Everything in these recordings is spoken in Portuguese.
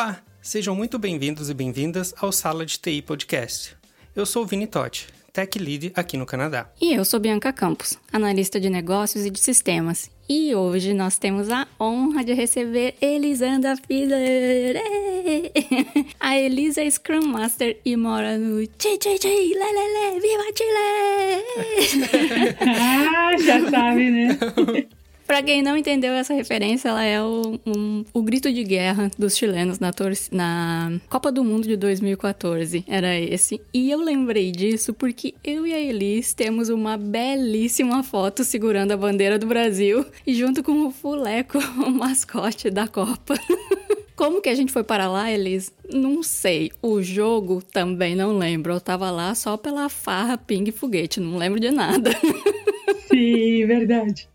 Olá, sejam muito bem-vindos e bem-vindas ao Sala de TI Podcast. Eu sou o Vini Totti, Tech Lead aqui no Canadá. E eu sou Bianca Campos, analista de negócios e de sistemas. E hoje nós temos a honra de receber Elisanda Filler. A Elisa é Scrum Master e mora no Tchê Tchê Tchê, Lelele, Viva Chile! ah, já sabe, né? Pra quem não entendeu essa referência, ela é o, um, o grito de guerra dos chilenos na, na Copa do Mundo de 2014. Era esse. E eu lembrei disso porque eu e a Elis temos uma belíssima foto segurando a bandeira do Brasil e junto com o Fuleco, o mascote da Copa. Como que a gente foi para lá, Elis? Não sei. O jogo também não lembro. Eu tava lá só pela farra, ping e foguete. Não lembro de nada. Sim, verdade.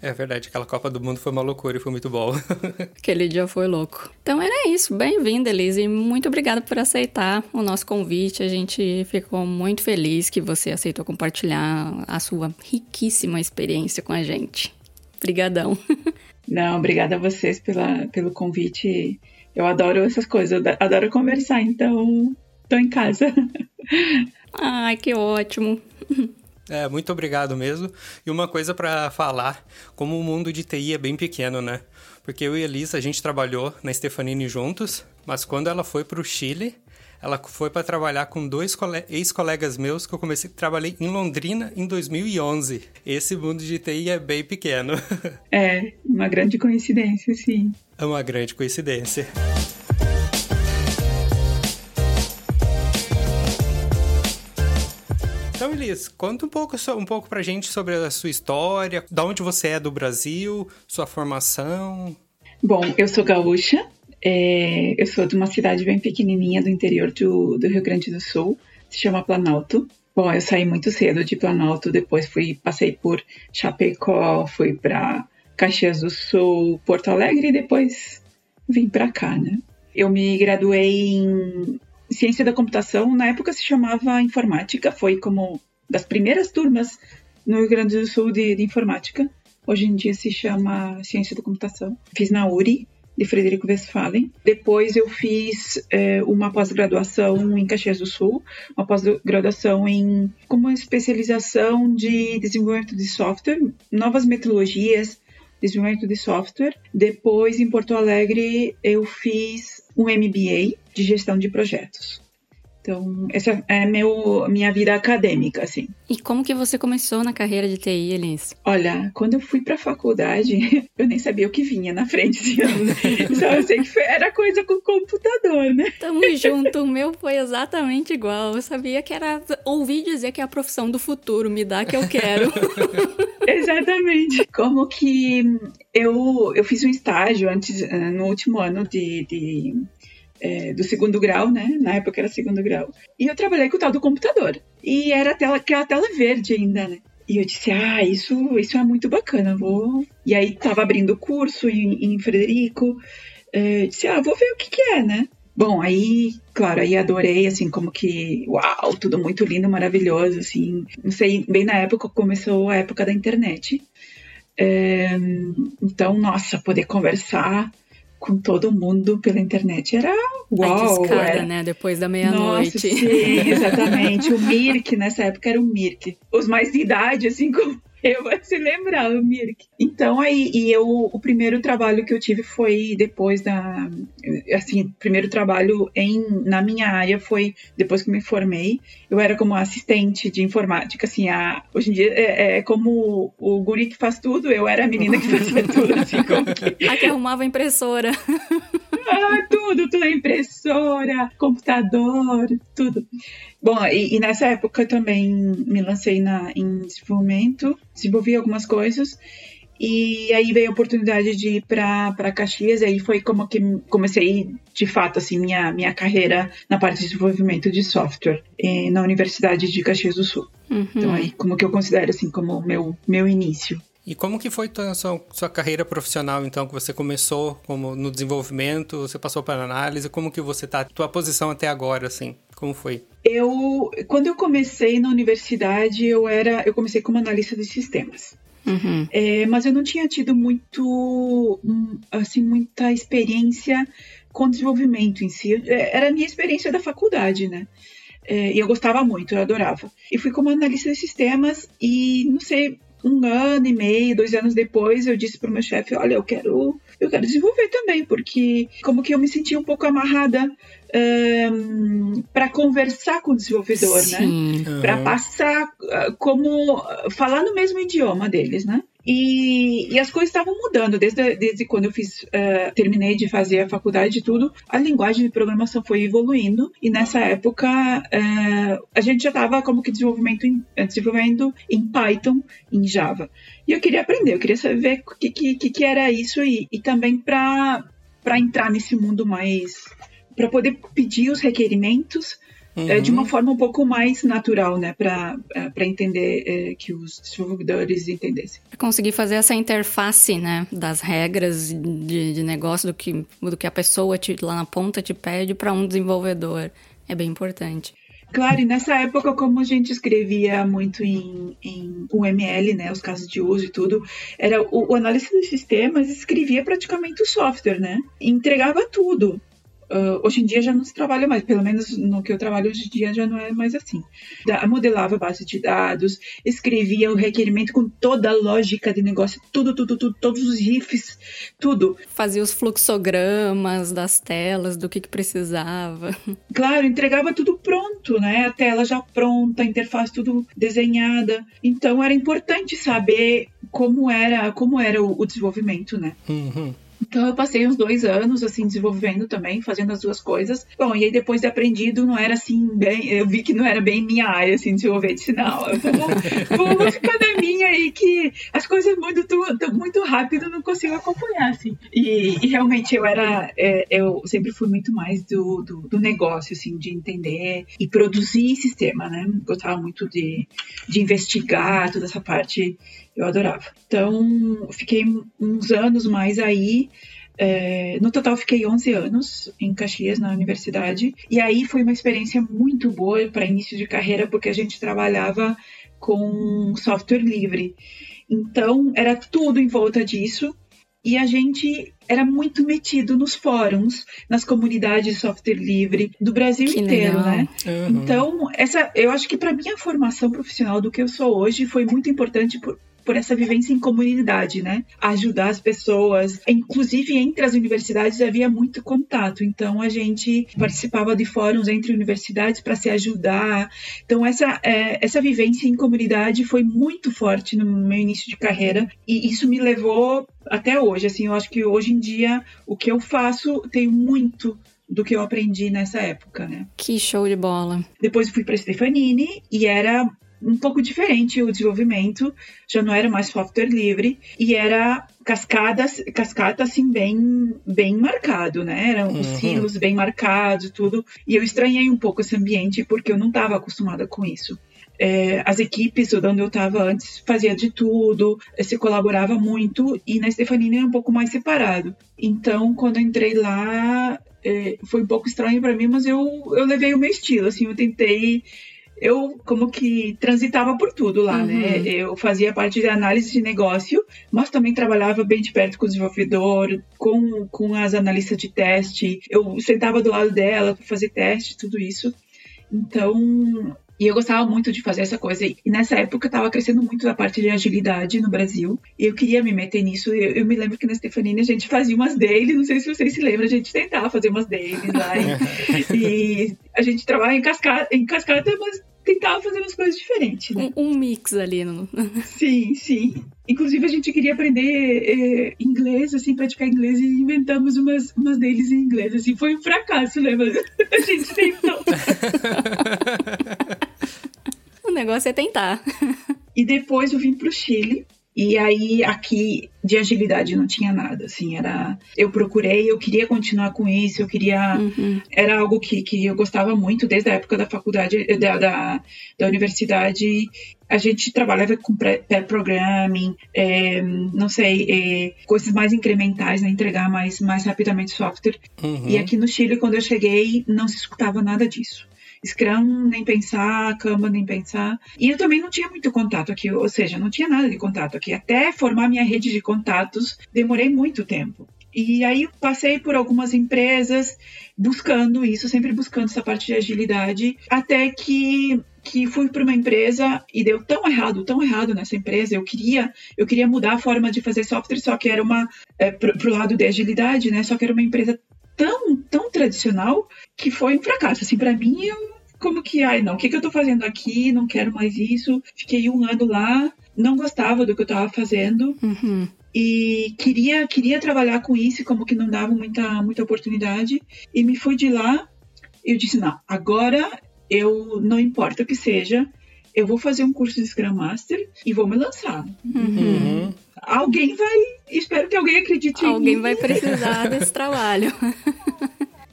É verdade, aquela Copa do Mundo foi uma loucura e foi muito bom. Aquele dia foi louco. Então era isso. Bem-vinda, Elise. Muito obrigada por aceitar o nosso convite. A gente ficou muito feliz que você aceitou compartilhar a sua riquíssima experiência com a gente. Obrigadão. Não, obrigada a vocês pela, pelo convite. Eu adoro essas coisas, eu adoro conversar, então tô em casa. Ai, que ótimo. É, muito obrigado mesmo. E uma coisa para falar, como o mundo de TI é bem pequeno, né? Porque eu e a Elisa, a gente trabalhou na Stefanini juntos, mas quando ela foi para o Chile, ela foi para trabalhar com dois ex-colegas meus que eu comecei trabalhei em Londrina em 2011. Esse mundo de TI é bem pequeno. É, uma grande coincidência, sim. É uma grande coincidência. Então, Elis, conta um pouco, um pouco pra gente sobre a sua história, da onde você é do Brasil, sua formação. Bom, eu sou gaúcha, é, eu sou de uma cidade bem pequenininha do interior do, do Rio Grande do Sul, se chama Planalto. Bom, eu saí muito cedo de Planalto, depois fui, passei por Chapecó, fui para Caxias do Sul, Porto Alegre e depois vim para cá, né? Eu me graduei em ciência da computação, na época se chamava informática, foi como das primeiras turmas no Rio Grande do Sul de, de informática. Hoje em dia se chama ciência da computação. Fiz na URI, de Frederico Westphalen. Depois eu fiz é, uma pós-graduação em Caxias do Sul, uma pós-graduação em como especialização de desenvolvimento de software, novas metodologias, desenvolvimento de software. Depois, em Porto Alegre, eu fiz um MBA de gestão de projetos. Então, essa é meu, minha vida acadêmica, assim. E como que você começou na carreira de TI, Elis? Olha, quando eu fui pra faculdade, eu nem sabia o que vinha na frente. Assim, Só eu sei que era coisa com computador, né? Tamo junto, o meu foi exatamente igual. Eu sabia que era... Ouvi dizer que é a profissão do futuro, me dá que eu quero. Exatamente. Como que eu, eu fiz um estágio antes, eh, no último ano de, de é, do segundo grau, né? Na época era segundo grau. E eu trabalhei com o tal do computador. E era tela, aquela tela verde ainda, né? E eu disse, ah, isso, isso é muito bacana, vou... E aí tava abrindo curso em, em Frederico, é, disse, ah, vou ver o que que é, né? Bom, aí, claro, aí adorei, assim, como que, uau, tudo muito lindo, maravilhoso, assim. Não sei, bem na época começou a época da internet. É, então, nossa, poder conversar com todo mundo pela internet era uau! A era... né? Depois da meia-noite. Sim, exatamente. o Mirk, nessa época era o Mirk. Os mais de idade, assim como eu, vai se lembrar, Mirk. Então, aí, e eu, o primeiro trabalho que eu tive foi depois da. Assim, primeiro trabalho em, na minha área foi depois que me formei. Eu era como assistente de informática, assim, a, hoje em dia é, é como o guri que faz tudo, eu era a menina que fazia tudo, assim, como que. A que arrumava a impressora. ah, tudo, tudo, impressora, computador, tudo. Bom, e, e, nessa época eu também me lancei na, em desenvolvimento, desenvolvi algumas coisas, e aí veio a oportunidade de ir para Caxias, e aí foi como que comecei, de fato, assim, minha, minha carreira na parte de desenvolvimento de software eh, na Universidade de Caxias do Sul. Uhum. Então aí, como que eu considero, assim, como meu, meu início. E como que foi a sua, sua, carreira profissional, então, que você começou como no desenvolvimento, você passou para análise, como que você está, tua posição até agora, assim, como foi? Eu, quando eu comecei na universidade, eu era, eu comecei como analista de sistemas. Uhum. É, mas eu não tinha tido muito, hum, assim, muita experiência com desenvolvimento em si. É, era a minha experiência da faculdade, né? É, e eu gostava muito, eu adorava. E fui como analista de sistemas e, não sei, um ano e meio, dois anos depois, eu disse para o meu chefe, olha, eu quero, eu quero desenvolver também, porque como que eu me sentia um pouco amarrada um, para conversar com o desenvolvedor, né? Sim. né? Uhum. Para passar uh, como falar no mesmo idioma deles, né? E, e, as coisas estavam mudando desde, desde quando eu fiz, uh, terminei de fazer a faculdade e tudo. A linguagem de programação foi evoluindo e nessa época uh, a gente já estava como que desenvolvimento em, desenvolvendo em Python, em Java. E eu queria aprender, eu queria saber o que, que, que era isso e, e também para entrar nesse mundo mais para poder pedir os requerimentos uhum. é, de uma uhum. forma um pouco mais natural, né, para é, entender é, que os desenvolvedores entendessem. Conseguir fazer essa interface, né, das regras de, de negócio do que, do que a pessoa te, lá na ponta te pede para um desenvolvedor é bem importante. Claro, e nessa época, como a gente escrevia muito em, em UML, né, os casos de uso e tudo, era o, o analista de sistemas escrevia praticamente o software, né? Entregava tudo. Uh, hoje em dia já não se trabalha mais, pelo menos no que eu trabalho hoje em dia já não é mais assim. Da, modelava a base de dados, escrevia o requerimento com toda a lógica de negócio, tudo, tudo, tudo, todos os riffs, tudo. Fazia os fluxogramas das telas, do que, que precisava. Claro, entregava tudo pronto, né? A tela já pronta, a interface tudo desenhada. Então era importante saber como era, como era o, o desenvolvimento, né? Uhum. Então eu passei uns dois anos assim desenvolvendo também, fazendo as duas coisas. Bom, e aí depois de aprendido, não era assim bem, eu vi que não era bem minha área assim desenvolver, disse não, eu vou, vou ficar na minha aí que as coisas mudam muito rápido, não consigo acompanhar assim. E, e realmente eu era, é, eu sempre fui muito mais do, do, do, negócio assim, de entender e produzir sistema, né? Gostava muito de, de investigar toda essa parte eu adorava. Então, fiquei uns anos mais aí. É, no total, fiquei 11 anos em Caxias, na universidade. E aí foi uma experiência muito boa para início de carreira, porque a gente trabalhava com software livre. Então, era tudo em volta disso. E a gente era muito metido nos fóruns, nas comunidades de software livre do Brasil que inteiro, legal. né? Uhum. Então, essa, eu acho que para minha formação profissional do que eu sou hoje foi muito importante por, por essa vivência em comunidade, né? Ajudar as pessoas. Inclusive, entre as universidades havia muito contato. Então, a gente participava de fóruns entre universidades para se ajudar. Então, essa, é, essa vivência em comunidade foi muito forte no meu início de carreira. E isso me levou até hoje. Assim, eu acho que hoje em dia o que eu faço tem muito do que eu aprendi nessa época, né? Que show de bola. Depois fui para Stefanini e era um pouco diferente o desenvolvimento, já não era mais software livre e era cascadas, cascata assim bem bem marcado, né? Eram uhum. os silos bem marcados, tudo. E eu estranhei um pouco esse ambiente porque eu não estava acostumada com isso. É, as equipes onde eu estava antes fazia de tudo, se colaborava muito e na Stefanini era um pouco mais separado. Então, quando eu entrei lá, é, foi um pouco estranho para mim, mas eu, eu levei o meu estilo, assim, eu tentei eu como que transitava por tudo lá, né? uhum. né? Eu fazia parte de análise de negócio, mas também trabalhava bem de perto com o desenvolvedor, com, com as analistas de teste. Eu sentava do lado dela para fazer teste, tudo isso. Então, e eu gostava muito de fazer essa coisa. E nessa época estava crescendo muito a parte de agilidade no Brasil. E eu queria me meter nisso. Eu, eu me lembro que na Stefanini a gente fazia umas dailies, não sei se vocês se lembram, a gente tentava fazer umas dailies lá. E, e a gente trabalhava em cascata, em cascata, mas tentava fazer umas coisas diferentes, né? Um, um mix ali. No... sim, sim. Inclusive, a gente queria aprender é, inglês, assim, praticar inglês, e inventamos umas, umas deles em inglês, assim. Foi um fracasso, lembra? A gente tentou. O negócio é tentar. E depois eu vim pro Chile, e aí aqui de agilidade não tinha nada, assim, era eu procurei, eu queria continuar com isso, eu queria uhum. era algo que, que eu gostava muito desde a época da faculdade da, da, da universidade a gente trabalhava com pair programming, é, não sei, é, coisas mais incrementais, né, entregar mais, mais rapidamente software. Uhum. E aqui no Chile, quando eu cheguei, não se escutava nada disso. Scrum nem pensar, Kanban nem pensar. E eu também não tinha muito contato aqui, ou seja, não tinha nada de contato aqui. Até formar minha rede de contatos, demorei muito tempo. E aí passei por algumas empresas buscando isso, sempre buscando essa parte de agilidade, até que que fui para uma empresa e deu tão errado, tão errado nessa empresa. Eu queria, eu queria mudar a forma de fazer software, só que era uma é, pro, lado de agilidade, né? Só que era uma empresa tão, tão tradicional que foi um fracasso. Assim, para mim, eu, como que, ai, não, o que, que eu tô fazendo aqui? Não quero mais isso. Fiquei um ano lá, não gostava do que eu tava fazendo. Uhum e queria queria trabalhar com isso como que não dava muita muita oportunidade e me fui de lá eu disse não agora eu não importa o que seja eu vou fazer um curso de Scrum Master e vou me lançar uhum. Alguém vai espero que alguém acredite alguém em mim. vai precisar desse trabalho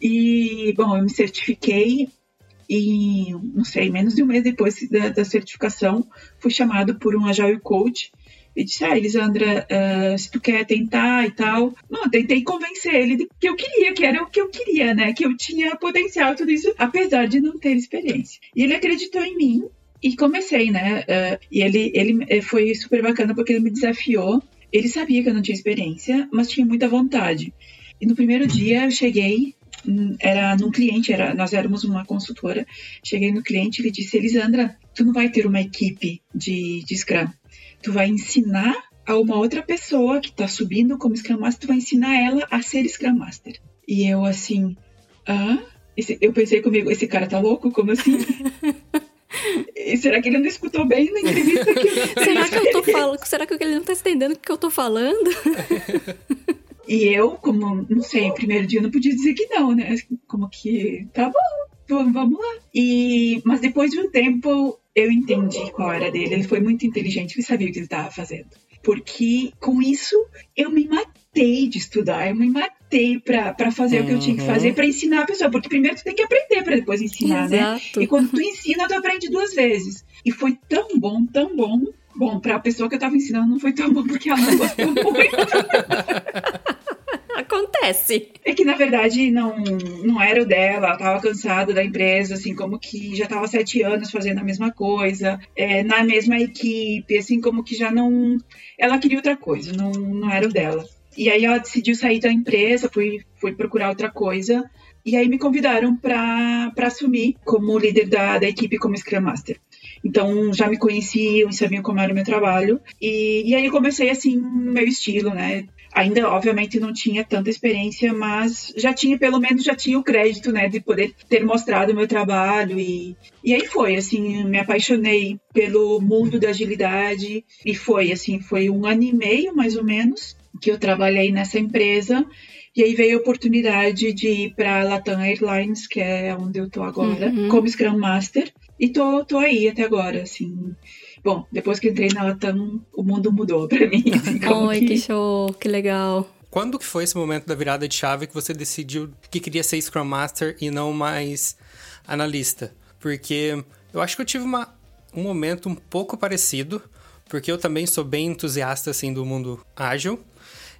e bom eu me certifiquei e não sei menos de um mês depois da, da certificação fui chamado por um agile coach e disse, ah, Elisandra, uh, se tu quer tentar e tal. Não, tentei convencer ele de que eu queria, que era o que eu queria, né? Que eu tinha potencial, tudo isso, apesar de não ter experiência. E ele acreditou em mim e comecei, né? Uh, e ele, ele eh, foi super bacana porque ele me desafiou. Ele sabia que eu não tinha experiência, mas tinha muita vontade. E no primeiro dia eu cheguei, hum, era num cliente, era, nós éramos uma consultora. Cheguei no cliente e ele disse: Elisandra, tu não vai ter uma equipe de, de Scrum tu vai ensinar a uma outra pessoa que está subindo como Scrum Master, tu vai ensinar ela a ser Scrum Master. E eu assim, ah, esse, eu pensei comigo, esse cara tá louco? Como assim? será que ele não escutou bem na entrevista? Que será, que eu tô falando, será que ele não tá entendendo o que eu tô falando? e eu, como, não sei, primeiro dia eu não podia dizer que não, né? Como que, tá bom, vamos lá. E, mas depois de um tempo, eu entendi qual era dele. Ele foi muito inteligente, ele sabia o que ele estava fazendo. Porque com isso eu me matei de estudar, eu me matei para fazer uhum. o que eu tinha que uhum. fazer, para ensinar a pessoa. Porque primeiro tu tem que aprender para depois ensinar, né? Exato. né? E quando tu ensina, tu aprende duas vezes. E foi tão bom, tão bom. Bom, para a pessoa que eu estava ensinando não foi tão bom porque ela não gostou muito. Acontece. É que na verdade não, não era o dela, ela tava cansada da empresa, assim, como que já tava sete anos fazendo a mesma coisa, é, na mesma equipe, assim, como que já não. Ela queria outra coisa, não, não era o dela. E aí ela decidiu sair da empresa, fui, fui procurar outra coisa. E aí me convidaram para assumir como líder da, da equipe como Scrum Master. Então já me conheciam e sabiam como era o meu trabalho. E, e aí comecei assim no meu estilo, né? Ainda, obviamente, não tinha tanta experiência, mas já tinha, pelo menos, já tinha o crédito, né, de poder ter mostrado o meu trabalho. E, e aí foi, assim, me apaixonei pelo mundo da agilidade. E foi, assim, foi um ano e meio, mais ou menos, que eu trabalhei nessa empresa. E aí veio a oportunidade de ir para a Latam Airlines, que é onde eu tô agora, uhum. como Scrum Master. E tô, tô aí até agora, assim. Bom, depois que entrei na Latam, o mundo mudou pra mim. Assim, Oi, que... que show, que legal. Quando que foi esse momento da virada de chave que você decidiu que queria ser Scrum Master e não mais analista? Porque eu acho que eu tive uma, um momento um pouco parecido, porque eu também sou bem entusiasta assim do mundo ágil.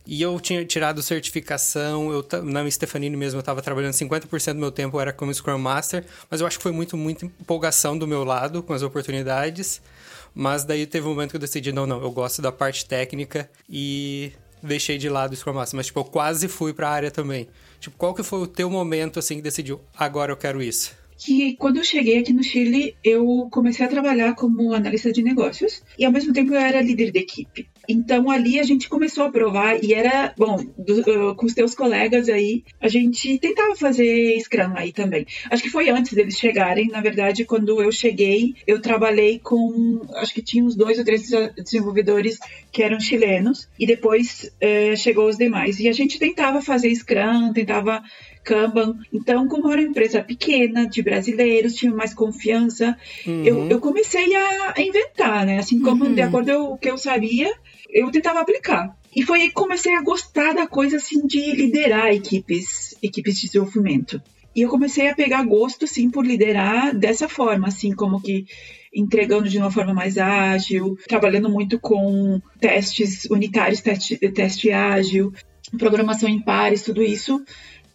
E eu tinha tirado certificação, eu na Stefanini mesmo eu estava trabalhando 50% do meu tempo era como Scrum Master, mas eu acho que foi muito, muita empolgação do meu lado com as oportunidades. Mas daí teve um momento que eu decidi, não, não, eu gosto da parte técnica e deixei de lado o Scrum Master. Mas, tipo, eu quase fui para a área também. Tipo, qual que foi o teu momento, assim, que decidiu, agora eu quero isso? que quando eu cheguei aqui no Chile, eu comecei a trabalhar como analista de negócios e ao mesmo tempo eu era líder de equipe. Então ali a gente começou a provar e era, bom, do, uh, com os teus colegas aí, a gente tentava fazer Scrum aí também. Acho que foi antes deles chegarem, na verdade, quando eu cheguei, eu trabalhei com, acho que tinha uns dois ou três desenvolvedores que eram chilenos e depois uh, chegou os demais. E a gente tentava fazer Scrum, tentava Kanban. Então, como era uma empresa pequena, de brasileiros, tinha mais confiança, uhum. eu, eu comecei a, a, inventar, né? Assim como uhum. de acordo com o que eu sabia, eu tentava aplicar. E foi aí que comecei a gostar da coisa assim de liderar equipes, equipes de desenvolvimento. E eu comecei a pegar gosto assim por liderar dessa forma, assim como que entregando de uma forma mais ágil, trabalhando muito com testes unitários, teste, teste ágil, programação em pares, tudo isso.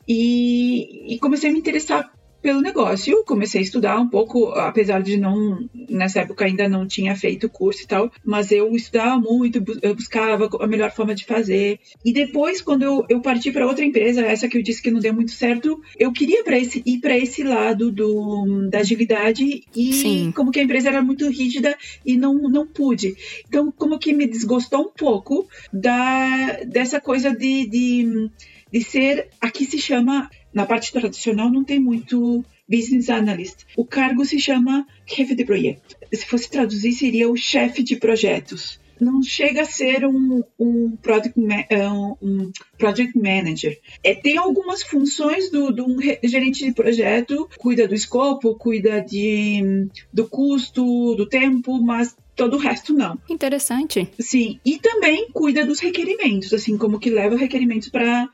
E, e comecei a me interessar pelo negócio, comecei a estudar um pouco, apesar de não, nessa época ainda não tinha feito curso e tal, mas eu estudava muito, eu buscava a melhor forma de fazer. E depois, quando eu, eu parti para outra empresa, essa que eu disse que não deu muito certo, eu queria pra esse, ir para esse lado do, da agilidade e Sim. como que a empresa era muito rígida e não, não pude. Então, como que me desgostou um pouco da, dessa coisa de, de de ser, aqui se chama, na parte tradicional não tem muito business analyst. O cargo se chama chefe de projeto. Se fosse traduzir, seria o chefe de projetos. Não chega a ser um, um, product, é, um project manager. É, tem algumas funções do, do gerente de projeto, cuida do escopo, cuida de, do custo, do tempo, mas todo o resto não. Interessante. Sim, e também cuida dos requerimentos, assim como que leva requerimentos para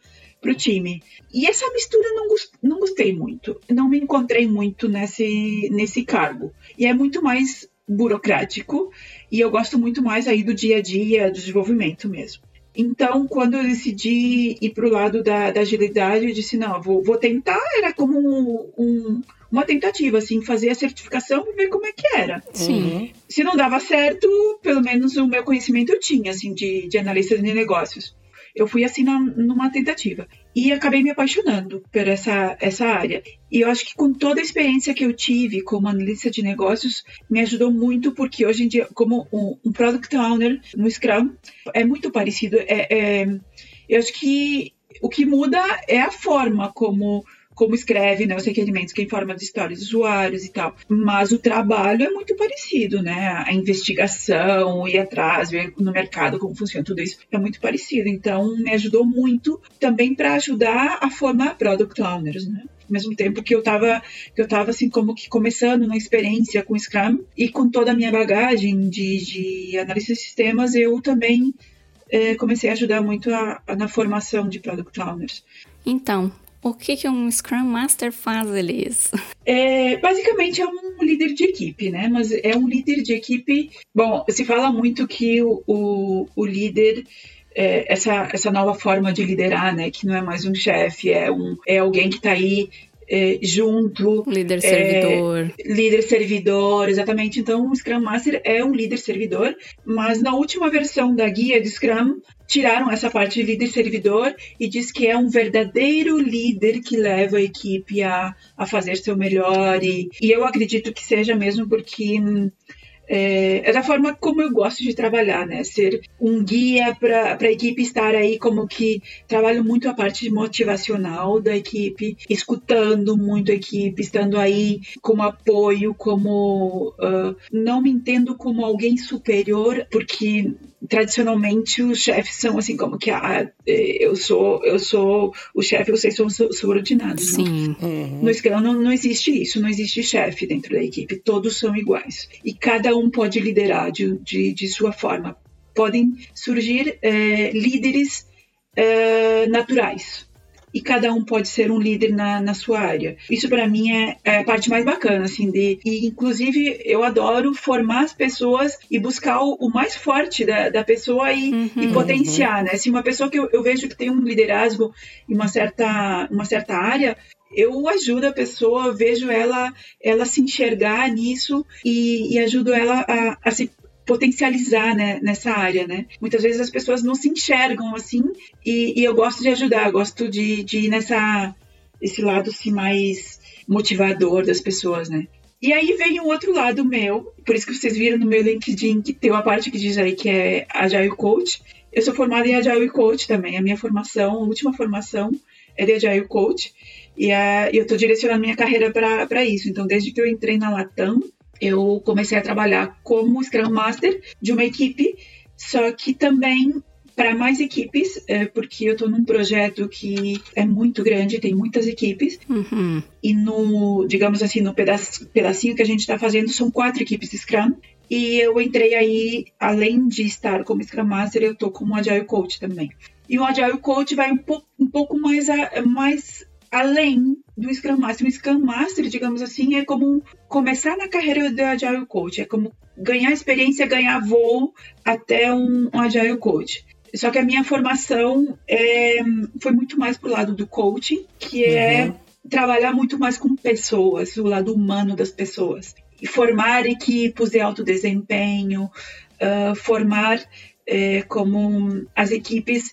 pro time. E essa mistura não, não gostei muito. Não me encontrei muito nesse, nesse cargo. E é muito mais burocrático e eu gosto muito mais aí do dia a dia, do desenvolvimento mesmo. Então, quando eu decidi ir para o lado da, da, agilidade, eu disse, não, vou, vou tentar, era como um, um, uma tentativa, assim, fazer a certificação e ver como é que era. Sim. Se não dava certo, pelo menos o meu conhecimento eu tinha, assim, de, de analista de negócios eu fui assim na, numa tentativa e acabei me apaixonando por essa, essa área. E eu acho que com toda a experiência que eu tive como analista de negócios, me ajudou muito, porque hoje em dia, como um, um Product Owner no Scrum, é muito parecido. É, é, eu acho que o que muda é a forma como como escreve né, os requerimentos, quem forma de histórias de usuários e tal. Mas o trabalho é muito parecido, né? A investigação, ir atrás, ver no mercado como funciona tudo isso, é muito parecido. Então, me ajudou muito também para ajudar a formar product owners, né? Ao mesmo tempo que eu estava que eu tava assim como que começando na experiência com Scrum e com toda a minha bagagem de, de analista de sistemas, eu também é, comecei a ajudar muito a, a, na formação de product owners. Então, o que, que um Scrum Master faz, Elis? É, basicamente é um líder de equipe, né? Mas é um líder de equipe. Bom, se fala muito que o, o, o líder é, essa, essa nova forma de liderar, né? Que não é mais um chefe, é, um, é alguém que está aí é, junto. Líder servidor. É, líder servidor, exatamente. Então, o Scrum Master é um líder servidor, mas na última versão da guia de Scrum, tiraram essa parte de líder servidor e diz que é um verdadeiro líder que leva a equipe a, a fazer seu melhor. E, e eu acredito que seja mesmo porque hum, é, é, da forma como eu gosto de trabalhar, né? Ser um guia para a equipe estar aí, como que trabalho muito a parte motivacional da equipe, escutando muito a equipe, estando aí como apoio, como uh, não me entendo como alguém superior, porque tradicionalmente os chefes são assim como que ah, eu sou eu sou o chefe vocês são subordinados Sim. Uhum. no Scrum não, não existe isso não existe chefe dentro da equipe todos são iguais e cada um pode liderar de, de, de sua forma podem surgir é, líderes é, naturais e cada um pode ser um líder na, na sua área. Isso para mim é, é, a parte mais bacana, assim, de, e inclusive eu adoro formar as pessoas e buscar o, o mais forte da, da pessoa e, uhum, e potenciar, uhum. né? Se uma pessoa que eu, eu vejo que tem um liderazgo em uma certa, uma certa área, eu ajudo a pessoa, vejo ela, ela se enxergar nisso e, e ajudo ela a, a se potencializar né, nessa área, né? Muitas vezes as pessoas não se enxergam assim e, e eu gosto de ajudar, gosto de, de ir nessa esse lado assim mais motivador das pessoas, né? E aí vem o outro lado meu, por isso que vocês viram no meu LinkedIn que tem uma parte que diz aí que é Agile Coach. Eu sou formada em Agile Coach também, a minha formação, a última formação é de Agile Coach e eu estou direcionando minha carreira para isso. Então, desde que eu entrei na Latam, eu comecei a trabalhar como Scrum Master de uma equipe, só que também para mais equipes, é, porque eu estou num projeto que é muito grande, tem muitas equipes, uhum. e no, digamos assim, no pedacinho que a gente está fazendo, são quatro equipes de Scrum, e eu entrei aí, além de estar como Scrum Master, eu estou como Agile Coach também. E o Agile Coach vai um pouco, um pouco mais, a, mais além do Scrum Master. O Scrum Master, digamos assim, é como começar na carreira do Agile Coach, é como ganhar experiência, ganhar voo até um, um Agile Coach. Só que a minha formação é, foi muito mais pro lado do coaching, que é uhum. trabalhar muito mais com pessoas, o lado humano das pessoas. E formar equipes de alto desempenho, uh, formar uh, como as equipes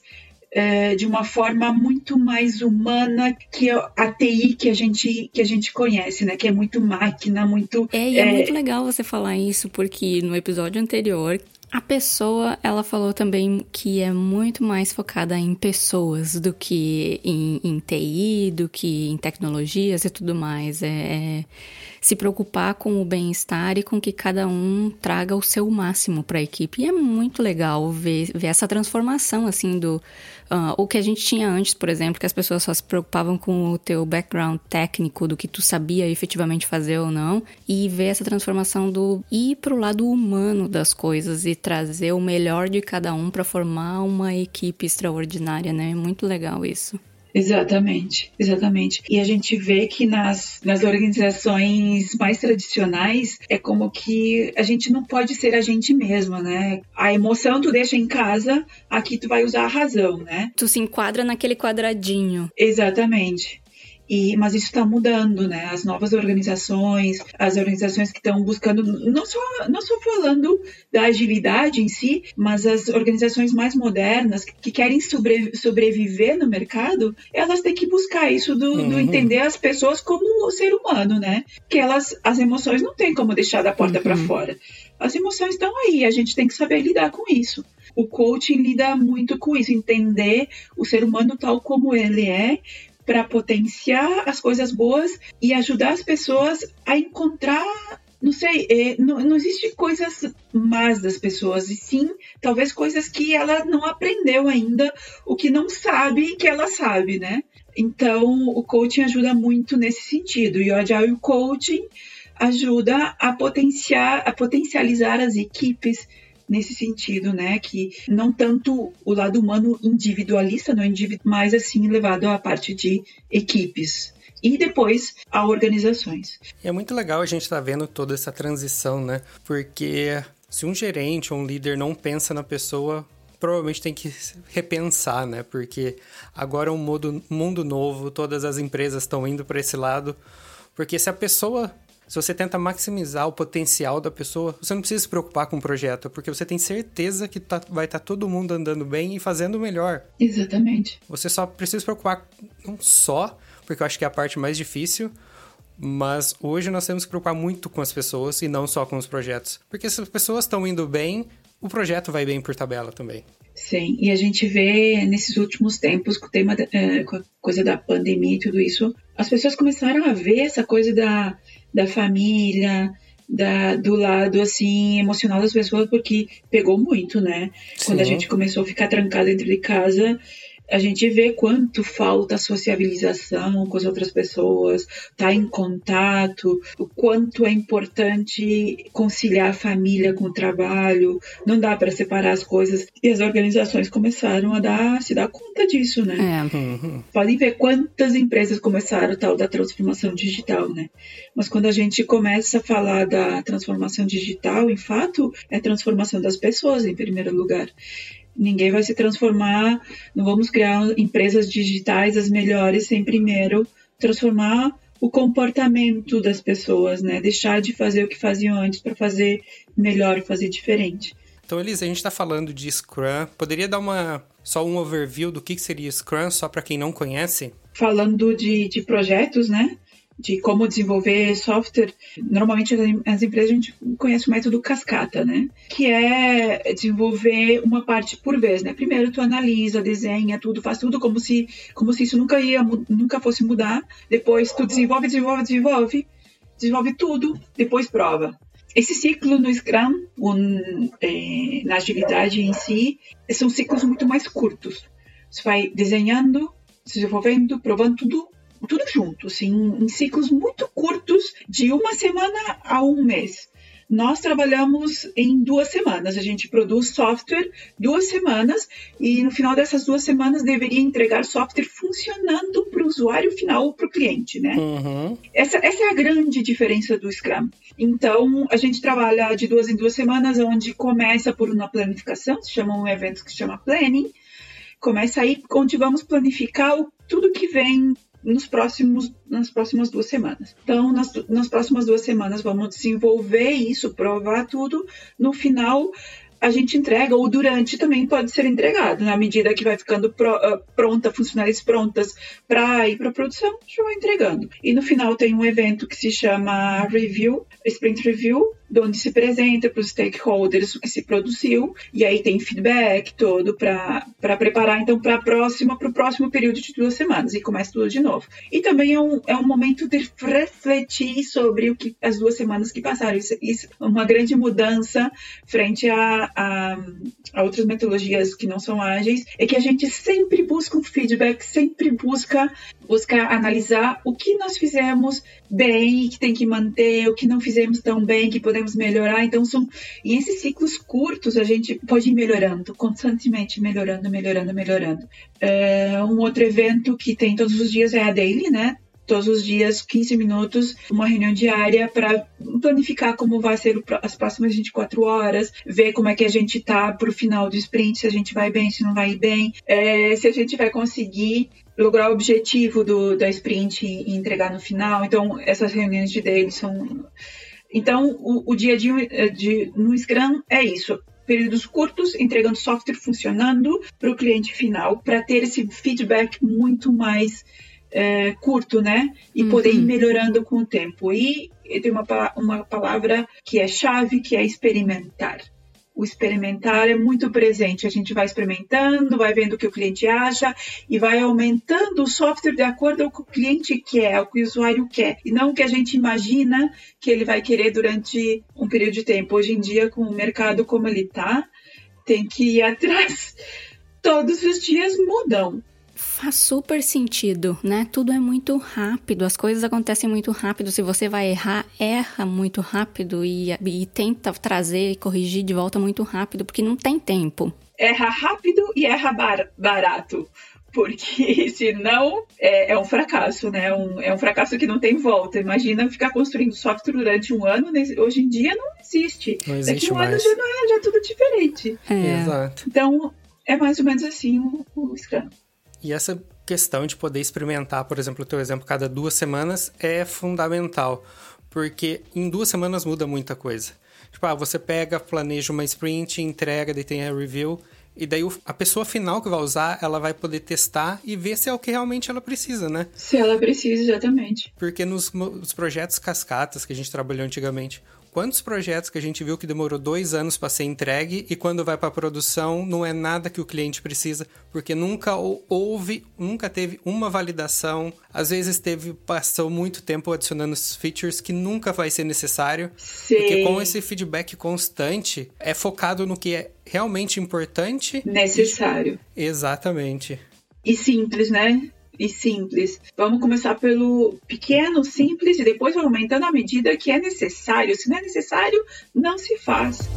uh, de uma forma muito mais humana que a TI que a gente que a gente conhece, né? Que é muito máquina, muito. É, e é, é muito legal você falar isso porque no episódio anterior a pessoa, ela falou também que é muito mais focada em pessoas do que em, em TI, do que em tecnologias e tudo mais. É, é se preocupar com o bem-estar e com que cada um traga o seu máximo para a equipe. E é muito legal ver, ver essa transformação, assim, do, Uh, o que a gente tinha antes, por exemplo, que as pessoas só se preocupavam com o teu background técnico, do que tu sabia efetivamente fazer ou não, e ver essa transformação do ir pro lado humano das coisas e trazer o melhor de cada um para formar uma equipe extraordinária, né? É muito legal isso. Exatamente, exatamente. E a gente vê que nas, nas organizações mais tradicionais é como que a gente não pode ser a gente mesma, né? A emoção tu deixa em casa, aqui tu vai usar a razão, né? Tu se enquadra naquele quadradinho. Exatamente. E, mas isso está mudando, né? As novas organizações, as organizações que estão buscando, não só, não só falando da agilidade em si, mas as organizações mais modernas que querem sobre, sobreviver no mercado, elas têm que buscar isso do, uhum. do entender as pessoas como o ser humano, né? Que elas, as emoções não tem como deixar da porta uhum. para fora. As emoções estão aí, a gente tem que saber lidar com isso. O coaching lida muito com isso, entender o ser humano tal como ele é, para potenciar as coisas boas e ajudar as pessoas a encontrar não sei, é, não, não existe coisas más das pessoas, e sim, talvez coisas que ela não aprendeu ainda, o que não sabe que ela sabe, né? Então, o coaching ajuda muito nesse sentido, e o Agile Coaching ajuda a potenciar, a potencializar as equipes nesse sentido, né? Que não tanto o lado humano individualista, não individu mas assim levado à parte de equipes e depois a organizações. É muito legal a gente estar tá vendo toda essa transição, né? Porque se um gerente ou um líder não pensa na pessoa, provavelmente tem que repensar, né? Porque agora é um mundo, mundo novo, todas as empresas estão indo para esse lado. Porque se a pessoa se você tenta maximizar o potencial da pessoa, você não precisa se preocupar com o projeto, porque você tem certeza que tá, vai estar tá todo mundo andando bem e fazendo melhor. Exatamente. Você só precisa se preocupar não só, porque eu acho que é a parte mais difícil, mas hoje nós temos que preocupar muito com as pessoas e não só com os projetos. Porque se as pessoas estão indo bem, o projeto vai bem por tabela também. Sim, e a gente vê nesses últimos tempos, com o tema, da, é, com a coisa da pandemia e tudo isso, as pessoas começaram a ver essa coisa da da família, da, do lado assim emocional das pessoas, porque pegou muito, né? Sim. Quando a gente começou a ficar trancado dentro de casa, a gente vê quanto falta a sociabilização com as outras pessoas, estar tá em contato, o quanto é importante conciliar a família com o trabalho, não dá para separar as coisas. E as organizações começaram a dar, se dar conta disso, né? É. Uhum. Podem ver quantas empresas começaram tal da transformação digital, né? Mas quando a gente começa a falar da transformação digital, em fato, é a transformação das pessoas em primeiro lugar. Ninguém vai se transformar, não vamos criar empresas digitais as melhores sem primeiro transformar o comportamento das pessoas, né? Deixar de fazer o que faziam antes para fazer melhor fazer diferente. Então, Elisa, a gente está falando de Scrum. Poderia dar uma só um overview do que seria Scrum, só para quem não conhece? Falando de, de projetos, né? De como desenvolver software, normalmente as empresas a gente conhece o método cascata, né? Que é desenvolver uma parte por vez, né? Primeiro tu analisa, desenha tudo, faz tudo como se como se isso nunca ia nunca fosse mudar. Depois tu desenvolve, desenvolve, desenvolve, desenvolve tudo, depois prova. Esse ciclo no Scrum, um, é, na agilidade em si, são ciclos muito mais curtos. Você vai desenhando, desenvolvendo, provando tudo tudo junto, assim, em ciclos muito curtos, de uma semana a um mês. Nós trabalhamos em duas semanas. A gente produz software duas semanas e no final dessas duas semanas deveria entregar software funcionando para o usuário final ou para o cliente, né? Uhum. Essa, essa é a grande diferença do Scrum. Então, a gente trabalha de duas em duas semanas, onde começa por uma planificação, se chama um evento que se chama Planning. Começa aí onde vamos planificar o, tudo que vem nos próximos, nas próximas duas semanas. Então, nas, nas próximas duas semanas, vamos desenvolver isso, provar tudo. No final, a gente entrega, ou durante também pode ser entregado, na medida que vai ficando pro, uh, pronta, funcionárias prontas para ir para produção, gente vai entregando. E no final tem um evento que se chama Review, Sprint Review, onde se apresenta para os stakeholders o que se produziu, e aí tem feedback todo para preparar então para próxima, para o próximo período de duas semanas, e começa tudo de novo. E também é um, é um momento de refletir sobre o que as duas semanas que passaram. Isso, isso é uma grande mudança frente a, a, a outras metodologias que não são ágeis, é que a gente sempre busca um feedback, sempre busca, busca analisar o que nós fizemos bem, que tem que manter, o que não fizemos tão bem, que podemos melhorar. Então, são, e esses ciclos curtos a gente pode ir melhorando, constantemente melhorando, melhorando, melhorando. É, um outro evento que tem todos os dias é a Daily, né? todos os dias, 15 minutos, uma reunião diária para planificar como vai ser as próximas 24 horas, ver como é que a gente tá para o final do sprint, se a gente vai bem, se não vai bem, é, se a gente vai conseguir lograr o objetivo do, da sprint e entregar no final. Então, essas reuniões de daily são. Então, o, o dia a dia eh, de, no Scrum é isso períodos curtos, entregando software funcionando para o cliente final, para ter esse feedback muito mais é, curto, né? E uhum. poder ir uhum. melhorando com o tempo. E tem uma, uma palavra que é chave, que é experimentar o experimentar é muito presente. A gente vai experimentando, vai vendo o que o cliente acha e vai aumentando o software de acordo com o que o cliente quer, o que o usuário quer, e não o que a gente imagina que ele vai querer durante um período de tempo. Hoje em dia, com o mercado como ele está, tem que ir atrás. Todos os dias mudam. Faz super sentido, né? Tudo é muito rápido, as coisas acontecem muito rápido. Se você vai errar, erra muito rápido e, e tenta trazer e corrigir de volta muito rápido, porque não tem tempo. Erra rápido e erra bar barato porque senão é, é um fracasso, né? Um, é um fracasso que não tem volta. Imagina ficar construindo software durante um ano, hoje em dia não existe. Não existe Daqui um mais. ano já, não é, já é tudo diferente. É. Exato. Então, é mais ou menos assim o, o Scrum. E essa questão de poder experimentar, por exemplo, o teu exemplo, cada duas semanas é fundamental, porque em duas semanas muda muita coisa. Tipo, ah, você pega, planeja uma sprint, entrega, daí tem a review, e daí a pessoa final que vai usar, ela vai poder testar e ver se é o que realmente ela precisa, né? Se ela precisa, exatamente. Porque nos, nos projetos cascatas que a gente trabalhou antigamente, Quantos projetos que a gente viu que demorou dois anos para ser entregue e quando vai para produção não é nada que o cliente precisa, porque nunca houve, nunca teve uma validação. Às vezes teve passou muito tempo adicionando features que nunca vai ser necessário, Sim. porque com esse feedback constante é focado no que é realmente importante, necessário. Exatamente. E simples, né? E simples. Vamos começar pelo pequeno, simples e depois aumentando à medida que é necessário. Se não é necessário, não se faz.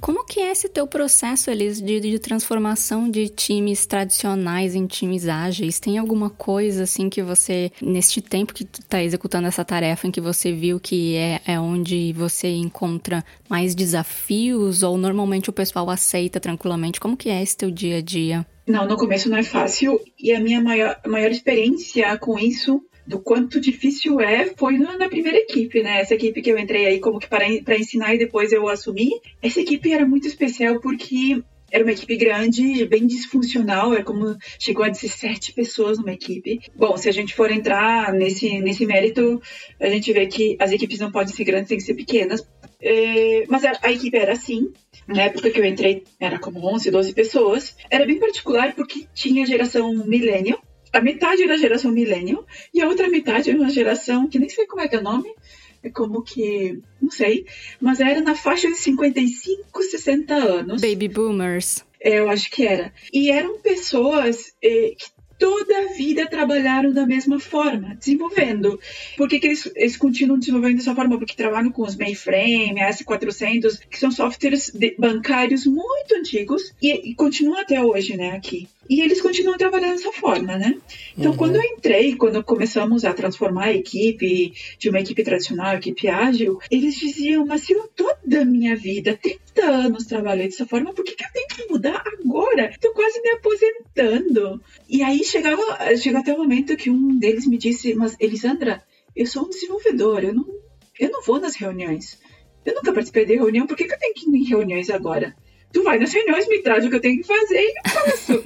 Como que é esse teu processo, Elis, de, de transformação de times tradicionais em times ágeis? Tem alguma coisa, assim, que você, neste tempo que tu tá executando essa tarefa, em que você viu que é, é onde você encontra mais desafios ou normalmente o pessoal aceita tranquilamente? Como que é esse teu dia a dia? Não, no começo não é fácil e a minha maior, maior experiência com isso do quanto difícil é foi na primeira equipe, né? Essa equipe que eu entrei aí como que para ensinar e depois eu assumi. Essa equipe era muito especial porque era uma equipe grande, bem disfuncional, é como chegou a 17 pessoas numa equipe. Bom, se a gente for entrar nesse, nesse mérito, a gente vê que as equipes não podem ser grandes, têm que ser pequenas. É, mas a, a, equipe era assim. Na época que eu entrei, era como 11, 12 pessoas. Era bem particular porque tinha geração millennial, a metade da geração millennial e a outra metade era uma geração que nem sei como é que é o nome, é como que, não sei, mas era na faixa de 55, 60 anos. Baby boomers. É, eu acho que era. E eram pessoas eh, que toda a vida trabalharam da mesma forma, desenvolvendo. Por que, que eles, eles, continuam desenvolvendo dessa forma? Porque trabalham com os mainframe, S400, que são softwares de, bancários muito antigos e, e continuam até hoje, né, aqui. E eles continuam trabalhando dessa forma, né? Então, uhum. quando eu entrei, quando começamos a transformar a equipe de uma equipe tradicional, equipe ágil, eles diziam, mas se eu toda a minha vida, 30 anos trabalhei dessa forma, por que, que eu tenho que mudar agora? Estou quase me aposentando. E aí chegava, chegou até o momento que um deles me disse, mas Elisandra, eu sou um desenvolvedor, eu não, eu não vou nas reuniões. Eu nunca participei de reunião, por que, que eu tenho que ir em reuniões agora? Tu vai nas reuniões, me traz o que eu tenho que fazer e eu faço.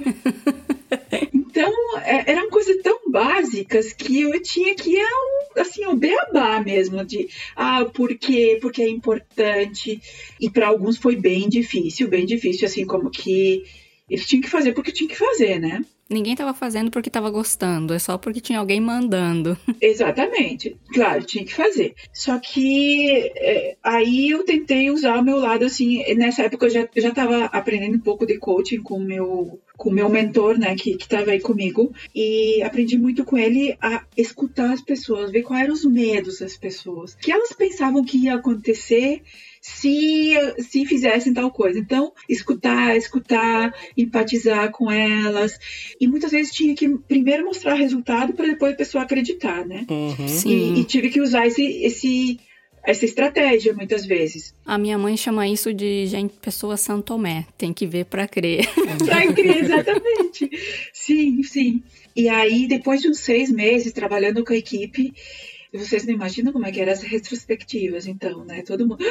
então, é, eram coisas tão básicas que eu tinha que ir ao, assim, o beabá mesmo, de ah, por quê? Porque é importante. E para alguns foi bem difícil, bem difícil, assim, como que eles tinham que fazer porque tinham que fazer, né? Ninguém estava fazendo porque estava gostando, é só porque tinha alguém mandando. Exatamente. Claro, tinha que fazer. Só que é, aí eu tentei usar o meu lado assim. Nessa época eu já, estava aprendendo um pouco de coaching com o meu com meu mentor, né, que estava aí comigo, e aprendi muito com ele a escutar as pessoas, ver quais eram os medos das pessoas, que elas pensavam que ia acontecer se, se fizessem tal coisa. Então, escutar, escutar, empatizar com elas. E muitas vezes tinha que primeiro mostrar resultado para depois a pessoa acreditar, né? Uhum. E, e, tive que usar esse, esse, essa estratégia muitas vezes. A minha mãe chama isso de gente, pessoa Santomé. Tem que ver para crer. para crer, exatamente. Sim, sim. E aí, depois de uns seis meses trabalhando com a equipe, vocês não imaginam como é que eram as retrospectivas, então, né? Todo mundo.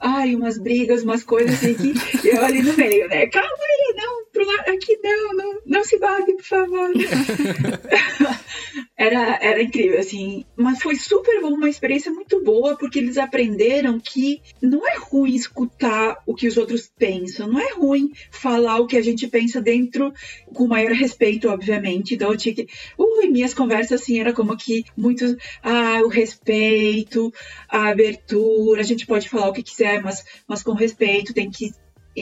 Ai, umas brigas, umas coisas assim que eu ali no meio, né? Calma aí, não, pro lado, aqui não, não, não se bate, por favor. era, era incrível, assim. Mas foi super bom, uma experiência muito boa, porque eles aprenderam que não é ruim escutar o que os outros pensam, não é ruim falar o que a gente pensa dentro, com maior respeito, obviamente. Então eu tinha que. Ui, minhas conversas, assim, era como que muito. Ah, o respeito, a abertura, a gente pode falar o que quiser, mas, mas com respeito, tem que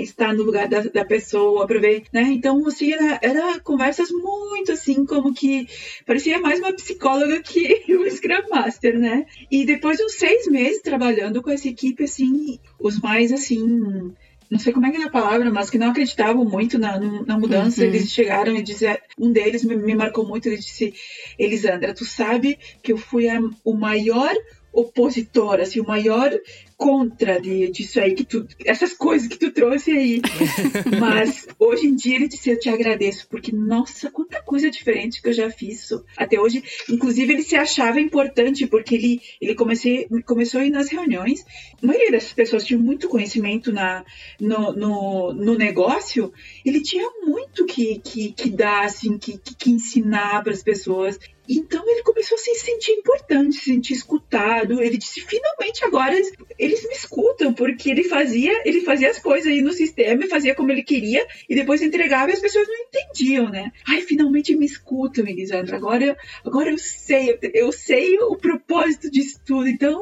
estar no lugar da, da pessoa para ver, né? Então, assim, era, era, conversas muito assim, como que parecia mais uma psicóloga que o Scrum Master, né? E depois de uns seis meses trabalhando com essa equipe, assim, os mais assim. Não sei como é que é a palavra, mas que não acreditavam muito na, na mudança. Uhum. Eles chegaram e disseram, um deles me, me marcou muito. Ele disse: Elisandra, tu sabe que eu fui a, o maior opositor, assim, o maior contra de, disso aí que tu, essas coisas que tu trouxe aí. Mas hoje em dia ele disse, eu te agradeço, porque nossa, quanta coisa diferente que eu já fiz até hoje. Inclusive ele se achava importante porque ele ele comecei, começou a ir nas reuniões. A maioria dessas pessoas tinha muito conhecimento na no, no, no negócio. Ele tinha muito que que, que dar assim, que, que ensinar para as pessoas. Então ele começou a se sentir importante, se sentir escutado. Ele disse: finalmente agora eles, me escutam, porque ele fazia, ele fazia as coisas aí no sistema, fazia como ele queria, e depois entregava e as pessoas não entendiam, né? Ai, finalmente me escutam, Elisandra. Agora, agora eu sei, eu sei o propósito disso tudo. Então,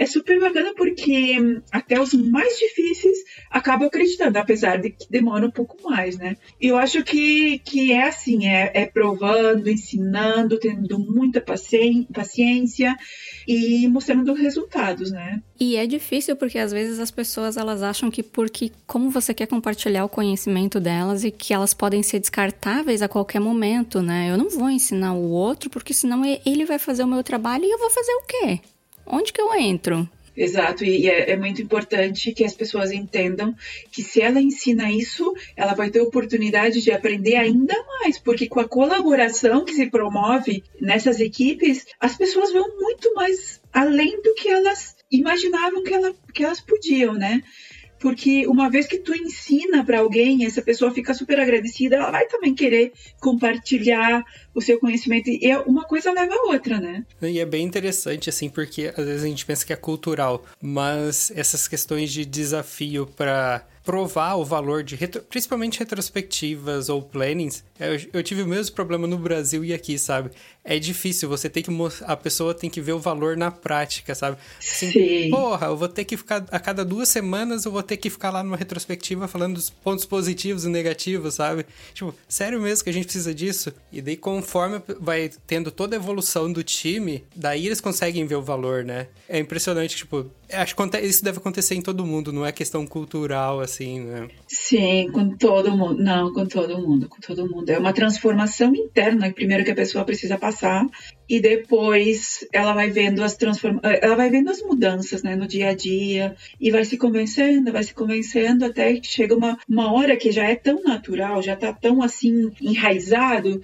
é super bacana porque até os mais difíceis acabam acreditando, apesar de que demora um pouco mais, né? E eu acho que, que é assim, é, é provando, ensinando, tendo muita paciência e mostrando resultados, né? E é difícil porque às vezes as pessoas elas acham que porque como você quer compartilhar o conhecimento delas e que elas podem ser descartáveis a qualquer momento, né? Eu não vou ensinar o outro porque senão ele vai fazer o meu trabalho e eu vou fazer o quê? Onde que eu entro? Exato, e é, é, muito importante que as pessoas entendam que se ela ensina isso, ela vai ter oportunidade de aprender ainda mais, porque com a colaboração que se promove nessas equipes, as pessoas vão muito mais além do que elas imaginavam que, ela, que elas podiam, né? Porque uma vez que tu ensina para alguém, essa pessoa fica super agradecida, ela vai também querer compartilhar o seu conhecimento e é uma coisa leva a outra, né? E é bem interessante assim, porque às vezes a gente pensa que é cultural, mas essas questões de desafio para provar o valor de retro, principalmente retrospectivas ou plannings. Eu, eu, tive o mesmo problema no Brasil e aqui, sabe? É difícil, você tem que a pessoa tem que ver o valor na prática, sabe? Assim, Sim. porra, eu vou ter que ficar a cada duas semanas eu vou ter que ficar lá numa retrospectiva falando dos pontos positivos e negativos, sabe? Tipo, sério mesmo que a gente precisa disso? E daí conforme vai tendo toda a evolução do time, daí eles conseguem ver o valor, né? É impressionante, tipo, Acho que isso deve acontecer em todo mundo, não é questão cultural, assim, né? Sim, com todo mundo. Não, com todo mundo, com todo mundo. É uma transformação interna, primeiro que a pessoa precisa passar, e depois ela vai vendo as transforma... ela vai vendo as mudanças, né, no dia a dia, e vai se convencendo, vai se convencendo, até que chega uma, uma hora que já é tão natural, já tá tão assim enraizado,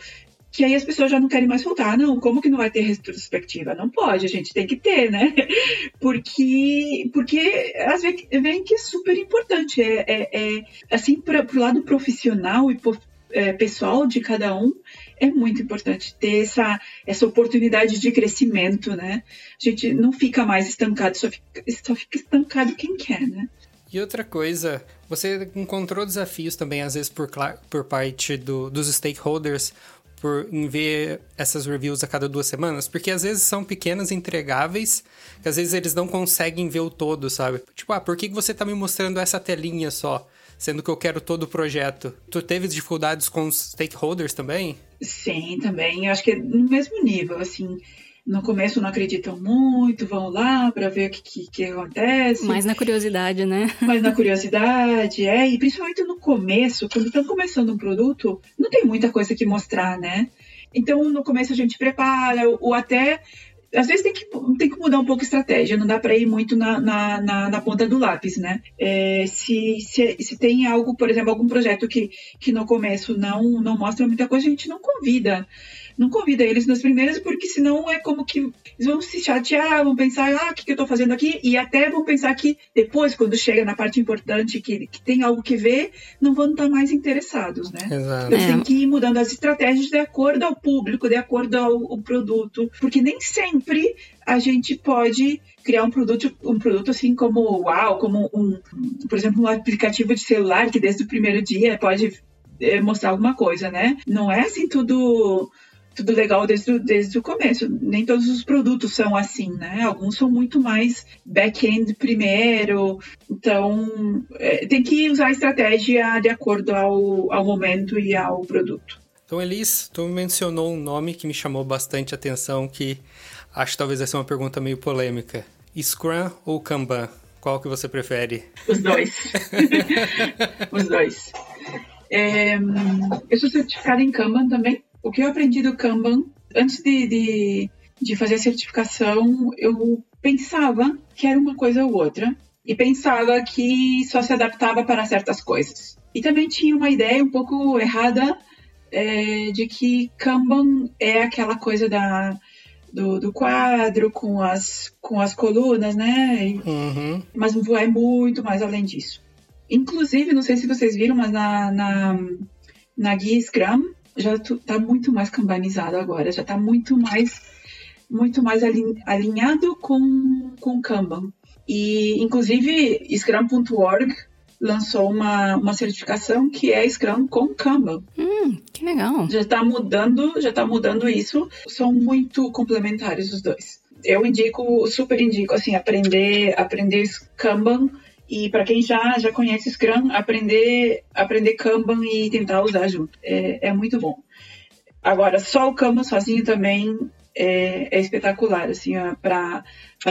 que aí as pessoas já não querem mais voltar. Não, como que não vai ter retrospectiva? Não pode, a gente tem que ter, né? Porque, porque às vezes vem que é super importante. É, é, é assim, para o lado profissional e é, pessoal de cada um, é muito importante ter essa, essa oportunidade de crescimento, né? A gente não fica mais estancado, só fica, só fica estancado quem quer, né? E outra coisa, você encontrou desafios também, às vezes, por, por parte do, dos stakeholders por em ver essas reviews a cada duas semanas, porque às vezes são pequenas entregáveis, que às vezes eles não conseguem ver o todo, sabe? Tipo, ah, por que você tá me mostrando essa telinha só? Sendo que eu quero todo o projeto. Tu teve dificuldades com os stakeholders também? Sim, também. Eu acho que é no mesmo nível, assim no começo não acreditam muito, vão lá para ver o que, que, que, acontece. Mais na curiosidade, né? Mais na curiosidade, é. E principalmente no começo, quando estão começando um produto, não tem muita coisa que mostrar, né? Então, no começo a gente prepara, ou até às vezes tem que, tem que mudar um pouco a estratégia, não dá para ir muito na, na, na, na, ponta do lápis, né? É, se, se, se tem algo, por exemplo, algum projeto que, que no começo não, não mostra muita coisa, a gente não convida não convida eles nas primeiras, porque senão é como que eles vão se chatear, vão pensar, ah, o que, que eu tô fazendo aqui? E até vão pensar que depois, quando chega na parte importante, que, que tem algo que ver, não vão estar mais interessados, né? Exato. Então, é. tem que ir mudando as estratégias de acordo ao público, de acordo ao, ao produto, porque nem sempre a gente pode criar um produto, um produto assim como uau, como um, por exemplo, um aplicativo de celular que desde o primeiro dia pode eh, mostrar alguma coisa, né? Não é assim tudo tudo legal desde, desde o começo. Nem todos os produtos são assim, né? Alguns são muito mais back-end primeiro. Então, é, tem que usar a estratégia de acordo ao, ao momento e ao produto. Então, Elis, tu mencionou um nome que me chamou bastante atenção, que acho que talvez vai ser uma pergunta meio polêmica. Scrum ou Kanban? Qual que você prefere? Os dois. Os dois. É, eu sou certificada em Kanban também. O que eu aprendi do Kanban, antes de, de, de fazer a certificação, eu pensava que era uma coisa ou outra. E pensava que só se adaptava para certas coisas. E também tinha uma ideia um pouco errada é, de que Kanban é aquela coisa da, do, do, quadro com as, com as colunas, né? Uhum. Mas vai muito mais além disso. Inclusive, não sei se vocês viram, mas na, na, na guia Scrum já está muito mais cambanizado agora, já está muito mais muito mais alinhado com, com Kanban. E, inclusive, Scrum.org lançou uma, uma certificação que é Scrum com Kanban. Hum, que legal. Já está mudando, já está mudando isso. São muito complementares os dois. Eu indico, super indico, assim, aprender, aprender Kanban e para quem já, já conhece Scrum, aprender, aprender Kanban e tentar usar junto. É, é muito bom. Agora, só o Kanban sozinho também é, é espetacular, assim, para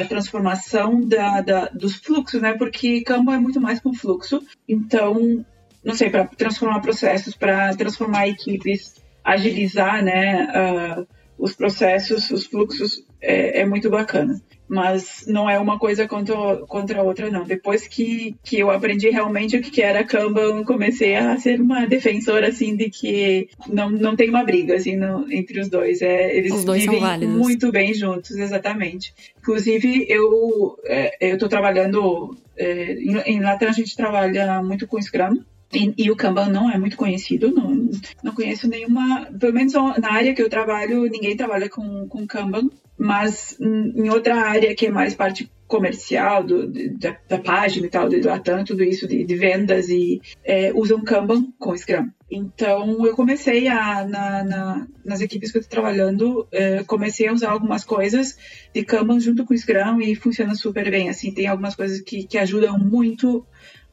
a transformação da, da, dos fluxos, né? Porque Kanban é muito mais um fluxo. Então, não sei, para transformar processos, para transformar equipes, agilizar, né? Uh, os processos, os fluxos, é, é muito bacana mas não é uma coisa contra, contra a outra, não. Depois que, que eu aprendi realmente o que era Kanban, comecei a ser uma defensora, assim, de que não, não tem uma briga, assim, no, entre os dois. É, eles os dois vivem muito bem juntos, exatamente. Inclusive, eu é, eu trabalhando... É, em, em Latam, a gente trabalha muito com Scrum, e, e, o Kanban não é muito conhecido, não, não conheço nenhuma, pelo menos na área que eu trabalho, ninguém trabalha com, com Kanban, mas em outra área que é mais parte comercial do, da, da, página e tal, de Latam, tudo isso de, de vendas e é, usam Kanban com Scrum. Então eu comecei a, na, na, nas equipes que eu estou trabalhando, é, comecei a usar algumas coisas de Kanban junto com Scrum e funciona super bem. Assim, tem algumas coisas que, que ajudam muito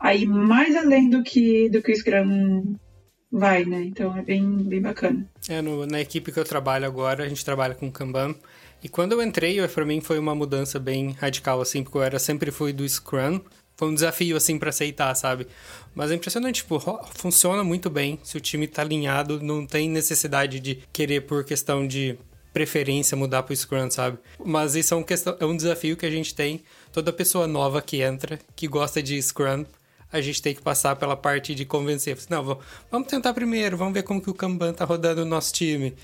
aí mais além do que do que o Scrum vai, né? Então é bem, bem bacana. É, no, na equipe que eu trabalho agora, a gente trabalha com Kanban. E quando eu entrei, para mim foi uma mudança bem radical, assim, porque eu era, sempre fui do Scrum. Foi um desafio, assim, para aceitar, sabe? Mas é impressionante, tipo, funciona muito bem. Se o time tá alinhado, não tem necessidade de querer, por questão de preferência, mudar pro Scrum, sabe? Mas isso é um, questão, é um desafio que a gente tem. Toda pessoa nova que entra, que gosta de Scrum, a gente tem que passar pela parte de convencer. Não, vamos tentar primeiro, vamos ver como que o Kanban tá rodando no nosso time.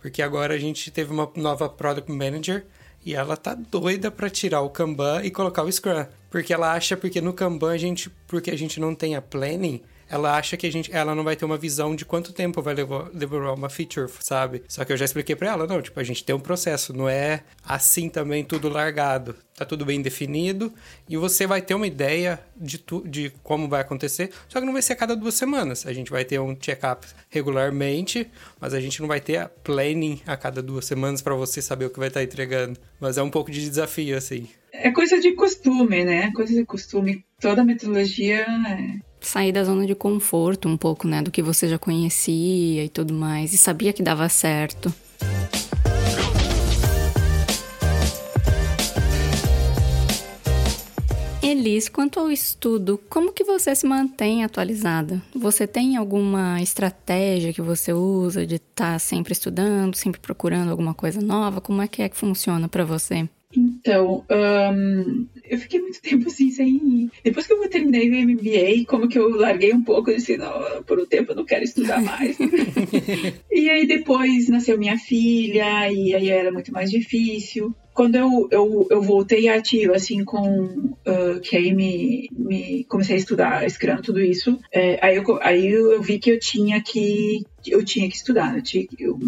Porque agora a gente teve uma nova Product Manager e ela tá doida para tirar o Kanban e colocar o Scrum. Porque ela acha, porque no Kanban a gente, porque a gente não tem a planning, ela acha que a gente, ela não vai ter uma visão de quanto tempo vai levar, levar uma feature, sabe? Só que eu já expliquei para ela, não, tipo, a gente tem um processo, não é assim também tudo largado. Tá tudo bem definido e você vai ter uma ideia de, tu, de como vai acontecer, só que não vai ser a cada duas semanas. A gente vai ter um check-up regularmente, mas a gente não vai ter a planning a cada duas semanas para você saber o que vai estar tá entregando. Mas é um pouco de desafio, assim. É coisa de costume, né? Coisa de costume. Toda metodologia é sair da zona de conforto um pouco, né, do que você já conhecia e tudo mais, e sabia que dava certo. Elis, quanto ao estudo, como que você se mantém atualizada? Você tem alguma estratégia que você usa de estar tá sempre estudando, sempre procurando alguma coisa nova? Como é que é que funciona para você? Então, um, eu fiquei muito tempo assim sem. Depois que eu terminei o MBA, como que eu larguei um pouco, eu disse, não, por um tempo eu não quero estudar mais. e aí depois nasceu minha filha, e aí era muito mais difícil. Quando eu, eu, eu voltei ativo, assim, com uh, que aí me, me comecei a estudar Scrum, tudo isso, é, aí, eu, aí eu vi que eu tinha que eu tinha que estudar, eu tinha, eu,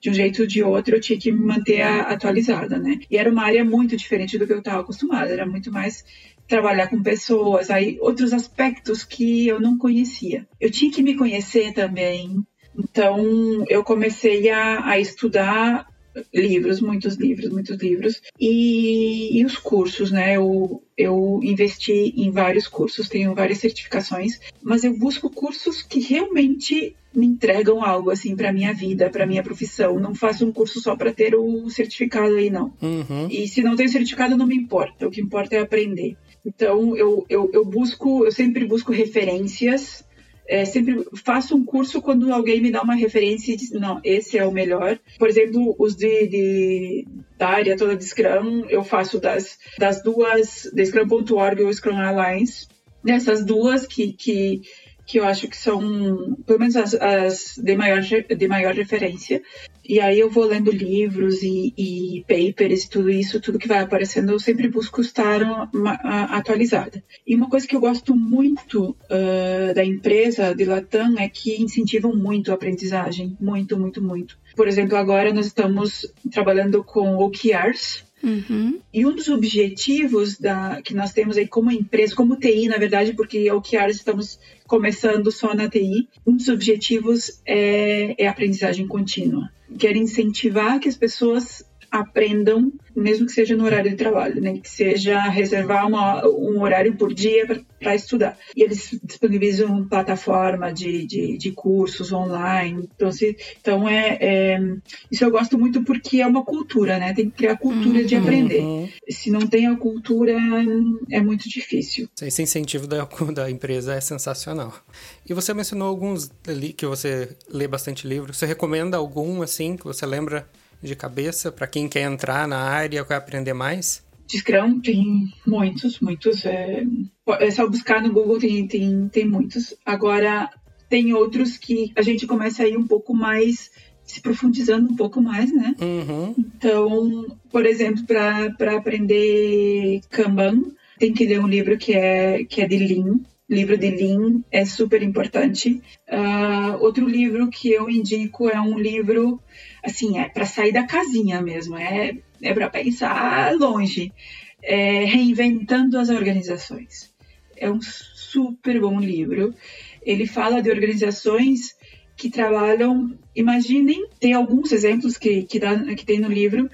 de um jeito ou de outro eu tinha que me manter atualizada, né? E era uma área muito diferente do que eu estava acostumada, era muito mais trabalhar com pessoas, aí outros aspectos que eu não conhecia. Eu tinha que me conhecer também, então eu comecei a, a estudar livros, muitos livros, muitos livros. E, e, os cursos, né? Eu, eu investi em vários cursos, tenho várias certificações, mas eu busco cursos que realmente me entregam algo assim para minha vida, para minha profissão. Não faço um curso só para ter o certificado aí, não. Uhum. E se não tem certificado, não me importa. O que importa é aprender. Então, eu, eu, eu busco, eu sempre busco referências é, sempre faço um curso quando alguém me dá uma referência e diz, não, esse é o melhor. Por exemplo, os de, de da área toda de Scrum, eu faço das, das duas, da Scrum.org ou Scrum Alliance, dessas duas que, que que eu acho que são, pelo menos as, as de, maior, de maior referência. E aí eu vou lendo livros e, e papers e tudo isso, tudo que vai aparecendo, eu sempre busco estar uma, a, atualizada. E uma coisa que eu gosto muito uh, da empresa de Latam é que incentivam muito a aprendizagem, muito, muito, muito. Por exemplo, agora nós estamos trabalhando com OKRs, Uhum. E um dos objetivos da, que nós temos aí como empresa, como TI, na verdade, porque o que estamos começando só na TI, um dos objetivos é, é a aprendizagem contínua. Quer incentivar que as pessoas aprendam, mesmo que seja no horário de trabalho, né? que seja reservar uma, um horário por dia para estudar. E eles disponibilizam plataforma de, de, de cursos online. Então, se, então é, é, isso eu gosto muito porque é uma cultura, né? Tem que criar cultura uhum. de aprender. Se não tem a cultura, é muito difícil. Esse incentivo da, da empresa é sensacional. E você mencionou alguns ali que você lê bastante livro. Você recomenda algum assim que você lembra de cabeça para quem quer entrar na área, quer aprender mais? De Scrum tem muitos, muitos. É, é só buscar no Google, tem, tem, tem muitos. Agora, tem outros que a gente começa a ir um pouco mais se profundizando um pouco mais, né? Uhum. Então, por exemplo, para aprender Kanban, tem que ler um livro que é, que é de Lean. livro de Lean é super importante. Uh, outro livro que eu indico é um livro assim, é para sair da casinha mesmo, é, é para pensar longe, é, reinventando as organizações. É um super bom livro. Ele fala de organizações que trabalham, imaginem, tem alguns exemplos que, que, dá, que tem no livro,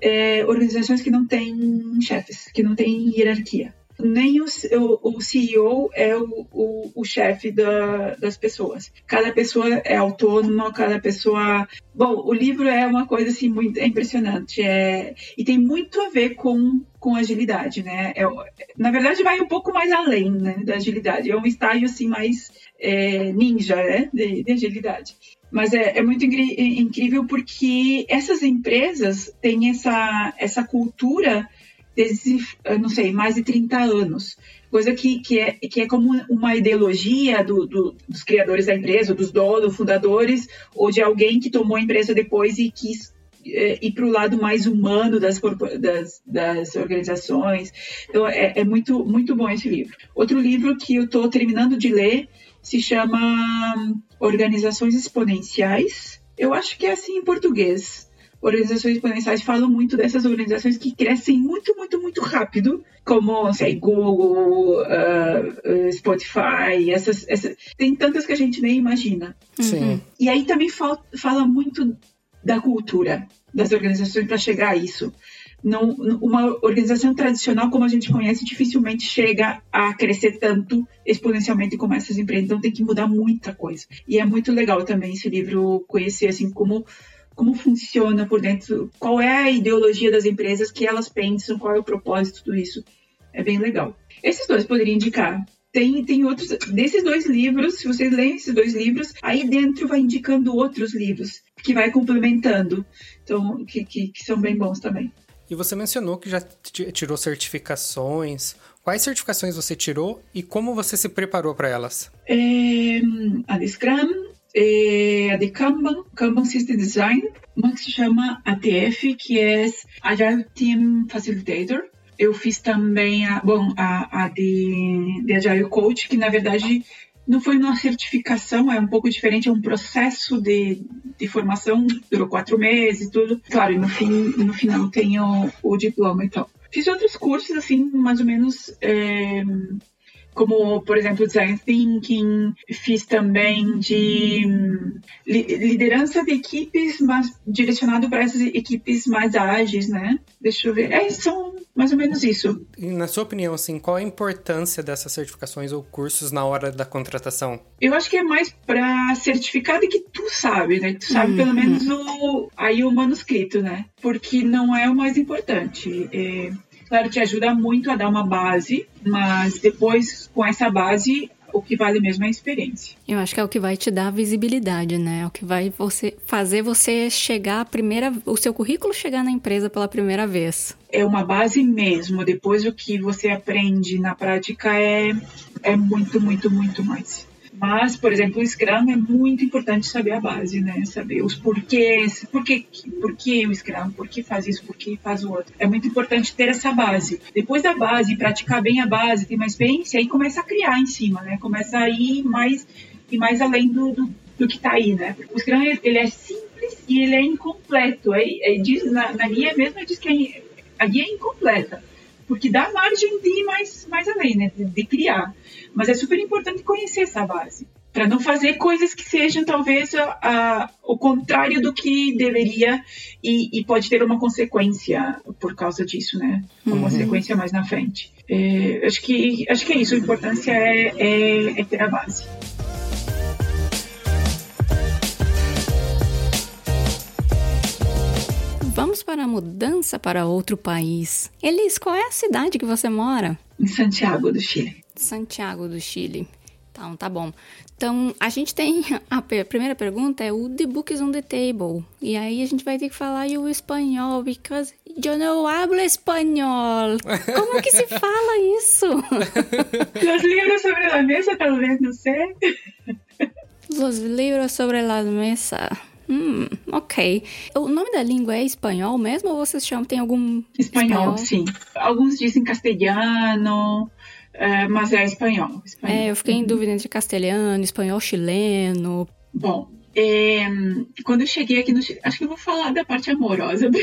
é, organizações que não têm chefes, que não têm hierarquia. Nem o, o, o CEO é o, o, o chefe da, das pessoas. Cada pessoa é autônoma, cada pessoa. Bom, o livro é uma coisa assim muito é impressionante. É, e tem muito a ver com, com agilidade, né? É, na verdade, vai um pouco mais além né, da agilidade. É um estágio assim mais é, ninja né, de, de agilidade. Mas é, é muito incrível porque essas empresas têm essa, essa cultura desde, não sei, mais de 30 anos. Coisa que, que, é, que é como uma ideologia do, do, dos criadores da empresa, dos donos, fundadores, ou de alguém que tomou a empresa depois e quis é, ir para o lado mais humano das, das, das organizações. Então, é, é, muito, muito bom esse livro. Outro livro que eu estou terminando de ler se chama Organizações Exponenciais. Eu acho que é assim em português. Organizações exponenciais falam muito dessas organizações que crescem muito, muito, muito rápido, como sei, Google, uh, Spotify, essas, essas, tem tantas que a gente nem imagina. Sim. E aí também fala, fala muito da cultura das organizações para chegar a isso não, uma organização tradicional como a gente conhece dificilmente chega a crescer tanto exponencialmente como essas empresas. Então tem que mudar muita coisa. E é muito legal também esse livro conhecer assim como como funciona por dentro, qual é a ideologia das empresas que elas pensam, qual é o propósito tudo isso. É bem legal. Esses dois poderiam indicar. Tem, tem outros, desses dois livros, se vocês lerem esses dois livros, aí dentro vai indicando outros livros que vai complementando, então que, que, que são bem bons também. E você mencionou que já tirou certificações. Quais certificações você tirou e como você se preparou para elas? É, a Scrum, é, de Kanban, Kanban System Design, uma que se chama ATF, que é Agile Team Facilitator. Eu fiz também a, bom, a, a de, de Agile Coach, que na verdade não foi uma certificação, é um pouco diferente, é um processo de, de formação, durou quatro meses e tudo. Claro, e no, fim, no final tem o, o diploma e tal. Fiz outros cursos, assim, mais ou menos é, como, por exemplo, design thinking, fiz também de liderança de equipes, mas direcionado para essas equipes mais ágeis, né? Deixa eu ver. É, são mais ou menos isso. E na sua opinião, assim, qual a importância dessas certificações ou cursos na hora da contratação? Eu acho que é mais para certificar de que tu sabe, né? Tu sabe pelo uhum. menos o aí o manuscrito, né? Porque não é o mais importante. É Claro, te ajuda muito a dar uma base, mas depois, com essa base, o que vale mesmo é a experiência. Eu acho que é o que vai te dar visibilidade, né? É o que vai você fazer você chegar a primeira, o seu currículo chegar na empresa pela primeira vez. É uma base mesmo. Depois o que você aprende na prática é é muito, muito, muito mais. Mas, por exemplo, o Scrum é muito importante saber a base, né? Saber os porquês, por que, por que o Scrum, por que faz isso, por que faz o outro. É muito importante ter essa base. Depois da base, praticar bem a base, ter mais experiência, aí começa a criar em cima, né? Começa a ir mais e mais além do, do, do que está aí, né? O Scrum, ele é simples e ele é incompleto. É, é, diz, na, na guia mesmo diz que é, a guia é incompleta porque dá margem de ir mais, mais além, né? De, de criar. Mas é super importante conhecer essa base para não fazer coisas que sejam talvez a, a, o contrário do que deveria e, e, pode ter uma consequência por causa disso, né? Uma uhum. consequência mais na frente. É, acho que acho que é isso. A importância é, é, é ter a base. Vamos para a mudança para outro país. Elis, qual é a cidade que você mora? Em Santiago do Chile. Santiago do Chile. Então, tá bom. Então, a gente tem. A primeira pergunta é o The Book is on the Table. E aí a gente vai ter que falar o espanhol, because eu não hablo espanhol. Como que se fala isso? Os livros sobre a mesa, talvez, não sei. Os livros sobre a mesa. Hum, ok. O nome da língua é espanhol mesmo ou vocês chamam? Tem algum. Espanhol, espanhol? sim. Alguns dizem castelhano, é, mas é espanhol, espanhol. É, eu fiquei em dúvida entre castelhano, espanhol chileno. Bom, é, quando eu cheguei aqui no Chile, acho que eu vou falar da parte amorosa.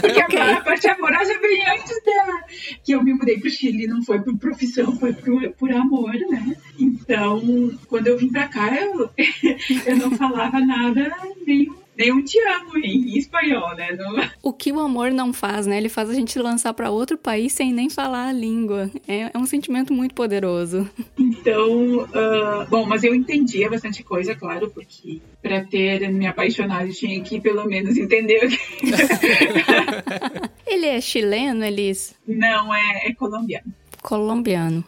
Porque okay. a parte amorosa vem antes da. Que eu me mudei pro Chile, não foi por profissão, foi por, por amor, né? Então, quando eu vim pra cá, eu, eu não falava nada meio nem um te amo em espanhol, né? Não... O que o amor não faz, né? Ele faz a gente lançar para outro país sem nem falar a língua. É, é um sentimento muito poderoso. Então, uh, bom, mas eu entendia bastante coisa, claro, porque para ter me apaixonado tinha que pelo menos entender o que. ele é chileno, Elis? Não, é, é colombiano. Colombiano.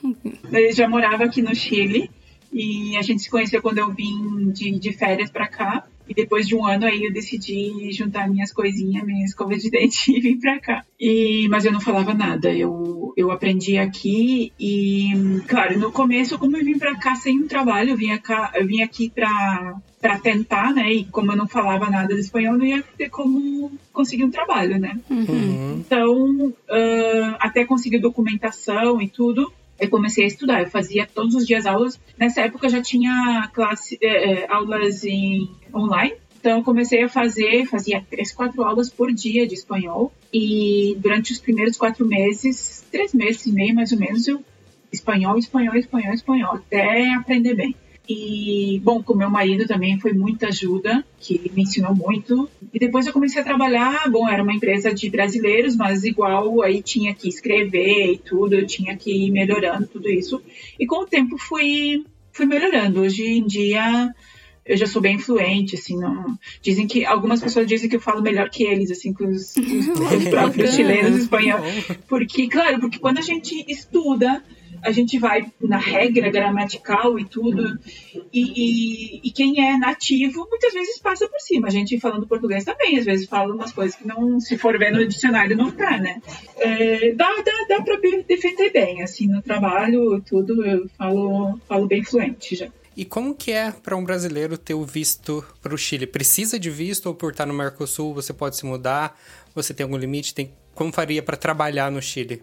Ele já morava aqui no Chile e a gente se conheceu quando eu vim de, de férias para cá. E depois de um ano aí eu decidi juntar minhas coisinhas, minha escova de dente e vir pra cá. E, mas eu não falava nada. Eu, eu aprendi aqui e, claro, no começo, como eu vim pra cá sem um trabalho, eu vim, cá, eu vim aqui pra, pra tentar, né? E como eu não falava nada de espanhol, não ia ter como conseguir um trabalho, né? Uhum. Então, uh, até conseguir documentação e tudo, eu comecei a estudar. Eu fazia todos os dias aulas. Nessa época já tinha classe, é, é, aulas em online. Então eu comecei a fazer, fazia três, quatro aulas por dia de espanhol. E durante os primeiros quatro meses, três meses e meio mais ou menos, eu espanhol, espanhol, espanhol, espanhol, até aprender bem. E, bom, com meu marido também foi muita ajuda, que me ensinou muito. E depois eu comecei a trabalhar, bom, era uma empresa de brasileiros, mas igual aí tinha que escrever e tudo, eu tinha que ir melhorando tudo isso. E com o tempo fui, fui melhorando. Hoje em dia eu já sou bem fluente, assim, não... Dizem que... Algumas pessoas dizem que eu falo melhor que eles, assim, que os, os, os próprios chilenos, espanhóis. Porque, claro, porque quando a gente estuda a gente vai na regra gramatical e tudo, e, e, e, quem é nativo muitas vezes passa por cima. A gente falando português também, às vezes fala umas coisas que não, se for ver no dicionário, não tá, né? É, dá dá, dá para defender bem, assim, no trabalho, tudo, eu falo, falo bem fluente já. E como que é para um brasileiro ter o visto para o Chile? Precisa de visto ou por estar no Mercosul você pode se mudar? Você tem algum limite? Tem como faria para trabalhar no Chile?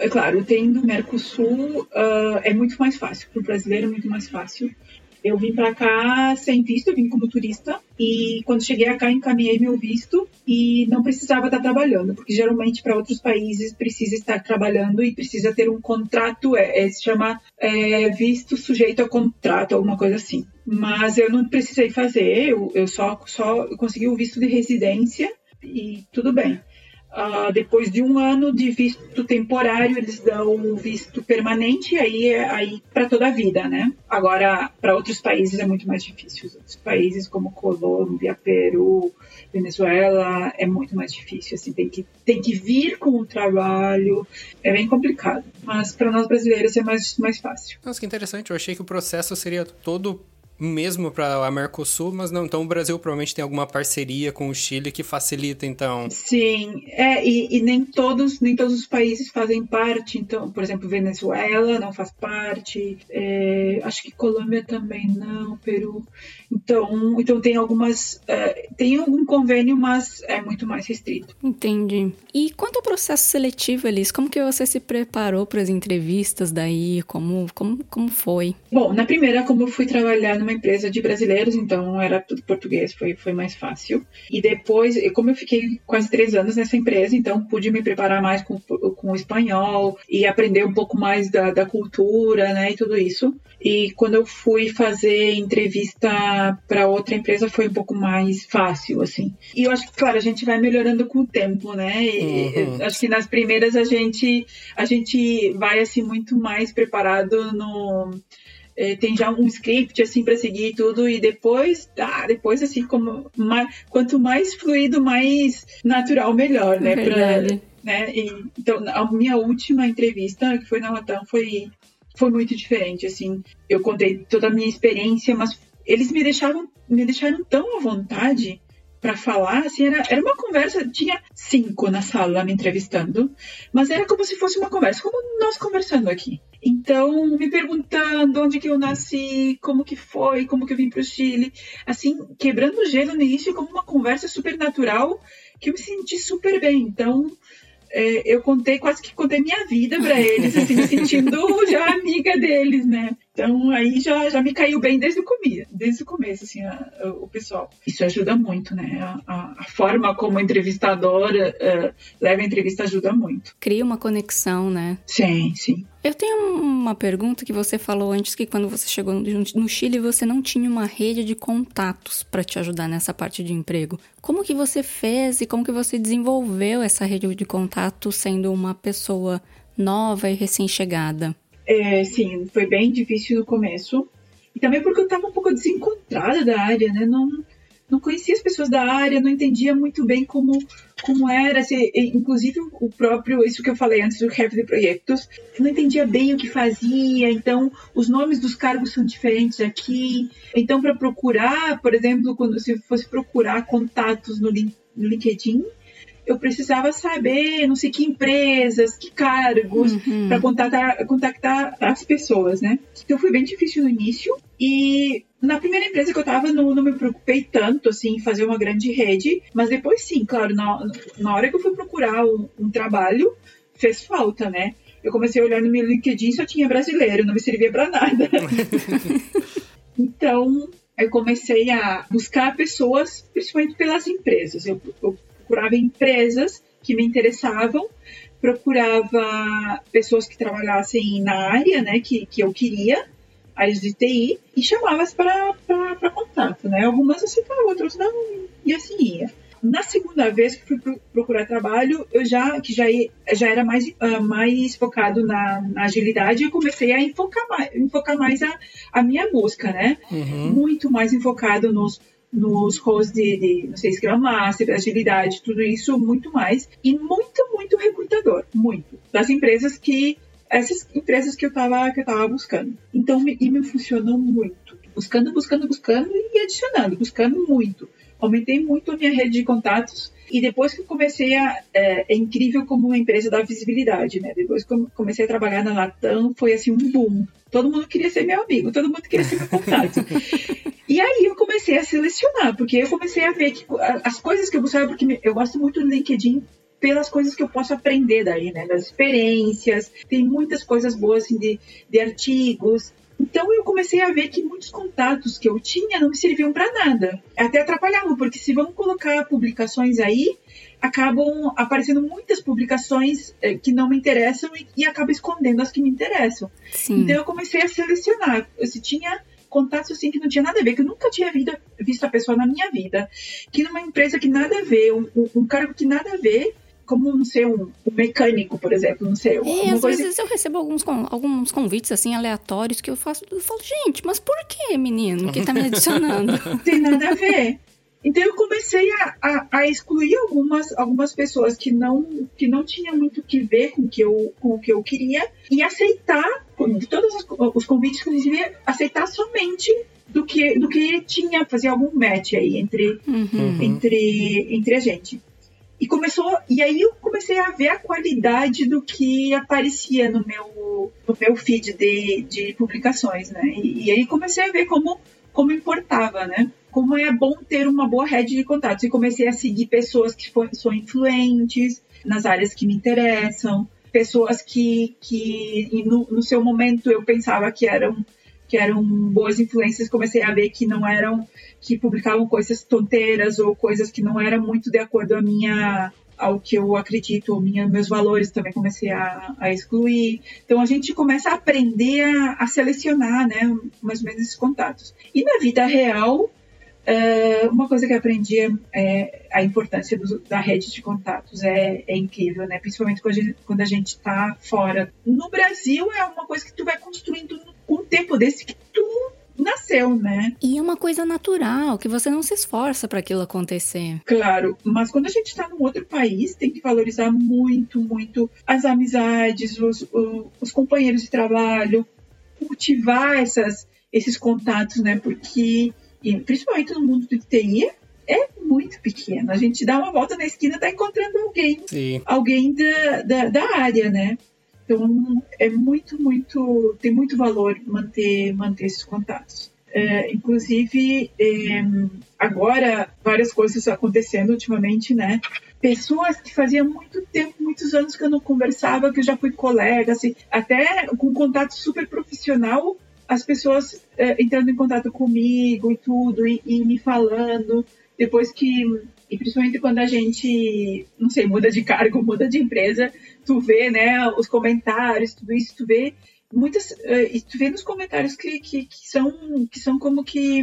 É claro, tendo Mercosul uh, é muito mais fácil. Para o brasileiro é muito mais fácil. Eu vim para cá sem visto, eu vim como turista. E quando cheguei cá, encaminhei meu visto e não precisava estar trabalhando, porque geralmente para outros países precisa estar trabalhando e precisa ter um contrato, é, é se chama é, visto sujeito a contrato, alguma coisa assim. Mas eu não precisei fazer, eu, eu só, só eu consegui o visto de residência e tudo bem. Uh, depois de um ano de visto temporário, eles dão o visto permanente, aí é aí para toda a vida, né? Agora, para outros países é muito mais difícil. Outros países como Colômbia, Peru, Venezuela, é muito mais difícil. Assim, tem que, tem que vir com o trabalho, é bem complicado. Mas para nós brasileiros é mais, mais fácil. Nossa, que interessante. Eu achei que o processo seria todo mesmo para a Mercosul, mas não. Então o Brasil provavelmente tem alguma parceria com o Chile que facilita, então. Sim, é, e, e, nem todos nem todos os países fazem parte. Então, por exemplo, Venezuela não faz parte. É, acho que Colômbia também não, Peru. Então, então tem algumas é, tem algum convênio, mas é muito mais restrito. Entendi. E quanto ao processo seletivo, Elis, como que você se preparou para as entrevistas daí? Como como como foi? Bom, na primeira, como eu fui trabalhar numa empresa de brasileiros, então era tudo português, foi, foi mais fácil. E depois, como eu fiquei quase três anos nessa empresa, então pude me preparar mais com, com o espanhol e aprender um pouco mais da, da cultura, né, e tudo isso. E quando eu fui fazer entrevista para outra empresa foi um pouco mais fácil, assim. E eu acho que, claro, a gente vai melhorando com o tempo, né? E, uhum. Acho que nas primeiras a gente a gente vai assim muito mais preparado no é, tem já um script assim para seguir tudo e depois tá depois assim como mais, quanto mais fluido mais natural melhor né Verdade. Pra, né e, então a minha última entrevista que foi na Latam foi foi muito diferente assim eu contei toda a minha experiência mas eles me deixaram me deixaram tão à vontade para falar, assim, era, era uma conversa, tinha cinco na sala me entrevistando, mas era como se fosse uma conversa, como nós conversando aqui. Então, me perguntando onde que eu nasci, como que foi, como que eu vim para o Chile, assim, quebrando o gelo no início, como uma conversa super natural, que eu me senti super bem. Então, é, eu contei, quase que contei minha vida para eles, assim, me sentindo já amiga deles, né? Então aí já, já me caiu bem desde o começo, desde o começo, assim, a, a, o pessoal. Isso ajuda muito, né? A, a forma como entrevistadora uh, leva a entrevista ajuda muito. Cria uma conexão, né? Sim, sim. Eu tenho uma pergunta que você falou antes que quando você chegou no Chile você não tinha uma rede de contatos para te ajudar nessa parte de emprego. Como que você fez e como que você desenvolveu essa rede de contato sendo uma pessoa nova e recém-chegada? É, sim, foi bem difícil no começo. E também porque eu estava um pouco desencontrada da área, né? Não, não conhecia as pessoas da área, não entendia muito bem como, como era, se, inclusive o próprio, isso que eu falei antes do chefe de projetos, não entendia bem o que fazia, então os nomes dos cargos são diferentes aqui. Então, para procurar, por exemplo, quando se fosse procurar contatos no, no LinkedIn, eu precisava saber, não sei que empresas, que cargos, uhum. para contactar, contactar as pessoas, né? Então foi bem difícil no início. E na primeira empresa que eu estava, não, não me preocupei tanto, assim, em fazer uma grande rede. Mas depois, sim, claro, na, na hora que eu fui procurar um, um trabalho, fez falta, né? Eu comecei a olhar no meu LinkedIn só tinha brasileiro, não me servia para nada. então, eu comecei a buscar pessoas, principalmente pelas empresas. Eu, eu procurava empresas que me interessavam, procurava pessoas que trabalhassem na área, né, que, que eu queria, áreas de TI, e chamava-as para contato, né? Algumas aceitavam, outras não, e assim ia. Na segunda vez que fui procurar trabalho, eu já que já, já era mais, uh, mais focado na, na, agilidade, eu comecei a enfocar mais, enfocar mais a, a minha busca, né? Uhum. Muito mais enfocado nos nos roles de, de não sei, Scrum Master, agilidade, tudo isso, muito mais. E muito, muito recrutador, muito. Das empresas que, essas empresas que eu estava que eu tava buscando. Então, e me funcionou muito. Buscando, buscando, buscando e adicionando, buscando muito. Aumentei muito a minha rede de contatos e depois que comecei a. É, é, incrível como uma empresa dá visibilidade, né? Depois que comecei a trabalhar na Latam, foi assim um boom. Todo mundo queria ser meu amigo, todo mundo queria ser meu contato. e aí eu comecei a selecionar, porque eu comecei a ver que as coisas que eu buscava, porque eu gosto muito do LinkedIn pelas coisas que eu posso aprender daí, né? Das experiências, tem muitas coisas boas assim, de, de artigos, então eu comecei a ver que muitos contatos que eu tinha não me serviam para nada. Até atrapalhavam, porque se vamos colocar publicações aí, acabam aparecendo muitas publicações eh, que não me interessam e, e acaba escondendo as que me interessam. Sim. Então eu comecei a selecionar. Se tinha contatos assim que não tinha nada a ver, que eu nunca tinha vida, visto a pessoa na minha vida, que numa empresa que nada a ver, um, um cargo que nada a ver, como não sei, um, um, mecânico, por exemplo, não sei. É, às coisa... vezes eu recebo alguns, alguns convites assim aleatórios que eu faço, eu falo, gente, mas por que, menino, que tá me adicionando? Tem nada a ver. Então eu comecei a, a, a, excluir algumas, algumas pessoas que não, que não tinham muito que ver com, que eu, com o que eu queria e aceitar, de todos os, os convites, inclusive, aceitar somente do que, do que tinha, fazer algum match aí entre, uhum. entre, entre a gente. E começou, e aí eu comecei a ver a qualidade do que aparecia no meu, no meu feed de, de publicações, né? E, e aí comecei a ver como, como importava, né? Como é bom ter uma boa rede de contatos. E comecei a seguir pessoas que são influentes nas áreas que me interessam, pessoas que, que no, no seu momento eu pensava que eram que eram boas influências, comecei a ver que não eram, que publicavam coisas tonteiras ou coisas que não eram muito de acordo a minha ao que eu acredito, minha, meus valores também comecei a, a, excluir. Então a gente começa a aprender a, a, selecionar, né, mais ou menos esses contatos. E na vida real, uh, uma coisa que aprendi é, é a importância do, da rede de contatos. É, é incrível, né, principalmente quando a gente está fora. No Brasil é uma coisa que tu vai construindo com um tempo desse que tu nasceu, né? E é uma coisa natural, que você não se esforça para aquilo acontecer. Claro, mas quando a gente está num outro país, tem que valorizar muito, muito as amizades, os, os companheiros de trabalho, cultivar essas, esses contatos, né? Porque, principalmente no mundo do TI, é muito pequeno. A gente dá uma volta na esquina, tá encontrando alguém, Sim. alguém da, da, da área, né? Então, é muito, muito, tem muito valor manter, manter esses contatos. É, inclusive, é, agora, várias coisas acontecendo ultimamente, né? Pessoas que fazia muito tempo, muitos anos que eu não conversava, que eu já fui colega, assim, até com contato super profissional, as pessoas é, entrando em contato comigo e tudo, e, e me falando, depois que e principalmente quando a gente, não sei, muda de cargo, muda de empresa, tu vê, né, os comentários, tudo isso, tu vê muitas, uh, tu vê nos comentários que, que, que, são, que são como que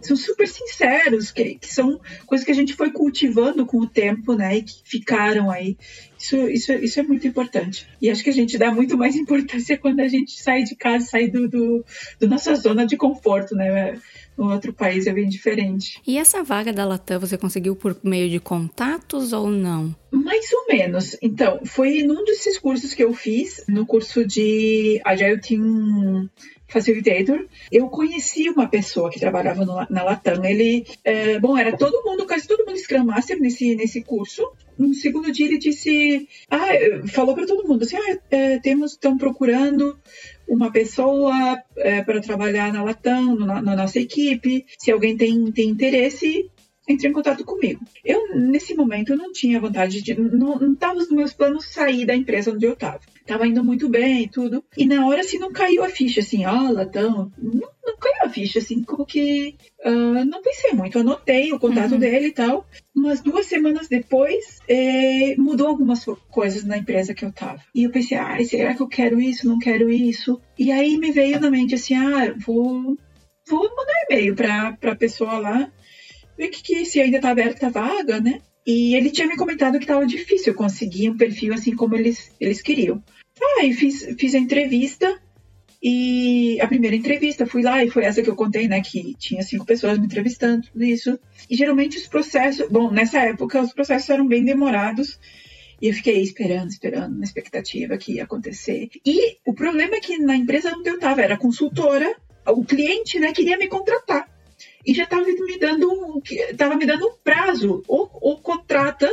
são super sinceros, que, que, são coisas que a gente foi cultivando com o tempo, né? E que ficaram aí. Isso, isso, isso é muito importante. E acho que a gente dá muito mais importância quando a gente sai de casa, sai do, do, do nossa zona de conforto, né? No outro país é bem diferente. E essa vaga da Latam você conseguiu por meio de contatos ou não? Mais ou menos. Então, foi num desses cursos que eu fiz, no curso de Agile Team facilitator, eu conheci uma pessoa que trabalhava no, na Latam. Ele, é, bom, era todo mundo, quase todo mundo Scrum Master nesse, nesse curso. No segundo dia ele disse, ah, falou para todo mundo assim, ah, é, temos, estão procurando uma pessoa é, para trabalhar na Latam, na, na, nossa equipe. Se alguém tem, tem interesse, entre em contato comigo. Eu, nesse momento, não tinha vontade de. Não estava nos meus planos sair da empresa onde eu estava. Estava indo muito bem e tudo. E na hora, assim, não caiu a ficha, assim, ah, Latão. Não, não caiu a ficha, assim, como que. Uh, não pensei muito. Anotei o contato uhum. dele e tal. Umas duas semanas depois, é, mudou algumas coisas na empresa que eu estava. E eu pensei, ah, será que eu quero isso? Não quero isso? E aí me veio na mente assim, ah, vou vou mandar e-mail para a pessoa lá ver que, que se ainda está aberta a vaga, né? E ele tinha me comentado que estava difícil conseguir um perfil assim como eles, eles queriam. Ah, e fiz, fiz a entrevista e a primeira entrevista fui lá e foi essa que eu contei, né? Que tinha cinco pessoas me entrevistando, tudo isso. E geralmente os processos, bom, nessa época os processos eram bem demorados. E eu fiquei esperando, esperando, na expectativa que ia acontecer. E o problema é que na empresa onde eu estava, era consultora, o cliente, né, queria me contratar e já estava me dando um, tava me dando um prazo. Ou, ou contrata,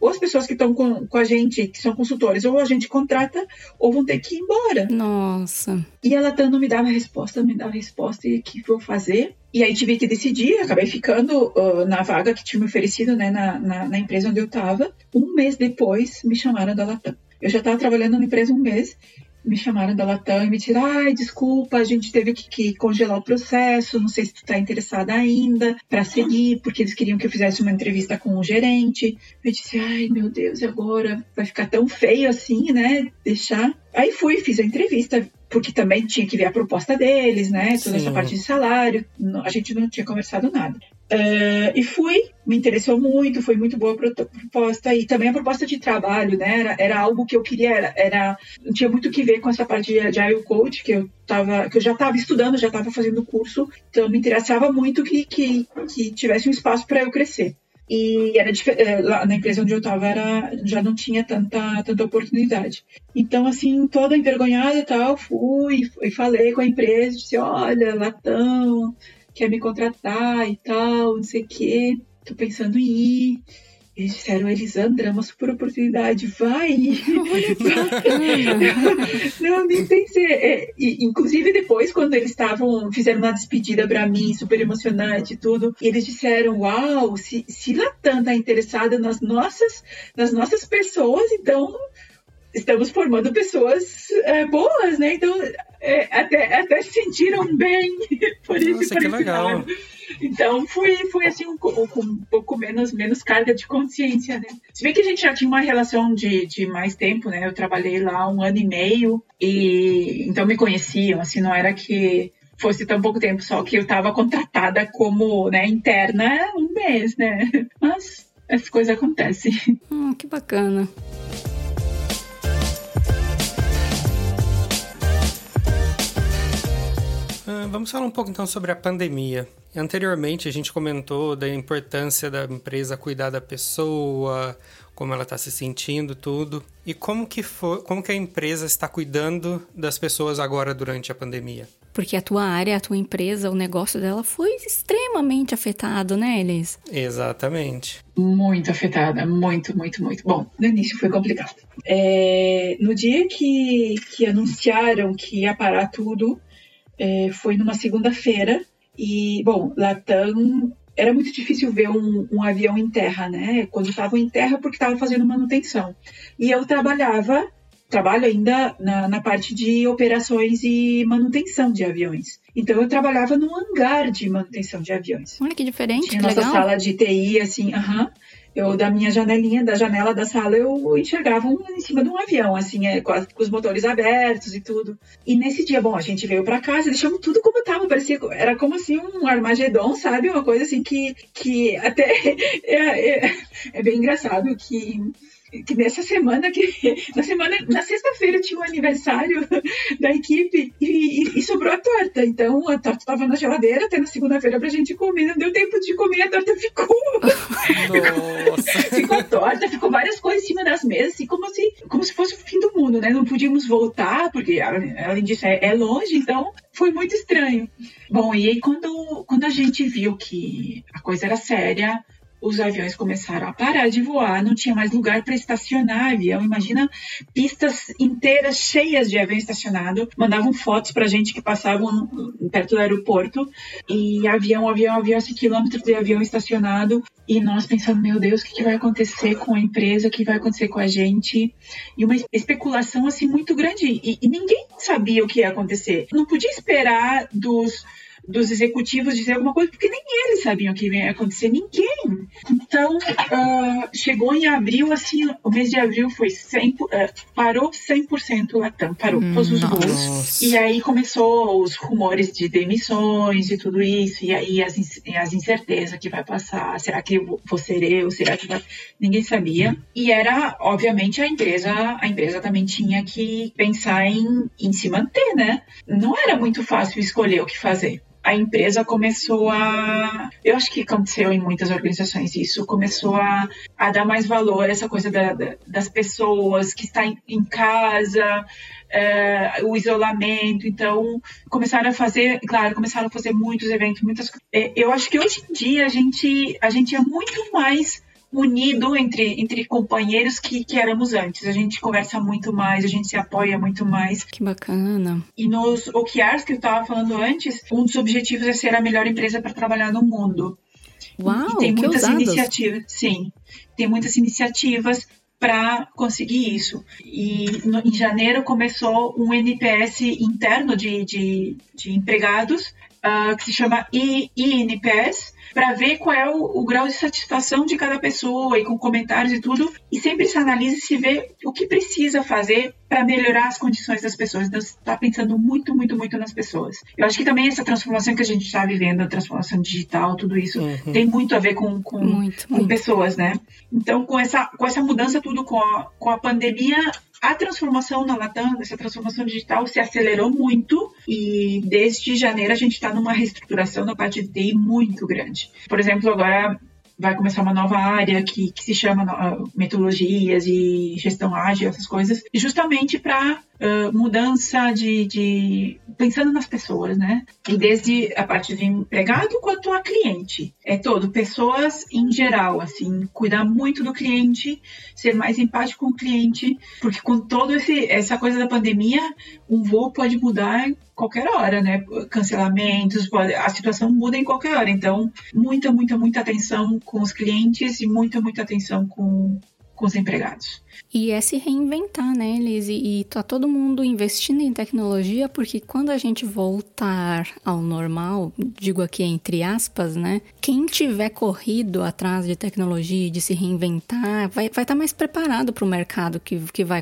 ou as pessoas que estão com, com a gente, que são consultores, ou a gente contrata, ou vão ter que ir embora. Nossa. E ela não me dava resposta, não me dava resposta, e o que vou fazer? E aí tive que decidir, acabei ficando uh, na vaga que tinha me oferecido, né, na, na, na empresa onde eu estava. Um mês depois, me chamaram da Latam. Eu já estava trabalhando na empresa um mês me chamaram da Latam e me disseram, ai, desculpa, a gente teve que, que, congelar o processo, não sei se tu tá interessada ainda para seguir, porque eles queriam que eu fizesse uma entrevista com o gerente. Eu disse, ai, meu Deus, e agora? Vai ficar tão feio assim, né? Deixar. Aí fui, fiz a entrevista, porque também tinha que ver a proposta deles, né? Toda Sim. essa parte de salário. A gente não tinha conversado nada. Uh, e fui, me interessou muito, foi muito boa a proposta e também a proposta de trabalho, né? Era, era algo que eu queria, era, era tinha muito que ver com essa parte de Agile Coach que eu tava, que eu já estava estudando, já estava fazendo curso, então me interessava muito que, que, que tivesse um espaço para eu crescer. E era eh, lá na empresa onde eu estava era já não tinha tanta tanta oportunidade. Então assim, toda envergonhada e tal, fui e falei com a empresa, disse, olha, latão quer me contratar e tal, não sei o quê, tô pensando em ir. Eles disseram, Elisandra, é uma super oportunidade, vai! não, nem pensei. É, e, inclusive, depois, quando eles estavam, fizeram uma despedida para mim, super emocionante e tudo, e eles disseram, uau, se, se Latam tá interessada nas nossas, nas nossas pessoas, então estamos formando pessoas é, boas, né? Então, é, até, até se sentiram bem por isso. Nossa, que legal. Então fui, fui assim um, com um pouco menos, menos carga de consciência, né? Se bem que a gente já tinha uma relação de, de mais tempo, né? Eu trabalhei lá um ano e meio e então me conheciam, assim, não era que fosse tão pouco tempo, só que eu estava contratada como né, interna um mês, né? Mas essas coisas acontecem. Hum, que bacana. Vamos falar um pouco então sobre a pandemia. Anteriormente a gente comentou da importância da empresa cuidar da pessoa, como ela está se sentindo, tudo. E como que for, como que a empresa está cuidando das pessoas agora durante a pandemia? Porque a tua área, a tua empresa, o negócio dela foi extremamente afetado, né, Elis? Exatamente. Muito afetada, muito, muito, muito. Bom, no início foi complicado. É, no dia que, que anunciaram que ia parar tudo, é, foi numa segunda-feira e, bom, Latam era muito difícil ver um, um avião em terra, né? Quando estavam em terra, porque estavam fazendo manutenção. E eu trabalhava trabalho ainda na, na parte de operações e manutenção de aviões. Então eu trabalhava num hangar de manutenção de aviões. Olha que diferente, Tinha que nossa legal. sala de TI, assim, aham. Eu, da minha janelinha, da janela da sala, eu enxergava um em cima de um avião, assim, é, com, os motores abertos e tudo. E nesse dia, bom, a gente veio pra casa, deixamos tudo como tava, parecia, era como assim um Armagedon, sabe? Uma coisa assim que, que até é, é, é bem engraçado que que nessa semana que na semana na sexta-feira tinha o aniversário da equipe e, e- e sobrou a torta então a torta estava na geladeira até na segunda-feira pra gente comer não deu tempo de comer a torta ficou ficou torta, ficou várias coisas em cima das mesas, assim, como se, como se fosse o fim do mundo, né? Não podíamos voltar, porque além disso é, é longe, então foi muito estranho. Bom, e aí quando, quando a gente viu que a coisa era séria, os aviões começaram a parar de voar, não tinha mais lugar para estacionar avião. Imagina pistas inteiras cheias de avião estacionado. Mandavam fotos para gente que passavam perto do aeroporto e avião, avião, avião, assim, quilômetros de avião estacionado. E nós pensando, meu Deus, o que, que vai acontecer com a empresa? O que vai acontecer com a gente? E uma especulação assim muito grande. E, e ninguém sabia o que ia acontecer. Não podia esperar dos dos executivos dizer alguma coisa, porque nem eles sabiam o que ia acontecer, ninguém. Então, uh, chegou em abril, assim, o mês de abril foi 100, uh, parou 100% o Latam, parou hum, todos os voos. E aí começou os rumores de demissões e tudo isso, e aí as, as incertezas que vai passar, será que vou ser eu, será que vai... Ninguém sabia. E era, obviamente, a empresa, a empresa também tinha que pensar em, em se manter, né? Não era muito fácil escolher o que fazer a empresa começou a. Eu acho que aconteceu em muitas organizações isso, começou a, a dar mais valor a essa coisa da, da, das pessoas que estão em, em casa, é, o isolamento. Então, começaram a fazer, claro, começaram a fazer muitos eventos, muitas é, Eu acho que hoje em dia a gente, a gente é muito mais unido entre, entre companheiros que, que éramos antes. A gente conversa muito mais, a gente se apoia muito mais. Que bacana. E nos OKRs que eu estava falando antes, um dos objetivos é ser a melhor empresa para trabalhar no mundo. Uau, e tem que muitas ousados. iniciativas, sim, tem muitas iniciativas para conseguir isso. E no, em janeiro começou um NPS interno de, de, de empregados uh, que se chama INPS para ver qual é o, o, grau de satisfação de cada pessoa e com comentários e tudo. E sempre se analisa e se vê o que precisa fazer para melhorar as condições das pessoas. Então, está pensando muito, muito, muito nas pessoas. Eu acho que também essa transformação que a gente está vivendo, a transformação digital, tudo isso, uhum. tem muito a ver com, com, muito, com muito. pessoas, né? Então, com essa, com essa mudança tudo, com a, com a pandemia, a transformação na Latam, essa transformação digital se acelerou muito e desde janeiro a gente está numa reestruturação na parte de TI muito grande. Por exemplo, agora vai começar uma nova área que, que se chama uh, metodologias e gestão ágil, essas coisas, justamente para mudança de, de, pensando nas pessoas, né? E desde a parte de empregado quanto a cliente, é todo pessoas em geral, assim, cuidar muito do cliente, ser mais empático com o cliente, porque com esse essa coisa da pandemia, um voo pode mudar qualquer hora, né? Cancelamentos, pode, a situação muda em qualquer hora. Então, muita, muita, muita atenção com os clientes e muita, muita atenção com, com os empregados. E é se reinventar, né, Liz? E, tá todo mundo investindo em tecnologia, porque quando a gente voltar ao normal, digo aqui entre aspas, né? Quem tiver corrido atrás de tecnologia, de se reinventar, vai estar vai tá mais preparado para o mercado que, que vai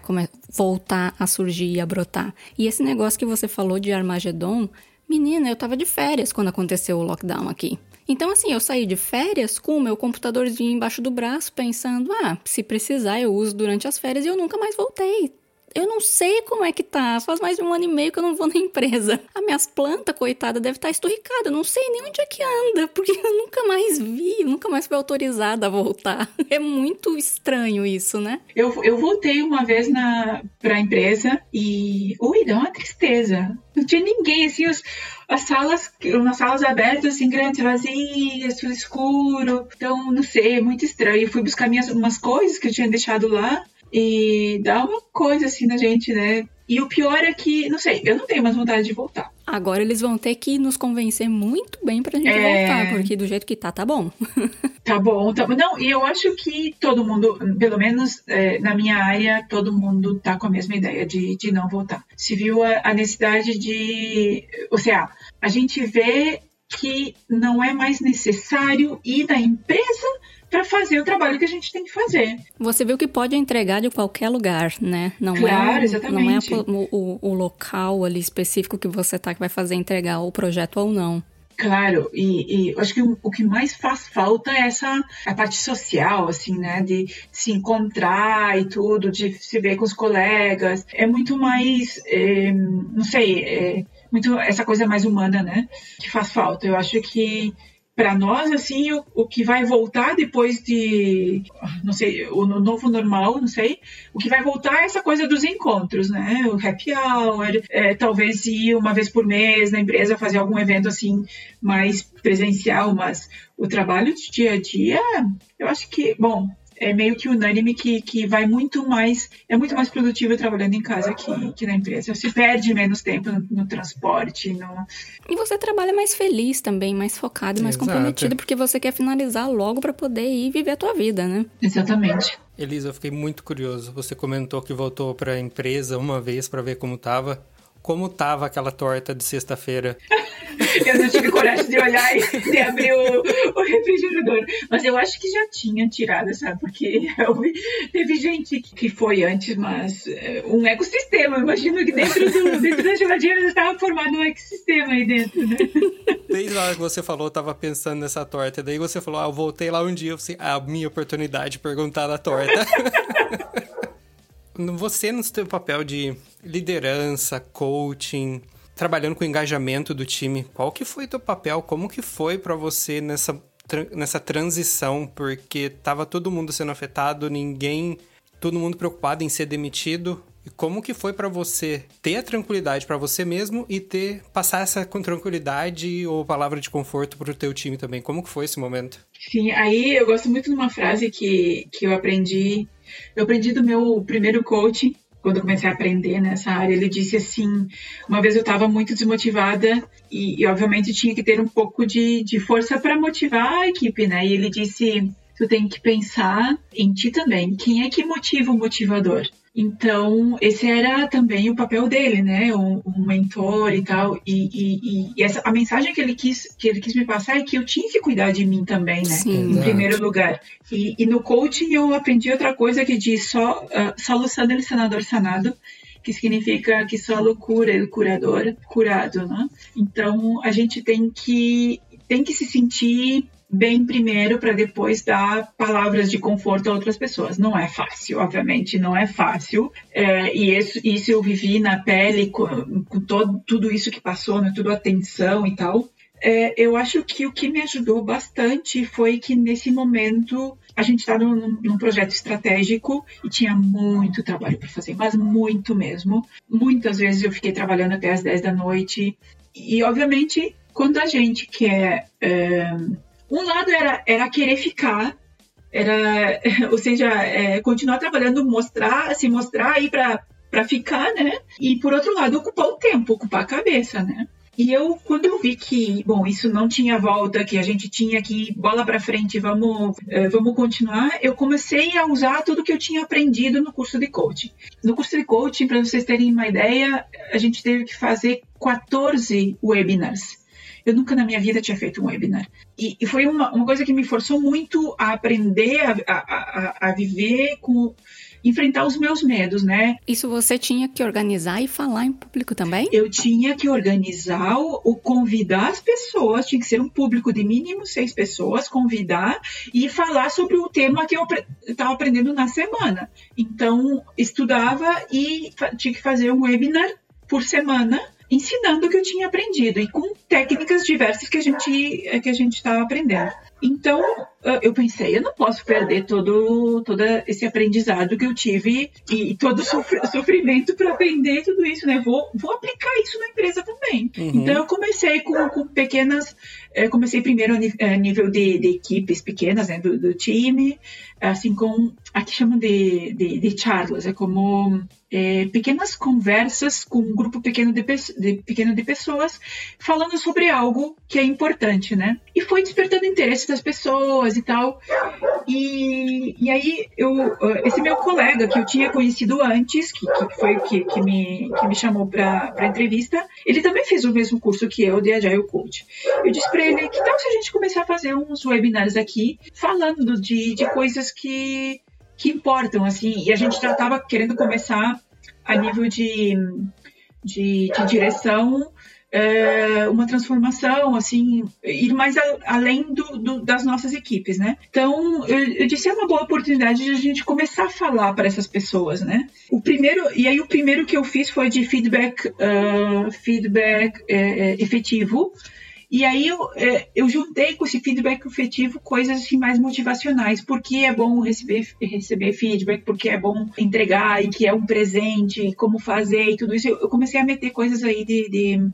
voltar a surgir e a brotar. E esse negócio que você falou de Armagedon, menina, eu tava de férias quando aconteceu o lockdown aqui. Então, assim, eu saí de férias com o meu computadorzinho embaixo do braço, pensando, ah, se precisar eu uso durante as férias e eu nunca mais voltei. Eu não sei como é que tá. Faz mais de um ano e meio que eu não vou na empresa. As minhas plantas, coitada, deve estar esturricada. Eu não sei nem onde é que anda, porque eu nunca mais vi, nunca mais fui autorizada a voltar. É muito estranho isso, né? Eu, eu voltei uma vez na, pra empresa e. Ui, dá uma tristeza. Não tinha ninguém, assim, os, as salas, umas salas abertas, assim, grandes, vazias, tudo escuro. Então, não sei, é muito estranho. Eu fui buscar minhas umas coisas que eu tinha deixado lá. E dá uma coisa assim na gente, né? E o pior é que, não sei, eu não tenho mais vontade de voltar. Agora eles vão ter que nos convencer muito bem pra gente é... voltar, porque do jeito que tá, tá bom. tá bom, tá bom. Não, e eu acho que todo mundo, pelo menos é, na minha área, todo mundo tá com a mesma ideia de, de não voltar. Se viu a, a necessidade de. Ou seja, a gente vê que não é mais necessário ir na empresa para fazer o trabalho que a gente tem que fazer. Você viu que pode entregar de qualquer lugar, né? Não é claro, é, exatamente. Não é o, o, o, local ali específico que você tá que vai fazer entregar o projeto ou não. Claro, e, e acho que o, o, que mais faz falta é essa a parte social, assim, né? De se encontrar e tudo, de se ver com os colegas. É muito mais, é, não sei, é, muito essa coisa mais humana, né? Que faz falta. Eu acho que para nós, assim, o, o, que vai voltar depois de, não sei, o novo normal, não sei, o que vai voltar é essa coisa dos encontros, né? O happy hour, é, talvez ir uma vez por mês na empresa fazer algum evento assim mais presencial, mas o trabalho de dia a dia, eu acho que, bom, é meio que unânime que, que vai muito mais, é muito mais produtivo trabalhando em casa que, que na empresa. Você perde menos tempo no, no transporte. No... E você trabalha mais feliz também, mais focado, mais Exato. comprometido, porque você quer finalizar logo para poder ir viver a tua vida, né? Exatamente. Elisa, eu fiquei muito curioso. Você comentou que voltou para a empresa uma vez para ver como tava como tava aquela torta de sexta-feira. eu não tive coragem de olhar e de abrir o, o, refrigerador. Mas eu acho que já tinha tirado, sabe? Porque teve gente que foi antes, mas é, um ecossistema. Eu imagino que dentro, do, dentro da geladeira estava formado um ecossistema aí dentro, né? Desde a hora que você falou, eu tava pensando nessa torta. Daí você falou, ah, eu voltei lá um dia, eu falei, ah, a minha oportunidade de perguntar da torta. você no seu papel de liderança, coaching, trabalhando com o engajamento do time, qual que foi teu papel? Como que foi para você nessa, nessa transição? Porque tava todo mundo sendo afetado, ninguém, todo mundo preocupado em ser demitido. E como que foi para você ter a tranquilidade para você mesmo e ter passar essa com tranquilidade ou palavra de conforto para o teu time também? Como que foi esse momento? Sim, aí eu gosto muito de uma frase que, que eu aprendi eu aprendi do meu primeiro coach, quando eu comecei a aprender nessa área. Ele disse assim: uma vez eu estava muito desmotivada e, e, obviamente, tinha que ter um pouco de, de força para motivar a equipe, né? E ele disse: tu tem que pensar em ti também. Quem é que motiva o motivador? Então, esse era também o papel dele, né? Um, um mentor e tal. E, e, e, essa, a mensagem que ele, quis, que ele quis me passar é que eu tinha que cuidar de mim também, né? Sim, em primeiro lugar. E, e, no coaching eu aprendi outra coisa que diz só, uh, solo sano el sanador sanado que significa que só cura o curador curado, né? Então a gente tem que tem que se sentir bem primeiro para depois dar palavras de conforto a outras pessoas. Não é fácil, obviamente, não é fácil. É, e isso, isso eu vivi na pele com, com todo, tudo isso que passou, né, tudo a tensão e tal. É, eu acho que o que me ajudou bastante foi que nesse momento a gente estava num, num, projeto estratégico e tinha muito trabalho para fazer, mas muito mesmo. Muitas vezes eu fiquei trabalhando até as 10 da noite. E, obviamente, quando a gente quer. É, um lado era, era querer ficar, era, ou seja, é, continuar trabalhando, mostrar, se mostrar aí para ficar, né? E por outro lado, ocupar o tempo, ocupar a cabeça, né? E eu, quando eu vi que, bom, isso não tinha volta, que a gente tinha que bola para frente, vamos, é, vamos continuar, eu comecei a usar tudo que eu tinha aprendido no curso de coaching. No curso de coaching, para vocês terem uma ideia, a gente teve que fazer 14 webinars. Eu nunca na minha vida tinha feito um webinar. E, e foi uma, uma, coisa que me forçou muito a aprender a, a, a, a viver com enfrentar os meus medos, né? Isso você tinha que organizar e falar em público também? Eu tinha que organizar, o, convidar as pessoas, tinha que ser um público de mínimo seis pessoas, convidar e falar sobre o tema que eu estava aprendendo na semana. Então, estudava e tinha que fazer um webinar por semana ensinando o que eu tinha aprendido e com técnicas diversas que a gente que a gente estava aprendendo. Então, eu pensei, eu não posso perder todo, todo esse aprendizado que eu tive e todo o sofrimento para aprender tudo isso, né? Vou, vou aplicar isso na empresa também. Uhum. Então, eu comecei com, com pequenas. Comecei primeiro a nível de, de equipes pequenas, né, do, do time. assim com aqui chamam de, de, de charlas, é como é, pequenas conversas com um grupo pequeno de, de, pequeno de pessoas falando sobre algo que é importante, né? E foi despertando interesse das pessoas e tal. E, e aí eu, esse meu colega que eu tinha conhecido antes, que, que foi o que, que, me, que me chamou para entrevista, ele também fez o mesmo curso que eu de Agile Coach. Eu disse para ele, que tal se a gente começar a fazer uns webinars aqui falando de, de coisas que que importam, assim, e a gente já estava querendo começar a nível de, de, de direção é, uma transformação, assim, ir mais a, além do, do, das nossas equipes, né? Então, eu, eu, disse, é uma boa oportunidade de a gente começar a falar para essas pessoas, né? O primeiro, e aí o primeiro que eu fiz foi de feedback, uh, feedback é, é, efetivo, e aí eu, é, eu juntei com esse feedback efetivo coisas assim, mais motivacionais. Porque é bom receber, receber feedback, porque é bom entregar e que é um presente, como fazer e tudo isso. Eu comecei a meter coisas aí de, de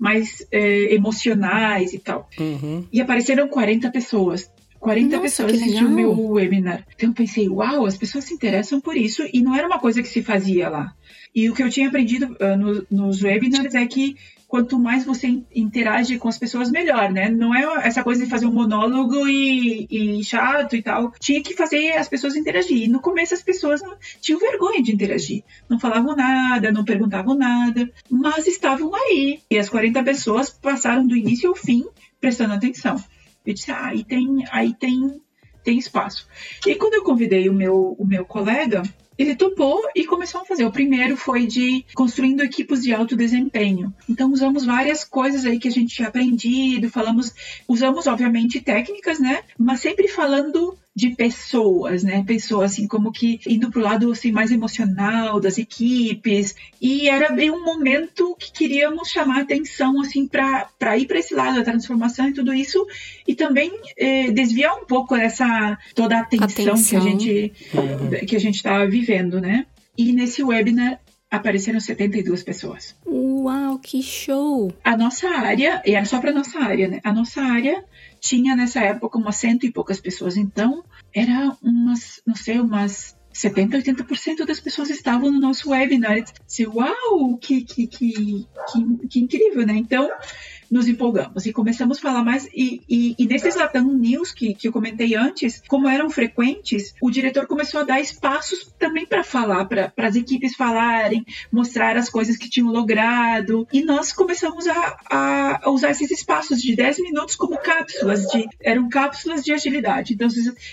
mais é, emocionais e tal. Uhum. E apareceram 40 pessoas. 40 Nossa, pessoas assistiram o meu webinar. Então eu pensei, uau, as pessoas se interessam por isso e não era uma coisa que se fazia lá. E o que eu tinha aprendido uh, no, nos webinars é que quanto mais você interage com as pessoas, melhor, né? Não é essa coisa de fazer um monólogo e, e chato e tal. Tinha que fazer as pessoas interagir. E no começo as pessoas tinham vergonha de interagir. Não falavam nada, não perguntavam nada, mas estavam aí. E as 40 pessoas passaram do início ao fim prestando atenção. Eu disse, ah, aí tem, aí tem, tem espaço. E quando eu convidei o meu, o meu colega, ele topou e começou a fazer. O primeiro foi de construindo equipes de alto desempenho. Então usamos várias coisas aí que a gente tinha aprendido, falamos, usamos obviamente técnicas, né? Mas sempre falando de pessoas, né? Pessoas assim como que indo pro lado assim mais emocional das equipes e era bem um momento que queríamos chamar atenção assim para para ir para esse lado da transformação e tudo isso e também eh, desviar um pouco essa toda a atenção, atenção. que a gente uhum. que a gente estava vivendo, né? E nesse webinar apareceram 72 pessoas. Uau, que show! A nossa área, e era só para nossa área, né? A nossa área tinha nessa época umas cento e poucas pessoas, então era umas, não sei, umas 70, 80% das pessoas estavam no nosso webinar. Disse, uau, que, que, que, que incrível, né? Então, nos empolgamos e começamos a falar mais. E, e, e nesses Latam News que, que eu comentei antes, como eram frequentes, o diretor começou a dar espaços também para falar, para as equipes falarem, mostrar as coisas que tinham logrado. E nós começamos a, a usar esses espaços de 10 minutos como cápsulas, de, eram cápsulas de agilidade. Então,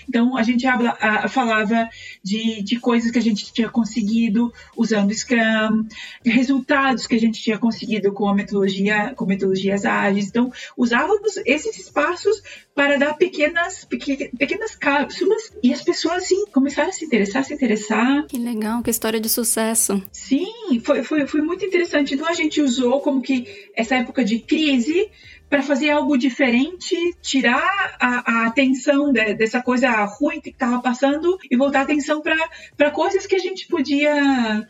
então a gente habla, a, falava de, de coisas que a gente tinha conseguido usando Scrum, resultados que a gente tinha conseguido com a metodologia, com metodologias então, usávamos esses espaços para dar pequenas, pequenas cápsulas e as pessoas, assim, começaram a se interessar, a se interessar. Que legal, que história de sucesso. Sim, foi, foi, foi muito interessante. Então, a gente usou como que essa época de crise para fazer algo diferente, tirar a, a atenção de, dessa coisa ruim que estava passando e voltar a atenção para coisas que a gente podia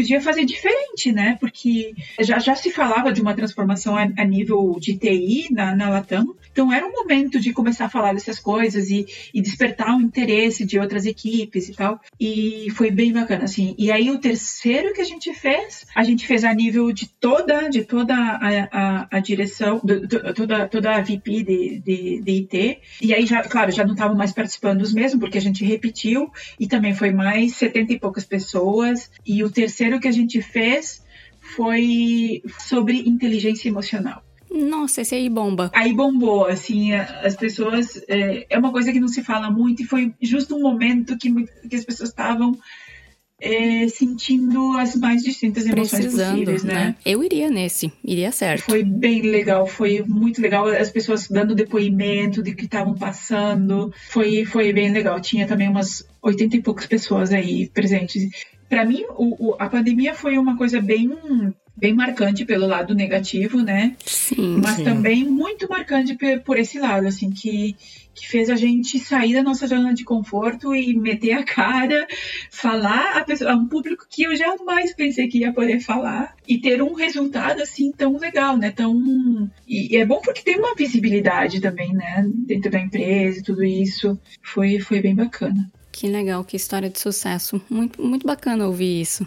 podia fazer diferente, né? Porque já, já se falava de uma transformação a, a nível de TI na, na Latam, então era um momento de começar a falar dessas coisas e, e, despertar o interesse de outras equipes e tal. E foi bem bacana, assim. E aí o terceiro que a gente fez, a gente fez a nível de toda, de toda a, a, a direção, do, toda, toda a VP de, de, de, IT. E aí, já, claro, já não estavam mais participando os mesmos, porque a gente repetiu, e também foi mais 70 e poucas pessoas. E o terceiro que a gente fez foi sobre inteligência emocional. Nossa, esse aí bomba. Aí bombou, assim, as pessoas. É, é uma coisa que não se fala muito, e foi justo um momento que, que as pessoas estavam é, sentindo as mais distintas emoções Precisando, possíveis, né? né? Eu iria nesse, iria certo. Foi bem legal, foi muito legal. As pessoas dando depoimento de que estavam passando, foi, foi bem legal. Tinha também umas 80 e poucas pessoas aí presentes para mim, o, o, a pandemia foi uma coisa bem bem marcante pelo lado negativo, né? Sim. Mas sim. também muito marcante por esse lado, assim, que, que fez a gente sair da nossa zona de conforto e meter a cara, falar a, pessoa, a um público que eu jamais pensei que ia poder falar e ter um resultado assim tão legal, né? Tão e, e é bom porque tem uma visibilidade também, né? Dentro da empresa e tudo isso foi foi bem bacana. Que legal, que história de sucesso. Muito, muito bacana ouvir isso.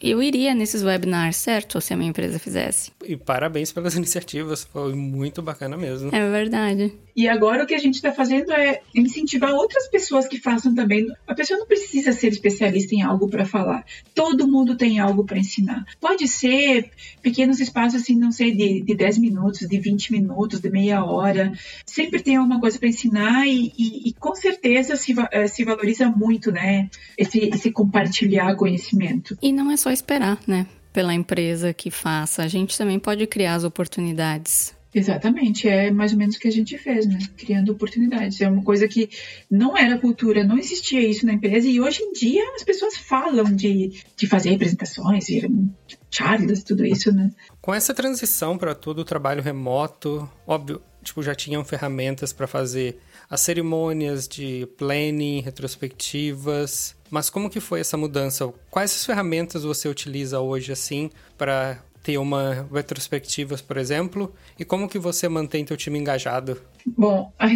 Eu iria nesses webinars, certo? Se a minha empresa fizesse. E parabéns pelas iniciativas, foi muito bacana mesmo. É verdade. E agora o que a gente está fazendo é incentivar outras pessoas que façam também. A pessoa não precisa ser especialista em algo para falar. Todo mundo tem algo para ensinar. Pode ser pequenos espaços, assim, não sei, de, de 10 minutos, de 20 minutos, de meia hora. Sempre tem alguma coisa para ensinar e, e, e, com certeza se, eh, se valoriza muito, né? Esse, esse compartilhar conhecimento. E não é só esperar, né? Pela empresa que faça. A gente também pode criar as oportunidades. Exatamente, é mais ou menos o que a gente fez, né? Criando oportunidades. É uma coisa que não era cultura, não existia isso na empresa e hoje em dia as pessoas falam de, de fazer apresentações, charlas, tudo isso, né? Com essa transição para todo o trabalho remoto, óbvio, tipo, já tinham ferramentas para fazer as cerimônias de planning, retrospectivas. Mas como que foi essa mudança? Quais as ferramentas você utiliza hoje assim para ter uma retrospectiva, por exemplo, e como que você mantém teu time engajado? Bom, as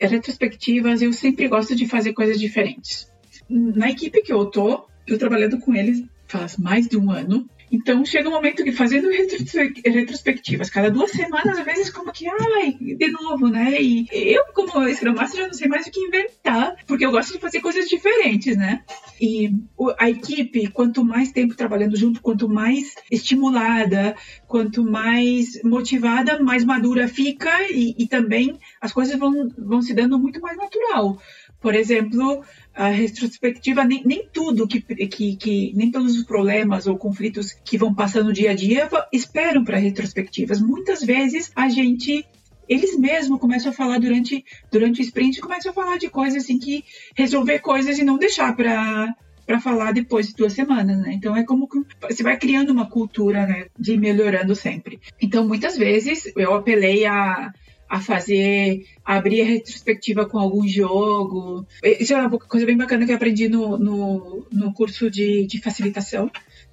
retrospectivas eu sempre gosto de fazer coisas diferentes. Na equipe que eu tô, eu trabalhando com eles faz mais de um ano, então chega um momento que fazendo retrospectivas, cada duas semanas, às vezes como que, ai, de novo, né? E eu, como Scrum Master, já não sei mais o que inventar, porque eu gosto de fazer coisas diferentes, né? E a equipe, quanto mais tempo trabalhando junto, quanto mais estimulada, quanto mais motivada, mais madura fica e, e também as coisas vão, vão se dando muito mais natural. Por exemplo, a retrospectiva, nem, nem tudo que, que, que, nem todos os problemas ou conflitos que vão passando dia a dia esperam para retrospectivas. Muitas vezes a gente eles mesmos começam a falar durante, durante o sprint, começam a falar de coisas assim que resolver coisas e não deixar para para falar depois de duas semanas, né? Então é como que você vai criando uma cultura, né, de melhorando sempre. Então muitas vezes eu apelei a a fazer, a abrir a retrospectiva com algum jogo. Isso é uma coisa bem bacana que eu aprendi no, no, no curso de, de facilitação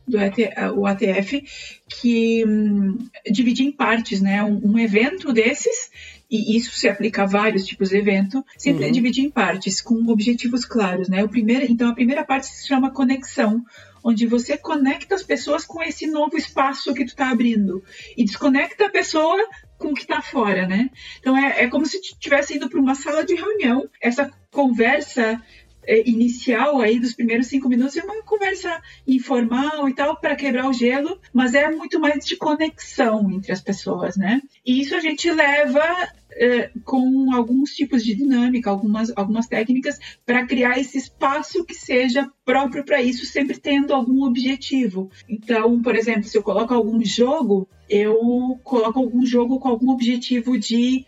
do AT, o ATF, que hum, dividir em partes, né? Um, um, evento desses, e isso se aplica a vários tipos de evento, sempre uhum. dividir em partes, com objetivos claros, né? O primeiro, então, a primeira parte se chama conexão, onde você conecta as pessoas com esse novo espaço que tu está abrindo e desconecta a pessoa com o que está fora, né? Então é, é como se tivesse ido para uma sala de reunião. Essa conversa é, inicial aí dos primeiros cinco minutos é uma conversa informal e tal para quebrar o gelo, mas é muito mais de conexão entre as pessoas, né? E isso a gente leva é, com alguns tipos de dinâmica, algumas, algumas técnicas para criar esse espaço que seja próprio para isso, sempre tendo algum objetivo. Então, por exemplo, se eu coloco algum jogo, eu coloco algum jogo com algum objetivo de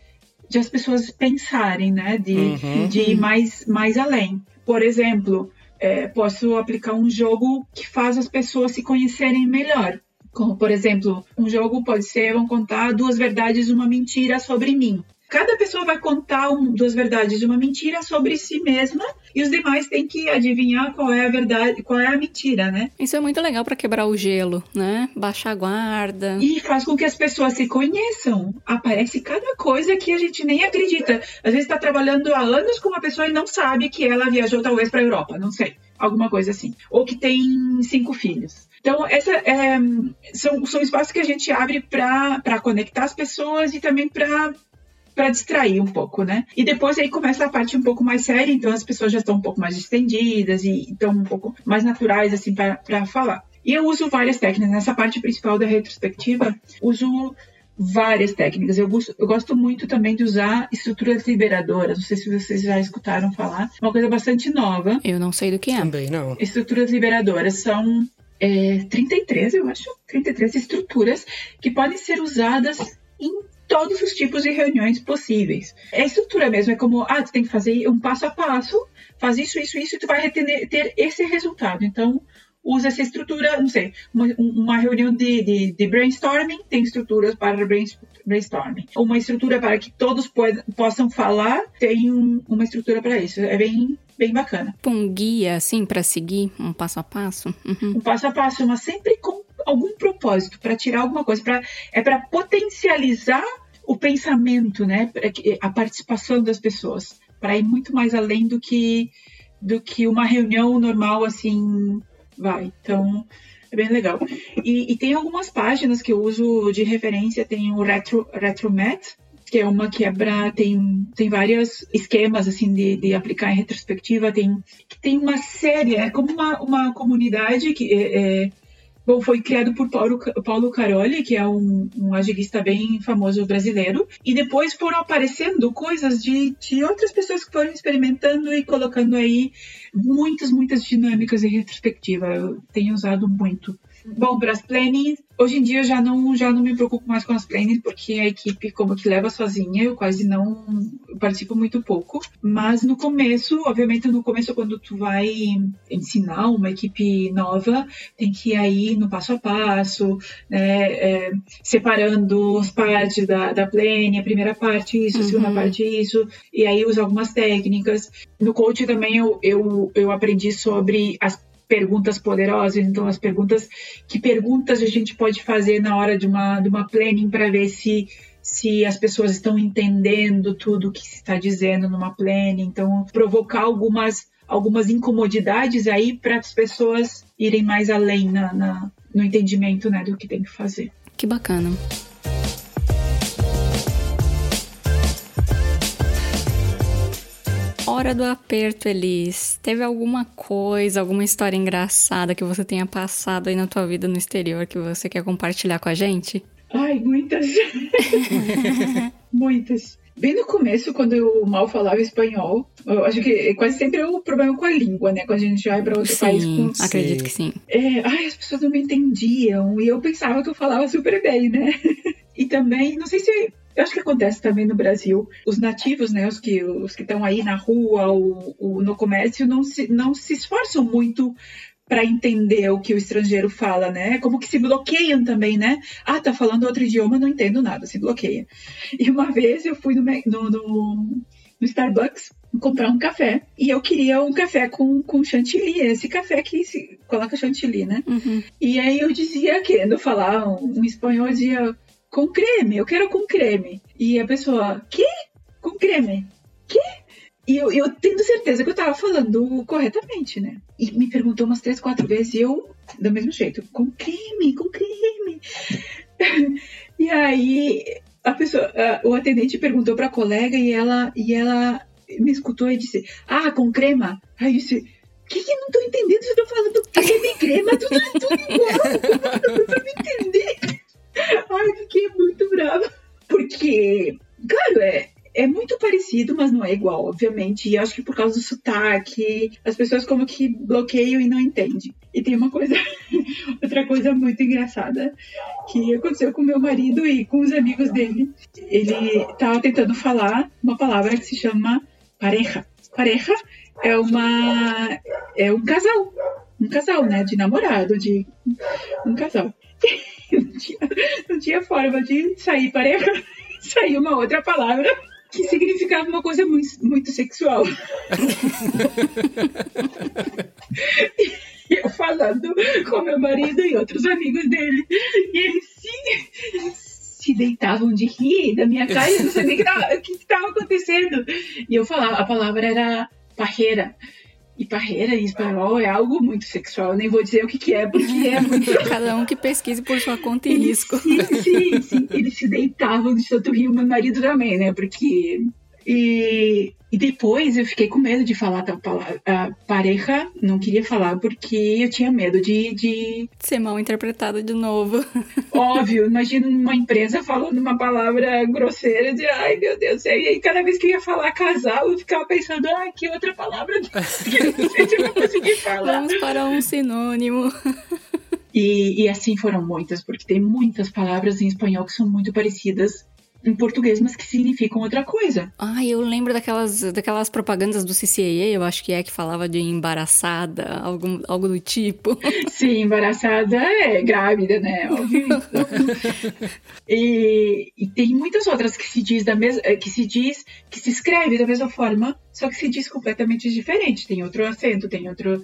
de as pessoas pensarem, né? De, uhum. de ir mais, mais além. Por exemplo, é, posso aplicar um jogo que faz as pessoas se conhecerem melhor. Como, por exemplo, um jogo pode ser, vão contar duas verdades e uma mentira sobre mim. Cada pessoa vai contar um, duas verdades e uma mentira sobre si mesma e os demais têm que adivinhar qual é a verdade, qual é a mentira, né? Isso é muito legal para quebrar o gelo, né? Baixar a guarda. E faz com que as pessoas se conheçam. Aparece cada coisa que a gente nem acredita. Às vezes está trabalhando há anos com uma pessoa e não sabe que ela viajou talvez para a Europa, não sei. Alguma coisa assim. Ou que tem cinco filhos. Então, essa é, são, são espaços que a gente abre para conectar as pessoas e também para para distrair um pouco, né? E depois aí começa a parte um pouco mais séria, então as pessoas já estão um pouco mais estendidas e estão um pouco mais naturais assim para falar. E eu uso várias técnicas nessa parte principal da retrospectiva, uso várias técnicas. Eu gosto, eu gosto muito também de usar estruturas liberadoras. Não sei se vocês já escutaram falar. Uma coisa bastante nova. Eu não sei do que é. Também não. Estruturas liberadoras são é, 33, eu acho, 33 estruturas que podem ser usadas em todos os tipos de reuniões possíveis. É estrutura mesmo, é como, ah, tu tem que fazer um passo a passo, faz isso, isso, isso, e tu vai ter, ter esse resultado. Então, usa essa estrutura, não sei, uma, uma reunião de, de, de, brainstorming tem estruturas para brainstorming. Uma estrutura para que todos pod, possam falar tem um, uma estrutura para isso. É bem, bem bacana. Tipo um guia, assim, para seguir um passo a passo? Uhum. Um passo a passo, mas sempre com algum propósito, para tirar alguma coisa. Pra, é para potencializar o pensamento, né? A participação das pessoas. Para ir muito mais além do que do que uma reunião normal assim vai. Então, é bem legal. E, e, tem algumas páginas que eu uso de referência, tem o Retro, RetroMet, que é uma quebra, tem, tem vários esquemas assim de, de aplicar em retrospectiva, tem, tem uma série, é como uma, uma comunidade que é, é Bom, foi criado por Paulo, Paulo Caroli, que é um, um agilista bem famoso brasileiro, e depois foram aparecendo coisas de, de outras pessoas que foram experimentando e colocando aí muitas, muitas dinâmicas em retrospectiva. Eu tenho usado muito. Bom, para as planning, hoje em dia eu já não, já não me preocupo mais com as planning, porque a equipe como que leva sozinha, eu quase não eu participo muito pouco. Mas no começo, obviamente no começo quando tu vai ensinar uma equipe nova, tem que ir aí no passo a passo, né, é, separando as partes da, da planning, a primeira parte isso, a segunda uhum. parte isso, e aí usa algumas técnicas. No coach também eu, eu, eu aprendi sobre as perguntas poderosas, então as perguntas que perguntas a gente pode fazer na hora de uma de uma planning para ver se se as pessoas estão entendendo tudo o que se está dizendo numa planning, então provocar algumas algumas incomodidades aí para as pessoas irem mais além na, na, no entendimento né, do que tem que fazer. Que bacana. Hora do aperto, Elis, teve alguma coisa, alguma história engraçada que você tenha passado aí na tua vida no exterior que você quer compartilhar com a gente? Ai, muitas. muitas. Bem no começo, quando eu mal falava espanhol, eu acho que quase sempre é o problema com a língua, né? Quando a gente vai para outro sim, país. Com... acredito que sim. É, ai, as pessoas não me entendiam e eu pensava que eu falava super bem, né? E também, não sei se eu acho que acontece também no Brasil. Os nativos, né, os que os que estão aí na rua ou, ou, no comércio, não se, não se esforçam muito para entender o que o estrangeiro fala, né? Como que se bloqueiam também, né? Ah, tá falando outro idioma, não entendo nada, se bloqueia. E uma vez eu fui no, no, no, no Starbucks comprar um café e eu queria um café com, com chantilly, esse café que se coloca chantilly, né? Uhum. E aí eu dizia, querendo falar um, um espanhol, eu dizia com creme, eu quero com creme. E a pessoa, que? Com creme? Que? E eu, eu tendo certeza que eu tava falando corretamente, né? E me perguntou umas três, quatro vezes e eu, do mesmo jeito, com creme, com creme. e aí a pessoa, a, o atendente perguntou pra colega e ela, e ela me escutou e disse, ah, com crema? Aí eu disse, que que eu não tô entendendo? Você tá falando creme e crema, tudo, tudo igual. Como não me entender? Ai, fiquei muito brava. Porque, claro, é, é muito parecido, mas não é igual, obviamente. E acho que por causa do sotaque, as pessoas como que bloqueiam e não entendem. E tem uma coisa, outra coisa muito engraçada que aconteceu com meu marido e com os amigos dele. Ele estava tentando falar uma palavra que se chama pareja. Pareja é uma é um casal, um casal, né, de namorado, de um casal. não, tinha, não tinha forma de sair para sair uma outra palavra que significava uma coisa muito, muito sexual. e eu falando com meu marido e outros amigos dele. E eles se, se deitavam de rir da minha cara e não sabia o que estava acontecendo. E eu falava, a palavra era parreira. E parreira em espanhol é algo muito sexual. Eu nem vou dizer o que, que é, porque é muito. Cada um que pesquise por sua conta e risco. Sim, sim, sim. Eles se deitavam de tanto rio, meu marido também, né? Porque. E e depois eu fiquei com medo de falar a palavra pareja, não queria falar porque eu tinha medo de, de... ser mal interpretada de novo. Óbvio, imagina uma empresa falando uma palavra grosseira de ai meu Deus, e aí cada vez que eu ia falar casal, eu ficava pensando, ah, que outra palavra que eu não sei se eu vou conseguir falar. Vamos para um sinônimo. E, e assim foram muitas, porque tem muitas palavras em espanhol que são muito parecidas em português, mas que significam outra coisa. Ah, eu lembro daquelas, daquelas propagandas do CCAA, eu acho que é, que falava de embaraçada, algo, algo do tipo. Sim, embaraçada é grávida, né? e, e, tem muitas outras que se diz da mesma, que se diz, que se escreve da mesma forma, só que se diz completamente diferente. Tem outro acento, tem outro.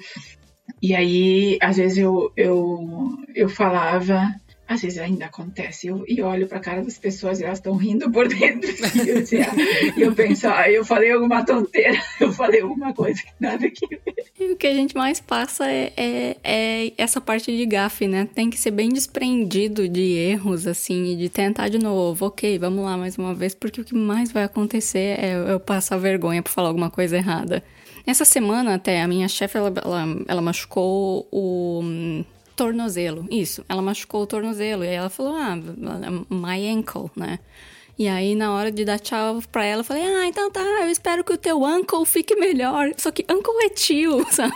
E aí, às vezes eu, eu, eu falava às vezes ainda acontece, eu, e olho para a cara das pessoas e elas estão rindo por dentro. E eu, eu penso, ah, eu falei alguma tonteira, eu falei alguma coisa que nada que ver. O que a gente mais passa é, é, é, essa parte de gafe, né? Tem que ser bem desprendido de erros, assim, e de tentar de novo. Ok, vamos lá mais uma vez, porque o que mais vai acontecer é eu passar vergonha por falar alguma coisa errada. Essa semana até, a minha chefe, ela, ela, ela machucou o tornozelo. Isso, ela machucou o tornozelo. E aí ela falou, ah, my ankle, né? E aí, na hora de dar tchau pra ela, eu falei, ah, então tá, eu espero que o teu uncle fique melhor. Só que uncle é tio, sabe?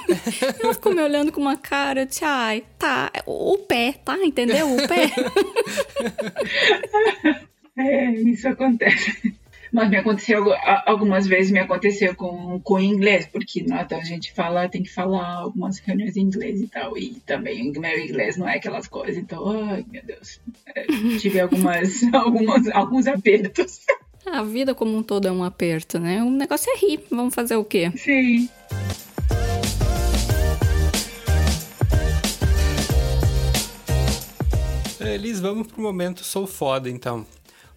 ela ficou me olhando com uma cara, eu disse, ai, tá, o pé, tá? Entendeu? O pé. é, isso acontece. Mas me aconteceu algumas vezes, me aconteceu com, com inglês, porque não, então a gente fala, tem que falar algumas reuniões em inglês e tal, e também meu inglês não é aquelas coisas, então, ai meu Deus, é, tive algumas, algumas, alguns apertos. A vida como um todo é um aperto, né? O negócio é rir, vamos fazer o quê? Sim. Elis, vamos pro momento sou foda, então.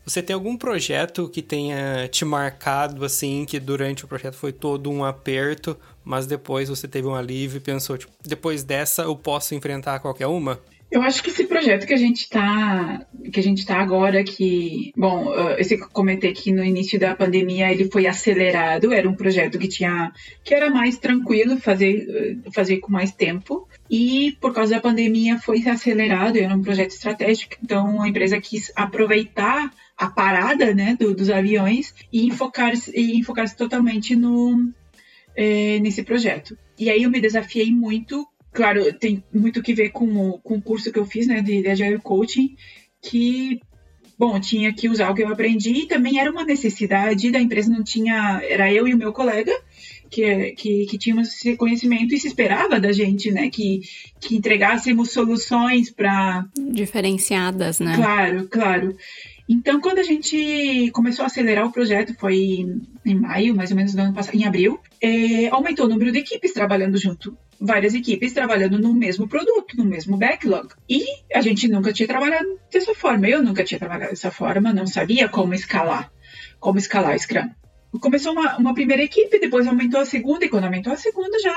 Você tem algum projeto que tenha te marcado assim, que durante o projeto foi todo um aperto, mas depois você teve um alívio e pensou, tipo, depois dessa eu posso enfrentar qualquer uma? Eu acho que esse projeto que a gente está que a gente tá agora que, bom, esse que eu comentei que no início da pandemia ele foi acelerado, era um projeto que tinha que era mais tranquilo fazer fazer com mais tempo e por causa da pandemia foi acelerado, era um projeto estratégico, então a empresa quis aproveitar a parada né, do, dos aviões e enfocar-se enfocar totalmente no, é, nesse projeto. E aí eu me desafiei muito, claro, tem muito que ver com o, com o curso que eu fiz né, de, de Agile Coaching, que bom, tinha que usar o que eu aprendi e também era uma necessidade da empresa, não tinha, era eu e o meu colega que, que, que tínhamos esse conhecimento e se esperava da gente, né, que, que entregássemos soluções para diferenciadas, né? Claro, claro. Então, quando a gente começou a acelerar o projeto, foi em maio, mais ou menos do ano passado, em abril, é, aumentou o número de equipes trabalhando junto. Várias equipes trabalhando no mesmo produto, no mesmo backlog. E a gente nunca tinha trabalhado dessa forma. Eu nunca tinha trabalhado dessa forma, não sabia como escalar, como escalar o Scrum. Começou uma, uma primeira equipe, depois aumentou a segunda, e quando aumentou a segunda já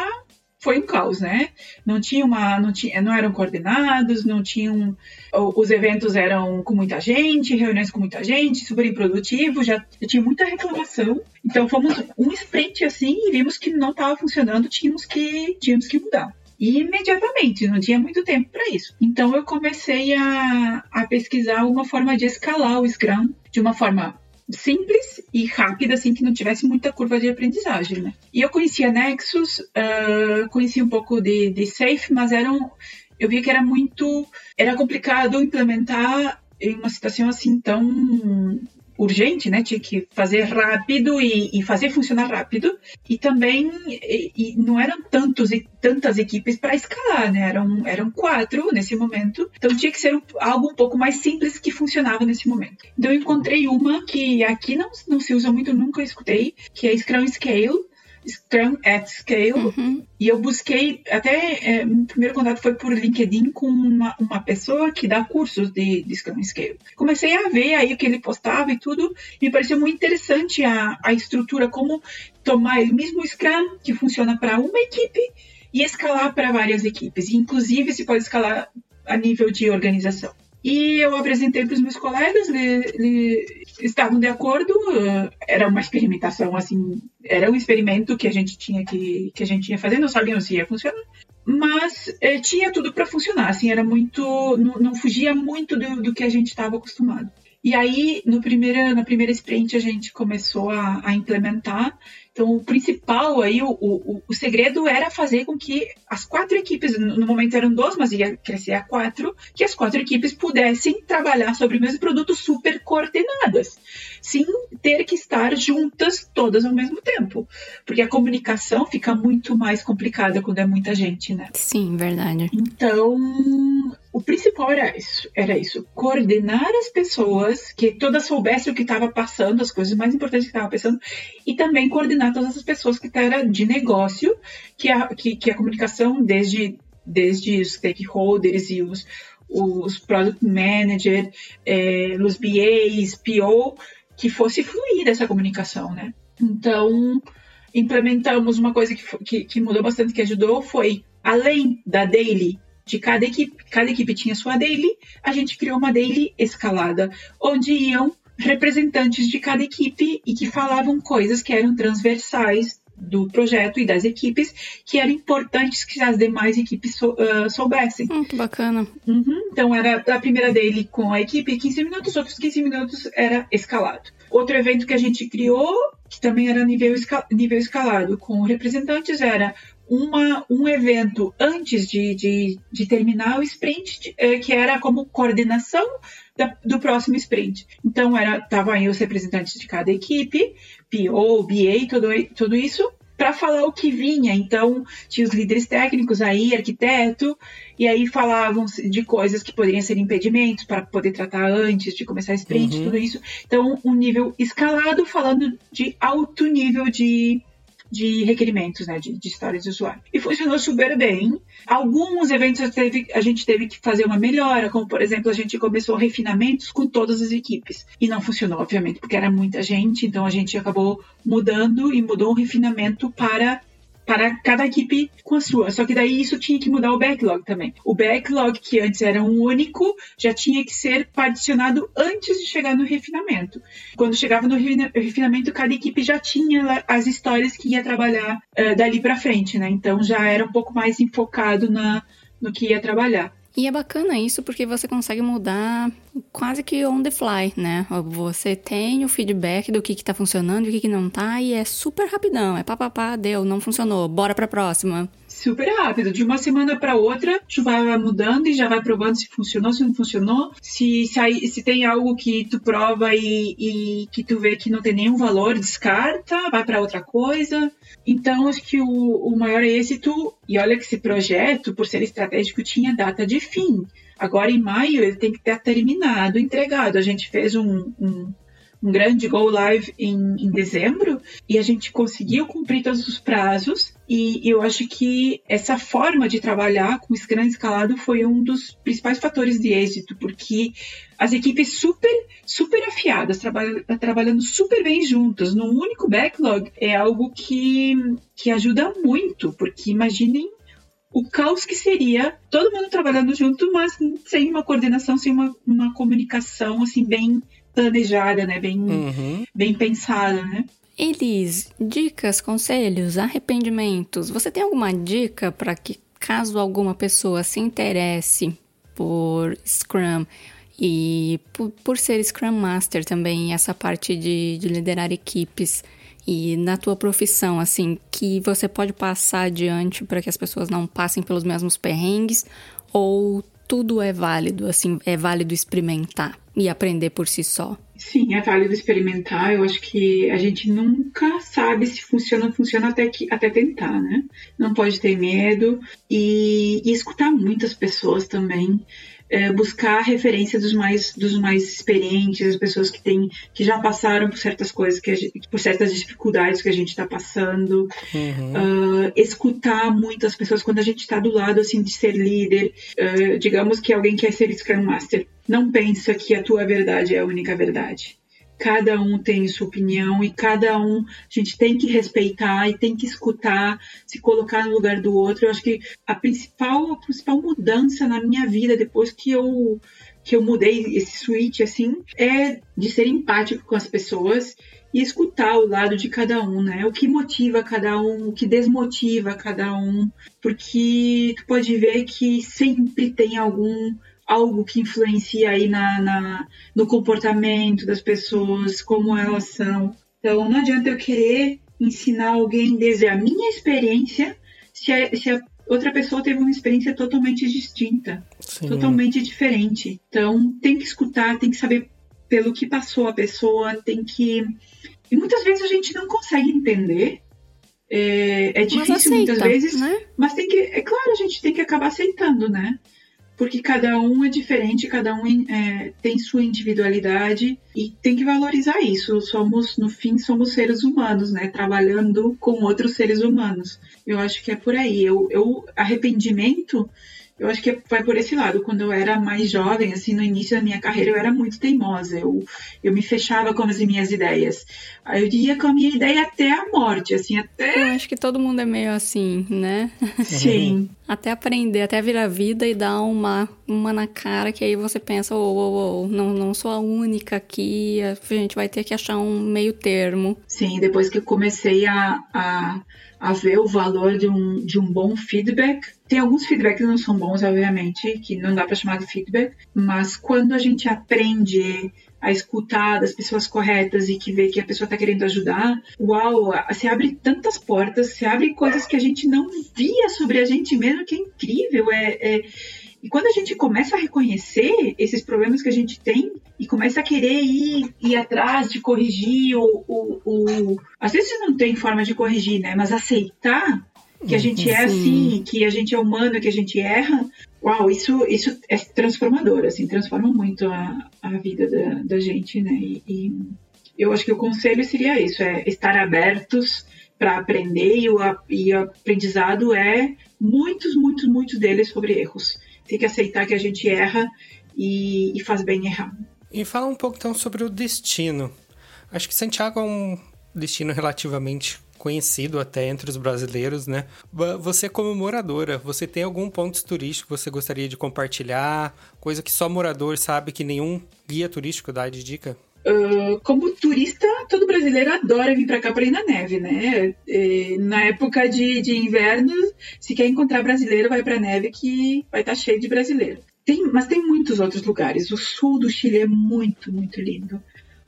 foi um caos, né? Não tinha uma, não tinha, não eram coordenados, não tinham, os eventos eram com muita gente, reuniões com muita gente, super improdutivo, já, tinha muita reclamação. Então fomos um sprint assim e vimos que não estava funcionando, tínhamos que, tínhamos que mudar. E imediatamente, não tinha muito tempo para isso. Então eu comecei a, a pesquisar uma forma de escalar o Scrum de uma forma simples e rápida, assim, que não tivesse muita curva de aprendizagem, né? E eu conhecia Nexus, uh, conhecia um pouco de, de Safe, mas eram, eu via que era muito, era complicado implementar em uma situação assim tão urgente, né? Tinha que fazer rápido e, e fazer funcionar rápido. E também e, e não eram tantos e tantas equipes para escalar, né? Eram, eram quatro nesse momento. Então tinha que ser um, algo um pouco mais simples que funcionava nesse momento. Então eu encontrei uma que aqui não, não se usa muito, nunca escutei, que é Scrum Scale Scrum at Scale. Uhum. E eu busquei, até é, meu primeiro contato foi por LinkedIn com uma, uma pessoa que dá cursos de, de Scrum Scale. Comecei a ver aí o que ele postava e tudo, e me pareceu muito interessante a, a estrutura, como tomar o mesmo Scrum que funciona para uma equipe e escalar para várias equipes. Inclusive, se pode escalar a nível de organização. E eu apresentei para os meus colegas, eles estavam de acordo, eh, era uma experimentação assim, era um experimento que a gente tinha que, que a gente ia fazer, não sabiam se ia funcionar, mas eh, tinha tudo para funcionar, assim, era muito, não, não fugia muito do, do que a gente estava acostumado. E aí, no primeira, na primeira sprint, a gente começou a, a implementar. Então, o principal aí, o, o, o segredo era fazer com que as quatro equipes, no momento eram duas, mas ia crescer a quatro, que as quatro equipes pudessem trabalhar sobre o mesmo produto super coordenadas, sem ter que estar juntas todas ao mesmo tempo. Porque a comunicação fica muito mais complicada quando é muita gente, né? Sim, verdade. Então, o principal era isso, era isso, coordenar as pessoas, que todas soubessem o que estava passando, as coisas mais importantes que estavam passando, e também coordenar todas as pessoas que eram de negócio, que a, que, que a comunicação desde, desde os stakeholders e os, os product manager, é, os BAs, PO, que fosse fluir essa comunicação, né? Então, implementamos uma coisa que, que, que mudou bastante, que ajudou, foi, além da daily, de cada equipe, cada equipe tinha sua daily, a gente criou uma daily escalada, onde iam representantes de cada equipe e que falavam coisas que eram transversais do projeto e das equipes que eram importantes que as demais equipes sou, uh, soubessem. Hum, que bacana. Uhum. Então era a primeira daily com a equipe 15 minutos, os outros 15 minutos era escalado. Outro evento que a gente criou, que também era nível, escal nível escalado, com representantes, era uma, um evento antes de, de, de terminar o sprint, eh, que era como coordenação da, do próximo sprint. Então, era estavam aí os representantes de cada equipe, PO, BA, tudo, tudo isso, para falar o que vinha. Então, tinha os líderes técnicos aí, arquiteto, e aí falavam de coisas que poderiam ser impedimentos para poder tratar antes de começar a sprint, uhum. tudo isso. Então, um nível escalado falando de alto nível de de requerimentos, né, de, de histórias de usuário. E funcionou super bem. Alguns eventos teve, a gente teve que fazer uma melhora, como por exemplo, a gente começou refinamentos com todas as equipes. E não funcionou, obviamente, porque era muita gente, então a gente acabou mudando e mudou o refinamento para para cada equipe com a sua. Só que daí isso tinha que mudar o backlog também. O backlog, que antes era um único, já tinha que ser particionado antes de chegar no refinamento. Quando chegava no refinamento, cada equipe já tinha as histórias que ia trabalhar uh, dali para frente, né? Então já era um pouco mais enfocado na, no que ia trabalhar. E é bacana isso porque você consegue mudar quase que on the fly, né? Você tem o feedback do que, que tá funcionando e o que, que não tá, e é super rapidão. É papapá, deu, não funcionou, bora pra próxima super rápido. De uma semana para outra, tu vai mudando e já vai provando se funcionou, se não funcionou. Se, se, se tem algo que tu prova e, e, que tu vê que não tem nenhum valor, descarta, vai para outra coisa. Então, acho que o, o maior êxito, e olha que esse projeto, por ser estratégico, tinha data de fim. Agora, em maio, ele tem que ter terminado, entregado. A gente fez um, um um grande go live em, em dezembro e a gente conseguiu cumprir todos os prazos. E eu acho que essa forma de trabalhar com Scrum escalado foi um dos principais fatores de êxito, porque as equipes super, super afiadas, trabalham, trabalhando super bem juntas, num único backlog, é algo que, que ajuda muito, porque imaginem o caos que seria todo mundo trabalhando junto, mas sem uma coordenação, sem uma, uma comunicação assim bem planejada, né? Bem, uhum. bem pensada, né? Elis, dicas, conselhos, arrependimentos. Você tem alguma dica para que, caso alguma pessoa se interesse por Scrum e por, por ser Scrum Master também, essa parte de, de liderar equipes e na tua profissão, assim, que você pode passar adiante para que as pessoas não passem pelos mesmos perrengues ou tudo é válido, assim, é válido experimentar e aprender por si só. Sim, é válido experimentar. Eu acho que a gente nunca sabe se funciona ou funciona até, que, até tentar, né? Não pode ter medo e, e escutar muitas pessoas também é, buscar referência dos mais dos mais experientes, as pessoas que têm que já passaram por certas coisas, que gente, por certas dificuldades que a gente está passando, uhum. uh, escutar muitas pessoas quando a gente está do lado assim de ser líder, uh, digamos que alguém quer ser Scrum Master, não pensa que a tua verdade é a única verdade cada um tem sua opinião e cada um a gente tem que respeitar e tem que escutar, se colocar no lugar do outro. Eu acho que a principal, a principal mudança na minha vida depois que eu que eu mudei esse switch assim é de ser empático com as pessoas e escutar o lado de cada um, né? O que motiva cada um, o que desmotiva cada um, porque tu pode ver que sempre tem algum algo que influencia aí na, na, no comportamento das pessoas, como elas são. Então não adianta eu querer ensinar alguém desde a minha experiência se a, se a outra pessoa teve uma experiência totalmente distinta, Sim. totalmente diferente. Então, tem que escutar, tem que saber pelo que passou a pessoa, tem que. E muitas vezes a gente não consegue entender. É, é difícil aceita, muitas vezes, né? mas tem que. É claro, a gente tem que acabar aceitando, né? Porque cada um é diferente, cada um é, tem sua individualidade e tem que valorizar isso. Somos, no fim, somos seres humanos, né? Trabalhando com outros seres humanos. Eu acho que é por aí. Eu, eu arrependimento eu acho que vai por esse lado. Quando eu era mais jovem, assim, no início da minha carreira, eu era muito teimosa. Eu, eu me fechava com as minhas ideias. Aí eu ia com a minha ideia até a morte, assim, até. Eu acho que todo mundo é meio assim, né? Sim. até aprender, até virar vida e dar uma, uma na cara, que aí você pensa, ô, ô, ô, não, não sou a única aqui, a gente vai ter que achar um meio termo. Sim, depois que eu comecei a, a a ver o valor de um, de um bom feedback. Tem alguns feedbacks que não são bons, obviamente, que não dá para chamar de feedback, mas quando a gente aprende a escutar das pessoas corretas e que vê que a pessoa está querendo ajudar, uau, se abre tantas portas, se abre coisas que a gente não via sobre a gente mesmo, que é incrível, é, é e quando a gente começa a reconhecer esses problemas que a gente tem e começa a querer ir, ir atrás de corrigir, o, o, o, às vezes não tem forma de corrigir, né? Mas aceitar que a gente é assim, que a gente é humano, que a gente erra, uau, isso, isso é transformador, assim, transforma muito a, a vida da, da gente, né? E, e eu acho que o conselho seria isso, é estar abertos para aprender e o, e o aprendizado é muitos, muitos, muitos deles sobre erros tem que aceitar que a gente erra e, e faz bem errar. E fala um pouco então sobre o destino. Acho que Santiago é um destino relativamente conhecido até entre os brasileiros, né? Você como moradora, você tem algum ponto turístico que você gostaria de compartilhar? Coisa que só morador sabe que nenhum guia turístico dá de dica? Como turista, todo brasileiro adora vir para cá para ir na neve, né? E, na época de, de inverno, se quer encontrar brasileiro, vai para neve que vai estar tá cheio de brasileiro. Tem, mas tem muitos outros lugares. O sul do Chile é muito, muito lindo.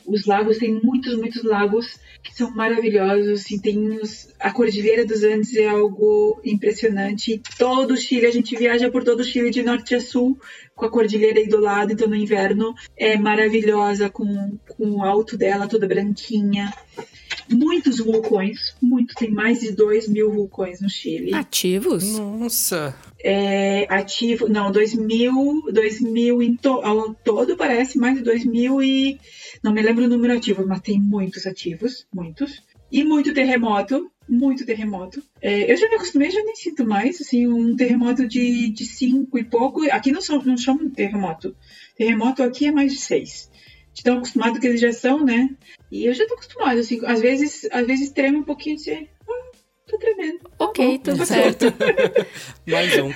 Os lagos, tem muitos, muitos lagos que são maravilhosos. Assim, tem os, a Cordilheira dos Andes é algo impressionante. Todo o Chile, a gente viaja por todo o Chile de norte a sul, com a cordilheira aí do lado. Então, no inverno é maravilhosa, com, com o alto dela toda branquinha muitos vulcões, muito, tem mais de 2 mil vulcões no Chile. Ativos? Nossa! É, ativo, não, 2 mil, 2 mil em to, ao todo parece mais de 2 mil e não me lembro o número ativo, mas tem muitos ativos, muitos. E muito terremoto, muito terremoto. É, eu já me acostumei, já nem sinto mais, assim, um terremoto de 5 e pouco. Aqui não, são, não chamam de terremoto. Terremoto aqui é mais de 6 estão acostumados que eles já são, né? E eu já tô acostumado, assim, às vezes, às vezes treme um pouquinho de tô tremendo. Ok, tudo certo. Mais um.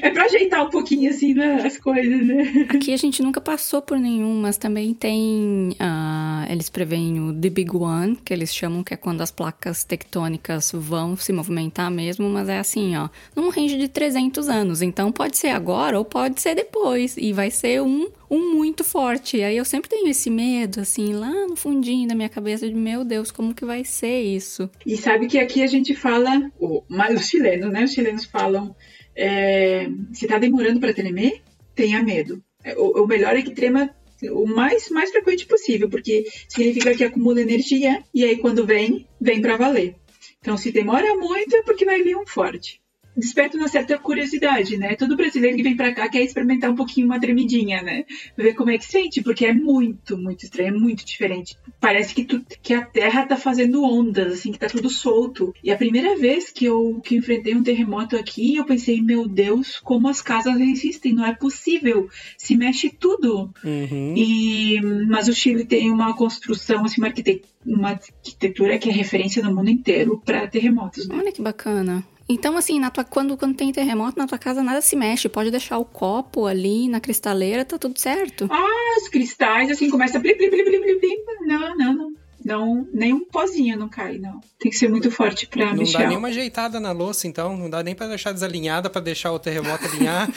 É pra ajeitar um pouquinho, assim, né, as coisas, né? Aqui a gente nunca passou por nenhum, mas também tem. Uh, eles preveem o The Big One, que eles chamam que é quando as placas tectônicas vão se movimentar mesmo, mas é assim, ó, num range de 300 anos. Então pode ser agora ou pode ser depois. E vai ser um um muito forte. Aí eu sempre tenho esse medo, assim, lá no fundinho da minha cabeça, de meu Deus, como que vai ser isso? E sabe que aqui a gente fala, mas os chilenos, né? Os chilenos falam, é, se tá demorando para tremer, tenha medo. É, o, o melhor é que trema o mais, mais frequente possível, porque significa que acumula energia e aí quando vem, vem para valer. Então, se demora muito é porque vai vir um forte desperta uma certa curiosidade, né? Todo brasileiro que vem para cá quer experimentar um pouquinho uma tremidinha, né? Ver como é que sente, porque é muito, muito estranho, é muito diferente. Parece que, tu, que a Terra tá fazendo ondas, assim, que tá tudo solto. E a primeira vez que eu que enfrentei um terremoto aqui, eu pensei, meu Deus, como as casas resistem, não é possível. Se mexe tudo. Uhum. E, mas o Chile tem uma construção, assim, uma arquitetura, uma arquitetura que é referência no mundo inteiro para terremotos. Né? Olha que bacana. Então, assim, na tua, quando, quando tem terremoto na tua casa, nada se mexe. Pode deixar o copo ali na cristaleira, tá tudo certo. Ah, os cristais, assim, começa a blim, blim, blim, blim, blim. Não, não, não. Não, nem um pozinho não cai, não. Tem que ser muito forte pra não mexer. Não dá nenhuma ajeitada na louça, então. Não dá nem pra deixar desalinhada pra deixar o terremoto alinhar.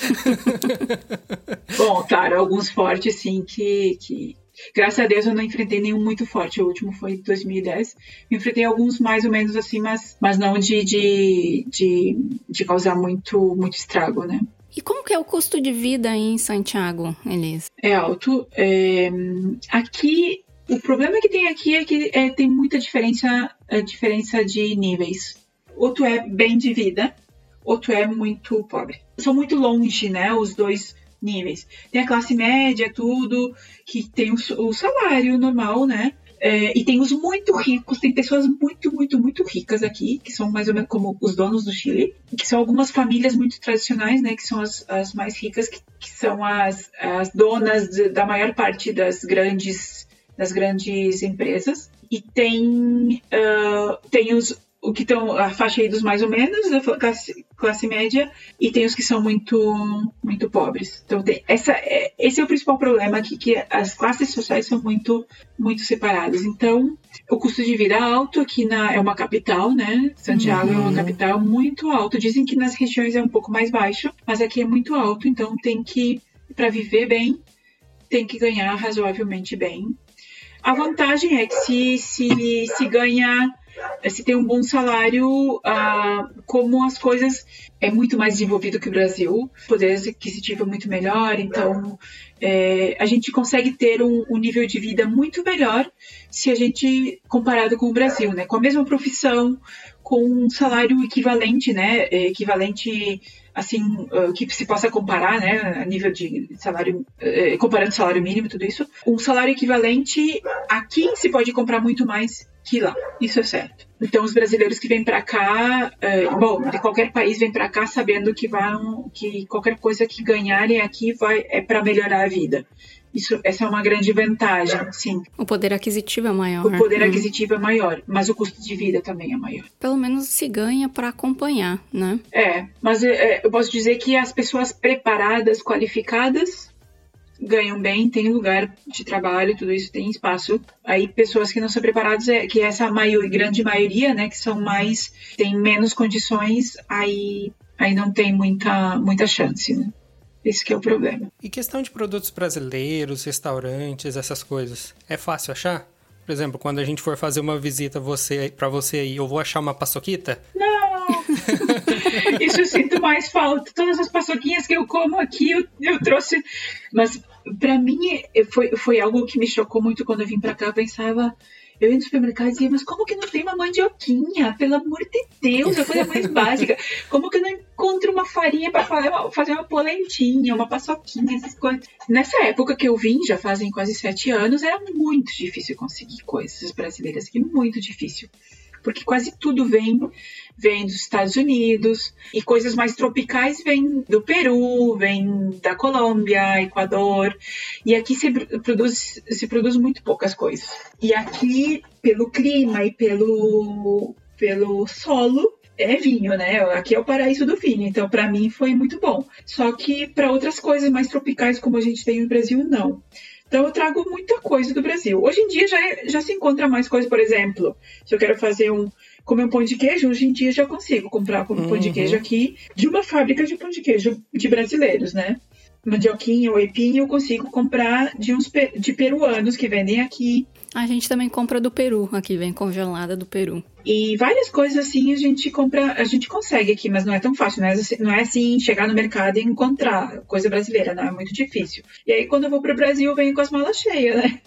Bom, claro, alguns fortes, sim, que, que Graças a Deus eu não enfrentei nenhum muito forte. O último foi 2010. enfrentei alguns mais ou menos assim, mas, mas não de, de, de, de causar muito, muito estrago, né? E como que é o custo de vida em Santiago, Elis? É alto. É, aqui, o problema que tem aqui é que é, tem muita diferença, é, diferença de níveis. Outro é bem de vida, outro é muito pobre. São muito longe, né, os dois níveis. Tem a classe média, tudo, que tem o, salário normal, né? É, e tem os muito ricos, tem pessoas muito, muito, muito ricas aqui, que são mais ou menos como os donos do Chile, que são algumas famílias muito tradicionais, né, que são as, as mais ricas, que, que são as, as donas de, da maior parte das grandes, das grandes empresas. E tem, uh, tem os, o que estão a faixa aí dos mais ou menos da classe, classe, média e tem os que são muito muito pobres então tem, essa é, esse é o principal problema aqui que as classes sociais são muito muito separadas então o custo de vida é alto aqui na é uma capital né Santiago uhum. é uma uhum. capital muito alto dizem que nas regiões é um pouco mais baixo mas aqui é muito alto então tem que para viver bem tem que ganhar razoavelmente bem a vantagem é que se se, se ganha se tem um bom salário, uh, como as coisas é muito mais desenvolvido que o Brasil, o poder aquisitivo é muito melhor, então é, a gente consegue ter um, um, nível de vida muito melhor se a gente comparado com o Brasil, né? Com a mesma profissão, com um salário equivalente, né? É, equivalente assim uh, que se possa comparar, né, a nível de salário, uh, comparando salário mínimo tudo isso, um salário equivalente aqui se pode comprar muito mais que lá. Isso é certo. Então, os brasileiros que vêm para cá, é, bom, de qualquer país vêm para cá sabendo que vão, que qualquer coisa que ganharem aqui vai é para melhorar a vida. Isso, essa é uma grande vantagem, sim. O poder aquisitivo é maior. O poder hum. aquisitivo é maior, mas o custo de vida também é maior. Pelo menos se ganha para acompanhar, né? É, mas é, eu posso dizer que as pessoas preparadas, qualificadas, ganham bem, tem lugar de trabalho, tudo isso tem espaço. Aí pessoas que não são preparadas, é, que essa maior, grande maioria, né, que são mais, tem menos condições, aí, aí não tem muita, muita chance, né? Esse que é o problema. E questão de produtos brasileiros, restaurantes, essas coisas, é fácil achar? Por exemplo, quando a gente for fazer uma visita você, para você aí, eu vou achar uma paçoquita? Não! Isso eu sinto mais falta. Todas as paçoquinhas que eu como aqui, eu, eu trouxe. Mas para mim foi, foi algo que me chocou muito quando eu vim para cá. Eu pensava, eu ia no supermercado e dizia, mas como que não tem uma mandioquinha? Pelo amor de Deus, a coisa mais básica. Como que eu não encontro uma farinha para fazer uma, fazer uma polentinha, uma paçoquinha, essas coisas? Nessa época que eu vim, já fazem quase sete anos, era muito difícil conseguir coisas brasileiras aqui, muito difícil porque quase tudo vem vem dos Estados Unidos e coisas mais tropicais vêm do Peru, vem da Colômbia, Equador e aqui se produz se produz muito poucas coisas. E aqui pelo clima e pelo pelo solo é vinho, né? Aqui é o paraíso do vinho, então para mim foi muito bom. Só que para outras coisas mais tropicais como a gente tem no Brasil, não. Então eu trago muita coisa do Brasil. Hoje em dia já, é, já se encontra mais coisa, por exemplo, se eu quero fazer um comer um pão de queijo, hoje em dia já consigo comprar um uhum. pão de queijo aqui de uma fábrica de pão de queijo de brasileiros, né? Mandioquinha ou epinho eu consigo comprar de uns de peruanos que vendem aqui. A gente também compra do Peru, aqui vem congelada do Peru. E várias coisas assim a gente compra, a gente consegue aqui, mas não é tão fácil, não é, assim, não é assim chegar no mercado e encontrar coisa brasileira, não é muito difícil. E aí quando eu vou pro Brasil, eu venho com as malas cheias, né?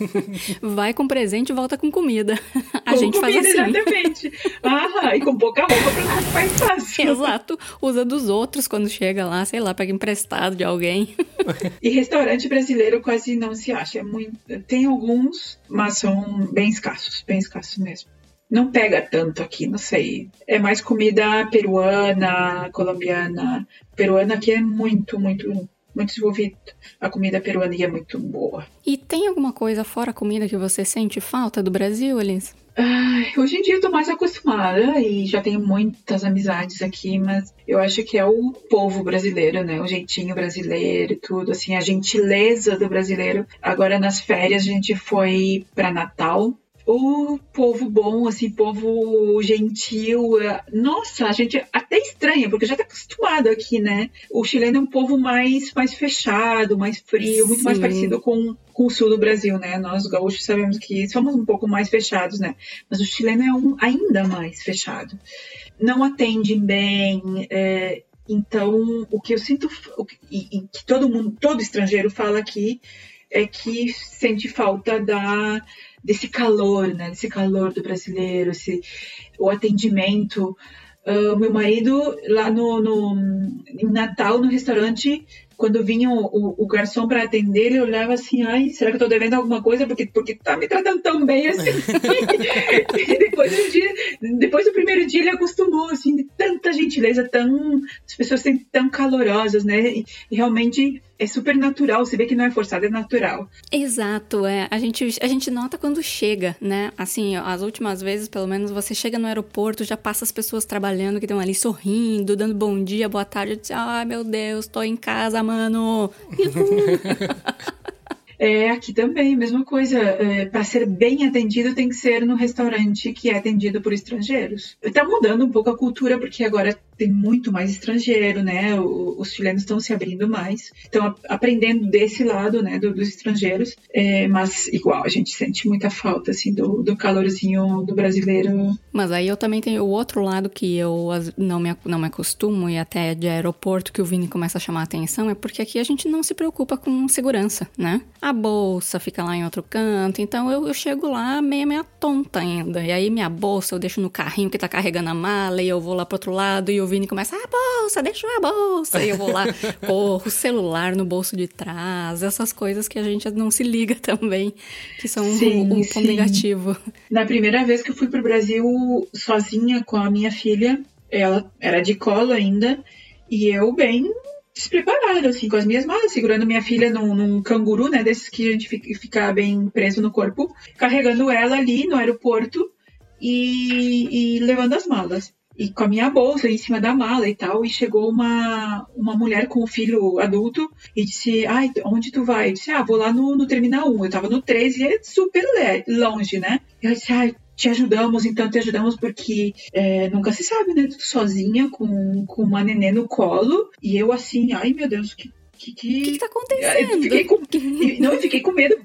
Vai com presente e volta com comida. A com gente comida, faz assim. Exatamente. Ah, e com pouca roupa pra ficar mais fácil. Exato. Usa dos outros quando chega lá, sei lá, pega emprestado de alguém. E restaurante brasileiro quase não se acha. É muito... Tem alguns, mas são bem escassos, bem escassos mesmo não pega tanto aqui, não sei. É mais comida peruana, colombiana. Peruana aqui é muito, muito, muito desenvolvido. A comida peruana é muito boa. E tem alguma coisa fora a comida que você sente falta do Brasil, Alice? Ai, hoje em dia eu tô mais acostumada e já tenho muitas amizades aqui, mas eu acho que é o povo brasileiro, né? O jeitinho brasileiro e tudo, assim, a gentileza do brasileiro. Agora nas férias a gente foi para Natal o povo bom, assim, povo gentil. É, nossa, a gente até estranha, porque já tá acostumado aqui, né? O chileno é um povo mais, mais fechado, mais frio, muito Sim. mais parecido com, com o sul do Brasil, né? Nós gaúchos sabemos que somos um pouco mais fechados, né? Mas o chileno é um, ainda mais fechado. Não atendem bem, é, então, o que eu sinto, que, e, e, que todo mundo, todo estrangeiro fala aqui, é que sente falta da desse calor, né? Desse calor do brasileiro, esse, o atendimento. Uh, meu marido, lá no, no, Natal, no restaurante, quando vinha o, o, o garçom para atender, ele olhava assim, ai, será que eu tô devendo alguma coisa? Porque, porque tá me tratando tão bem assim. depois, do dia, depois do primeiro dia ele acostumou, assim, de tanta gentileza, tão, as pessoas tão calorosas, né? E, e realmente é super natural, você vê que não é forçado, é natural. Exato, é. A gente, a gente nota quando chega, né? Assim, as últimas vezes, pelo menos, você chega no aeroporto, já passa as pessoas trabalhando que estão ali sorrindo, dando bom dia, boa tarde. Ai, ah, meu Deus, tô em casa, mano. É, aqui também, mesma coisa. É, para ser bem atendido, tem que ser no restaurante que é atendido por estrangeiros. Está mudando um pouco a cultura, porque agora tem muito mais estrangeiro, né? os chilenos estão se abrindo mais, estão aprendendo desse lado, né, do, dos estrangeiros. É, mas igual a gente sente muita falta assim do, do calorzinho do brasileiro. Mas aí eu também tenho o outro lado que eu não me, não me acostumo e até de aeroporto que o Vini começa a chamar a atenção é porque aqui a gente não se preocupa com segurança, né? A bolsa fica lá em outro canto, então eu, eu chego lá meio meia tonta ainda. E aí minha bolsa eu deixo no carrinho que tá carregando a mala e eu vou lá pro outro lado e eu Vini começa, a bolsa, deixa a bolsa. E eu vou lá, corro, o celular no bolso de trás, essas coisas que a gente não se liga também, que são sim, um, um ponto negativo. Na primeira vez que eu fui pro Brasil sozinha com a minha filha, ela era de colo ainda, e eu bem despreparada, assim, com as minhas malas, segurando minha filha num, num, canguru, né, desses que a gente fica, fica bem preso no corpo, carregando ela ali no aeroporto e, e levando as malas e com a minha bolsa em cima da mala e tal, e chegou uma, uma mulher com o filho adulto e disse, ai, onde tu vai? Eu disse, ah, vou lá no, no Terminal 1, eu tava no 13 e é super longe, né? E eu disse, ai, te ajudamos, então te ajudamos porque é, nunca se sabe, né? Tudo sozinha com, com uma nenê no colo. E eu assim, ai meu Deus, que que, que... que, que tá acontecendo? Fiquei com... Não, eu fiquei com medo,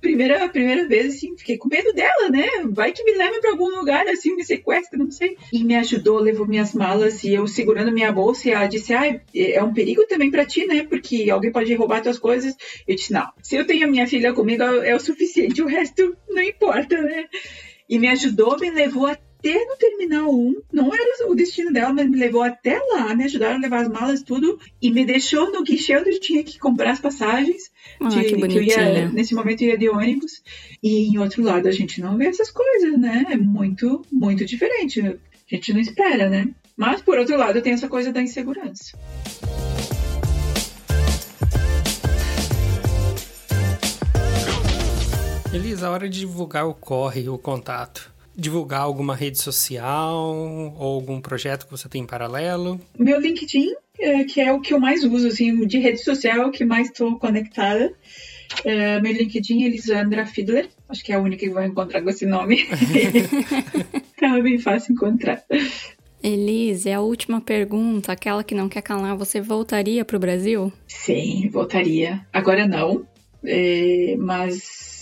primeira, primeira vez, assim, fiquei com medo dela, né? Vai que me leve para algum lugar, assim, me sequestra, não sei. E me ajudou, levou minhas malas e eu segurando minha bolsa e ela disse, ah, é um perigo também para ti, né? Porque alguém pode roubar tuas coisas. Eu disse, não, se eu tenho a minha filha comigo é o suficiente, o resto não importa, né? E me ajudou, me levou até até no Terminal 1, não era o destino dela, mas me levou até lá, me ajudaram a levar as malas, tudo, e me deixou no guichê onde eu tinha que comprar as passagens. Ah, de, que, que eu ia, nesse momento eu ia de ônibus. E em outro lado a gente não vê essas coisas, né? É muito, muito diferente. A gente não espera, né? Mas por outro lado tem essa coisa da insegurança. Elisa, a hora de divulgar o corre, o contato divulgar alguma rede social ou algum projeto que você tem em paralelo? Meu LinkedIn, é, que é o que eu mais uso, assim, de rede social, o que mais estou conectada. É, meu LinkedIn é Elisandra Fiedler, acho que é a única que vai encontrar com esse nome. então é bem fácil encontrar. Elise, a última pergunta, aquela que não quer calar, você voltaria para o Brasil? Sim, voltaria. Agora não, é, mas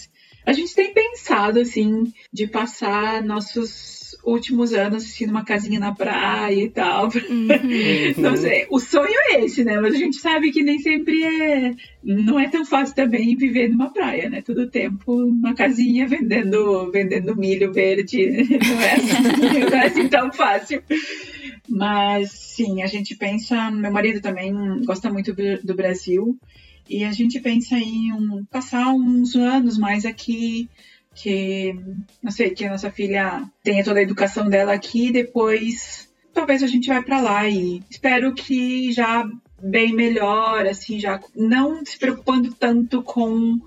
a gente tem pensado, assim, de passar nossos últimos anos assim, numa casinha na praia e tal. Uhum. Não sei, o sonho é esse, né? Mas a gente sabe que nem sempre é. Não é tão fácil também viver numa praia, né? Todo tempo numa casinha vendendo, vendendo milho verde. Não é, assim, não é assim tão fácil. Mas sim, a gente pensa. Meu marido também gosta muito do Brasil. E a gente pensa em um, passar uns anos mais aqui, que, não sei, que a nossa filha tenha toda a educação dela aqui, depois talvez a gente vai para lá e espero que já bem melhor, assim, já não se preocupando tanto com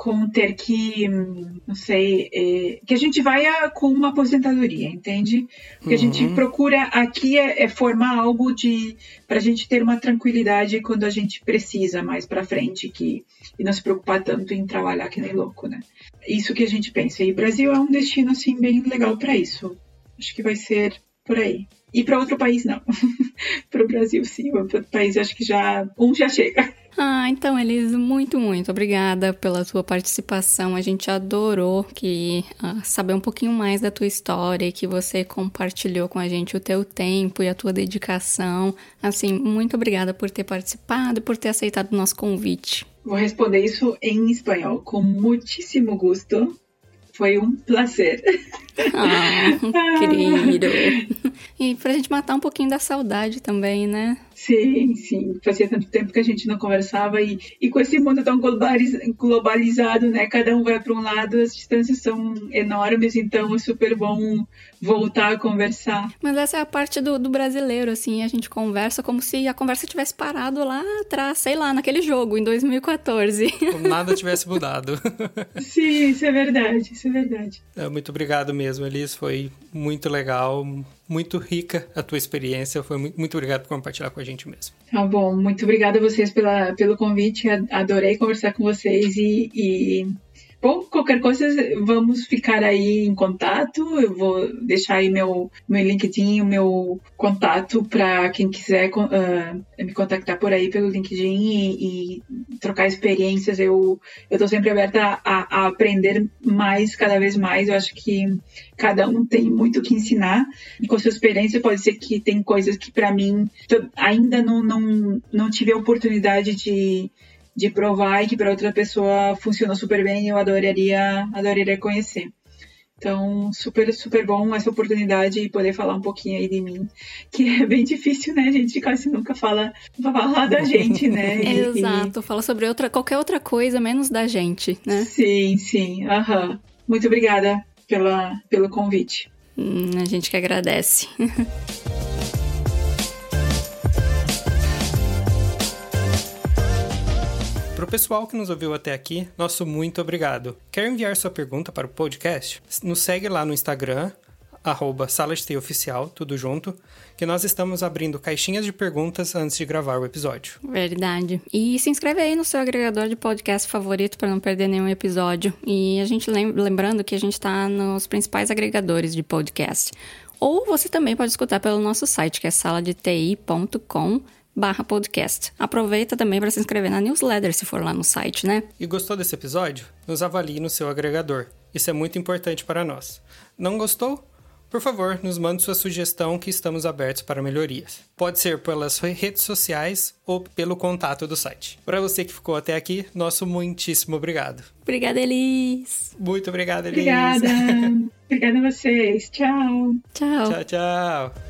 com ter que, não sei, é, que a gente vai a, com uma aposentadoria, entende? O que a gente Uhum. procura aqui é, é formar algo de para a gente ter uma tranquilidade quando a gente precisa mais para frente que e não se preocupar tanto em trabalhar que nem louco, né? Isso que a gente pensa. E o Brasil é um destino assim bem legal para isso. Acho que vai ser por aí. E para outro país não. para o Brasil sim, para outro país acho que já um já chega. Ah, então, Elis, muito, muito obrigada pela tua participação. A gente adorou que ah, saber um pouquinho mais da tua história e que você compartilhou com a gente o teu tempo e a tua dedicação. Assim, muito obrigada por ter participado e por ter aceitado o nosso convite. Vou responder isso em espanhol com muitíssimo gosto. Foi um prazer. Ah, querido. E pra gente matar um pouquinho da saudade também, né? Sim, sim. Fazia tanto tempo que a gente não conversava e, e com esse mundo tão globaliz- globalizado, né? Cada um vai para um lado, as distâncias são enormes, então é super bom voltar a conversar. Mas essa é a parte do, do brasileiro, assim, a gente conversa como se a conversa tivesse parado lá atrás, sei lá, naquele jogo, em 2014. Como nada tivesse mudado. Sim, isso é verdade, isso é verdade. É, Muito obrigado mesmo, Elis. Foi muito legal, muito rica a tua experiência. Foi muito, muito obrigado por compartilhar com a gente mesmo. Tá bom, muito obrigada a vocês pela, pelo convite, adorei conversar com vocês e, e, bom, qualquer coisa, vamos ficar aí em contato, eu vou deixar aí meu, meu LinkedIn, meu contato para quem quiser ah, me contactar por aí pelo LinkedIn e, e trocar experiências, eu eu sempre aberta a, a aprender mais, cada vez mais, eu acho que cada um tem muito que ensinar. E com sua experiência pode ser que tem coisas que para mim ainda não, não, não tive a oportunidade de, de provar e que para outra pessoa funcionou super bem e eu adoraria, adoraria conhecer. Então, super, super bom essa oportunidade e poder falar um pouquinho aí de mim, que é bem difícil, né? A gente quase nunca fala, fala da gente, né? E- Exato, fala sobre outra, qualquer outra coisa menos da gente, né? Sim, sim. Muito obrigada pela, pelo convite. Hum, a gente que agradece. Para o pessoal que nos ouviu até aqui, nosso muito obrigado. Quer enviar sua pergunta para o podcast? Nos segue lá no Instagram, arroba Sala de Oficial, tudo junto, que nós estamos abrindo caixinhas de perguntas antes de gravar o episódio. Verdade. E se inscreve aí no seu agregador de podcast favorito para não perder nenhum episódio. E a gente lem- lembrando que a gente está nos principais agregadores de podcast. Ou você também pode escutar pelo nosso site, que é saladeti.com barra podcast. Aproveita também para se inscrever na newsletter, se for lá no site, né? E gostou desse episódio? Nos avalie no seu agregador. Isso é muito importante para nós. Não gostou? Por favor, nos mande sua sugestão que estamos abertos para melhorias. Pode ser pelas redes sociais ou pelo contato do site. Para você que ficou até aqui, nosso muitíssimo obrigado. Obrigada, Elis! Muito obrigado, Elisa. Obrigada. obrigada a vocês. Tchau. Tchau! Tchau, tchau.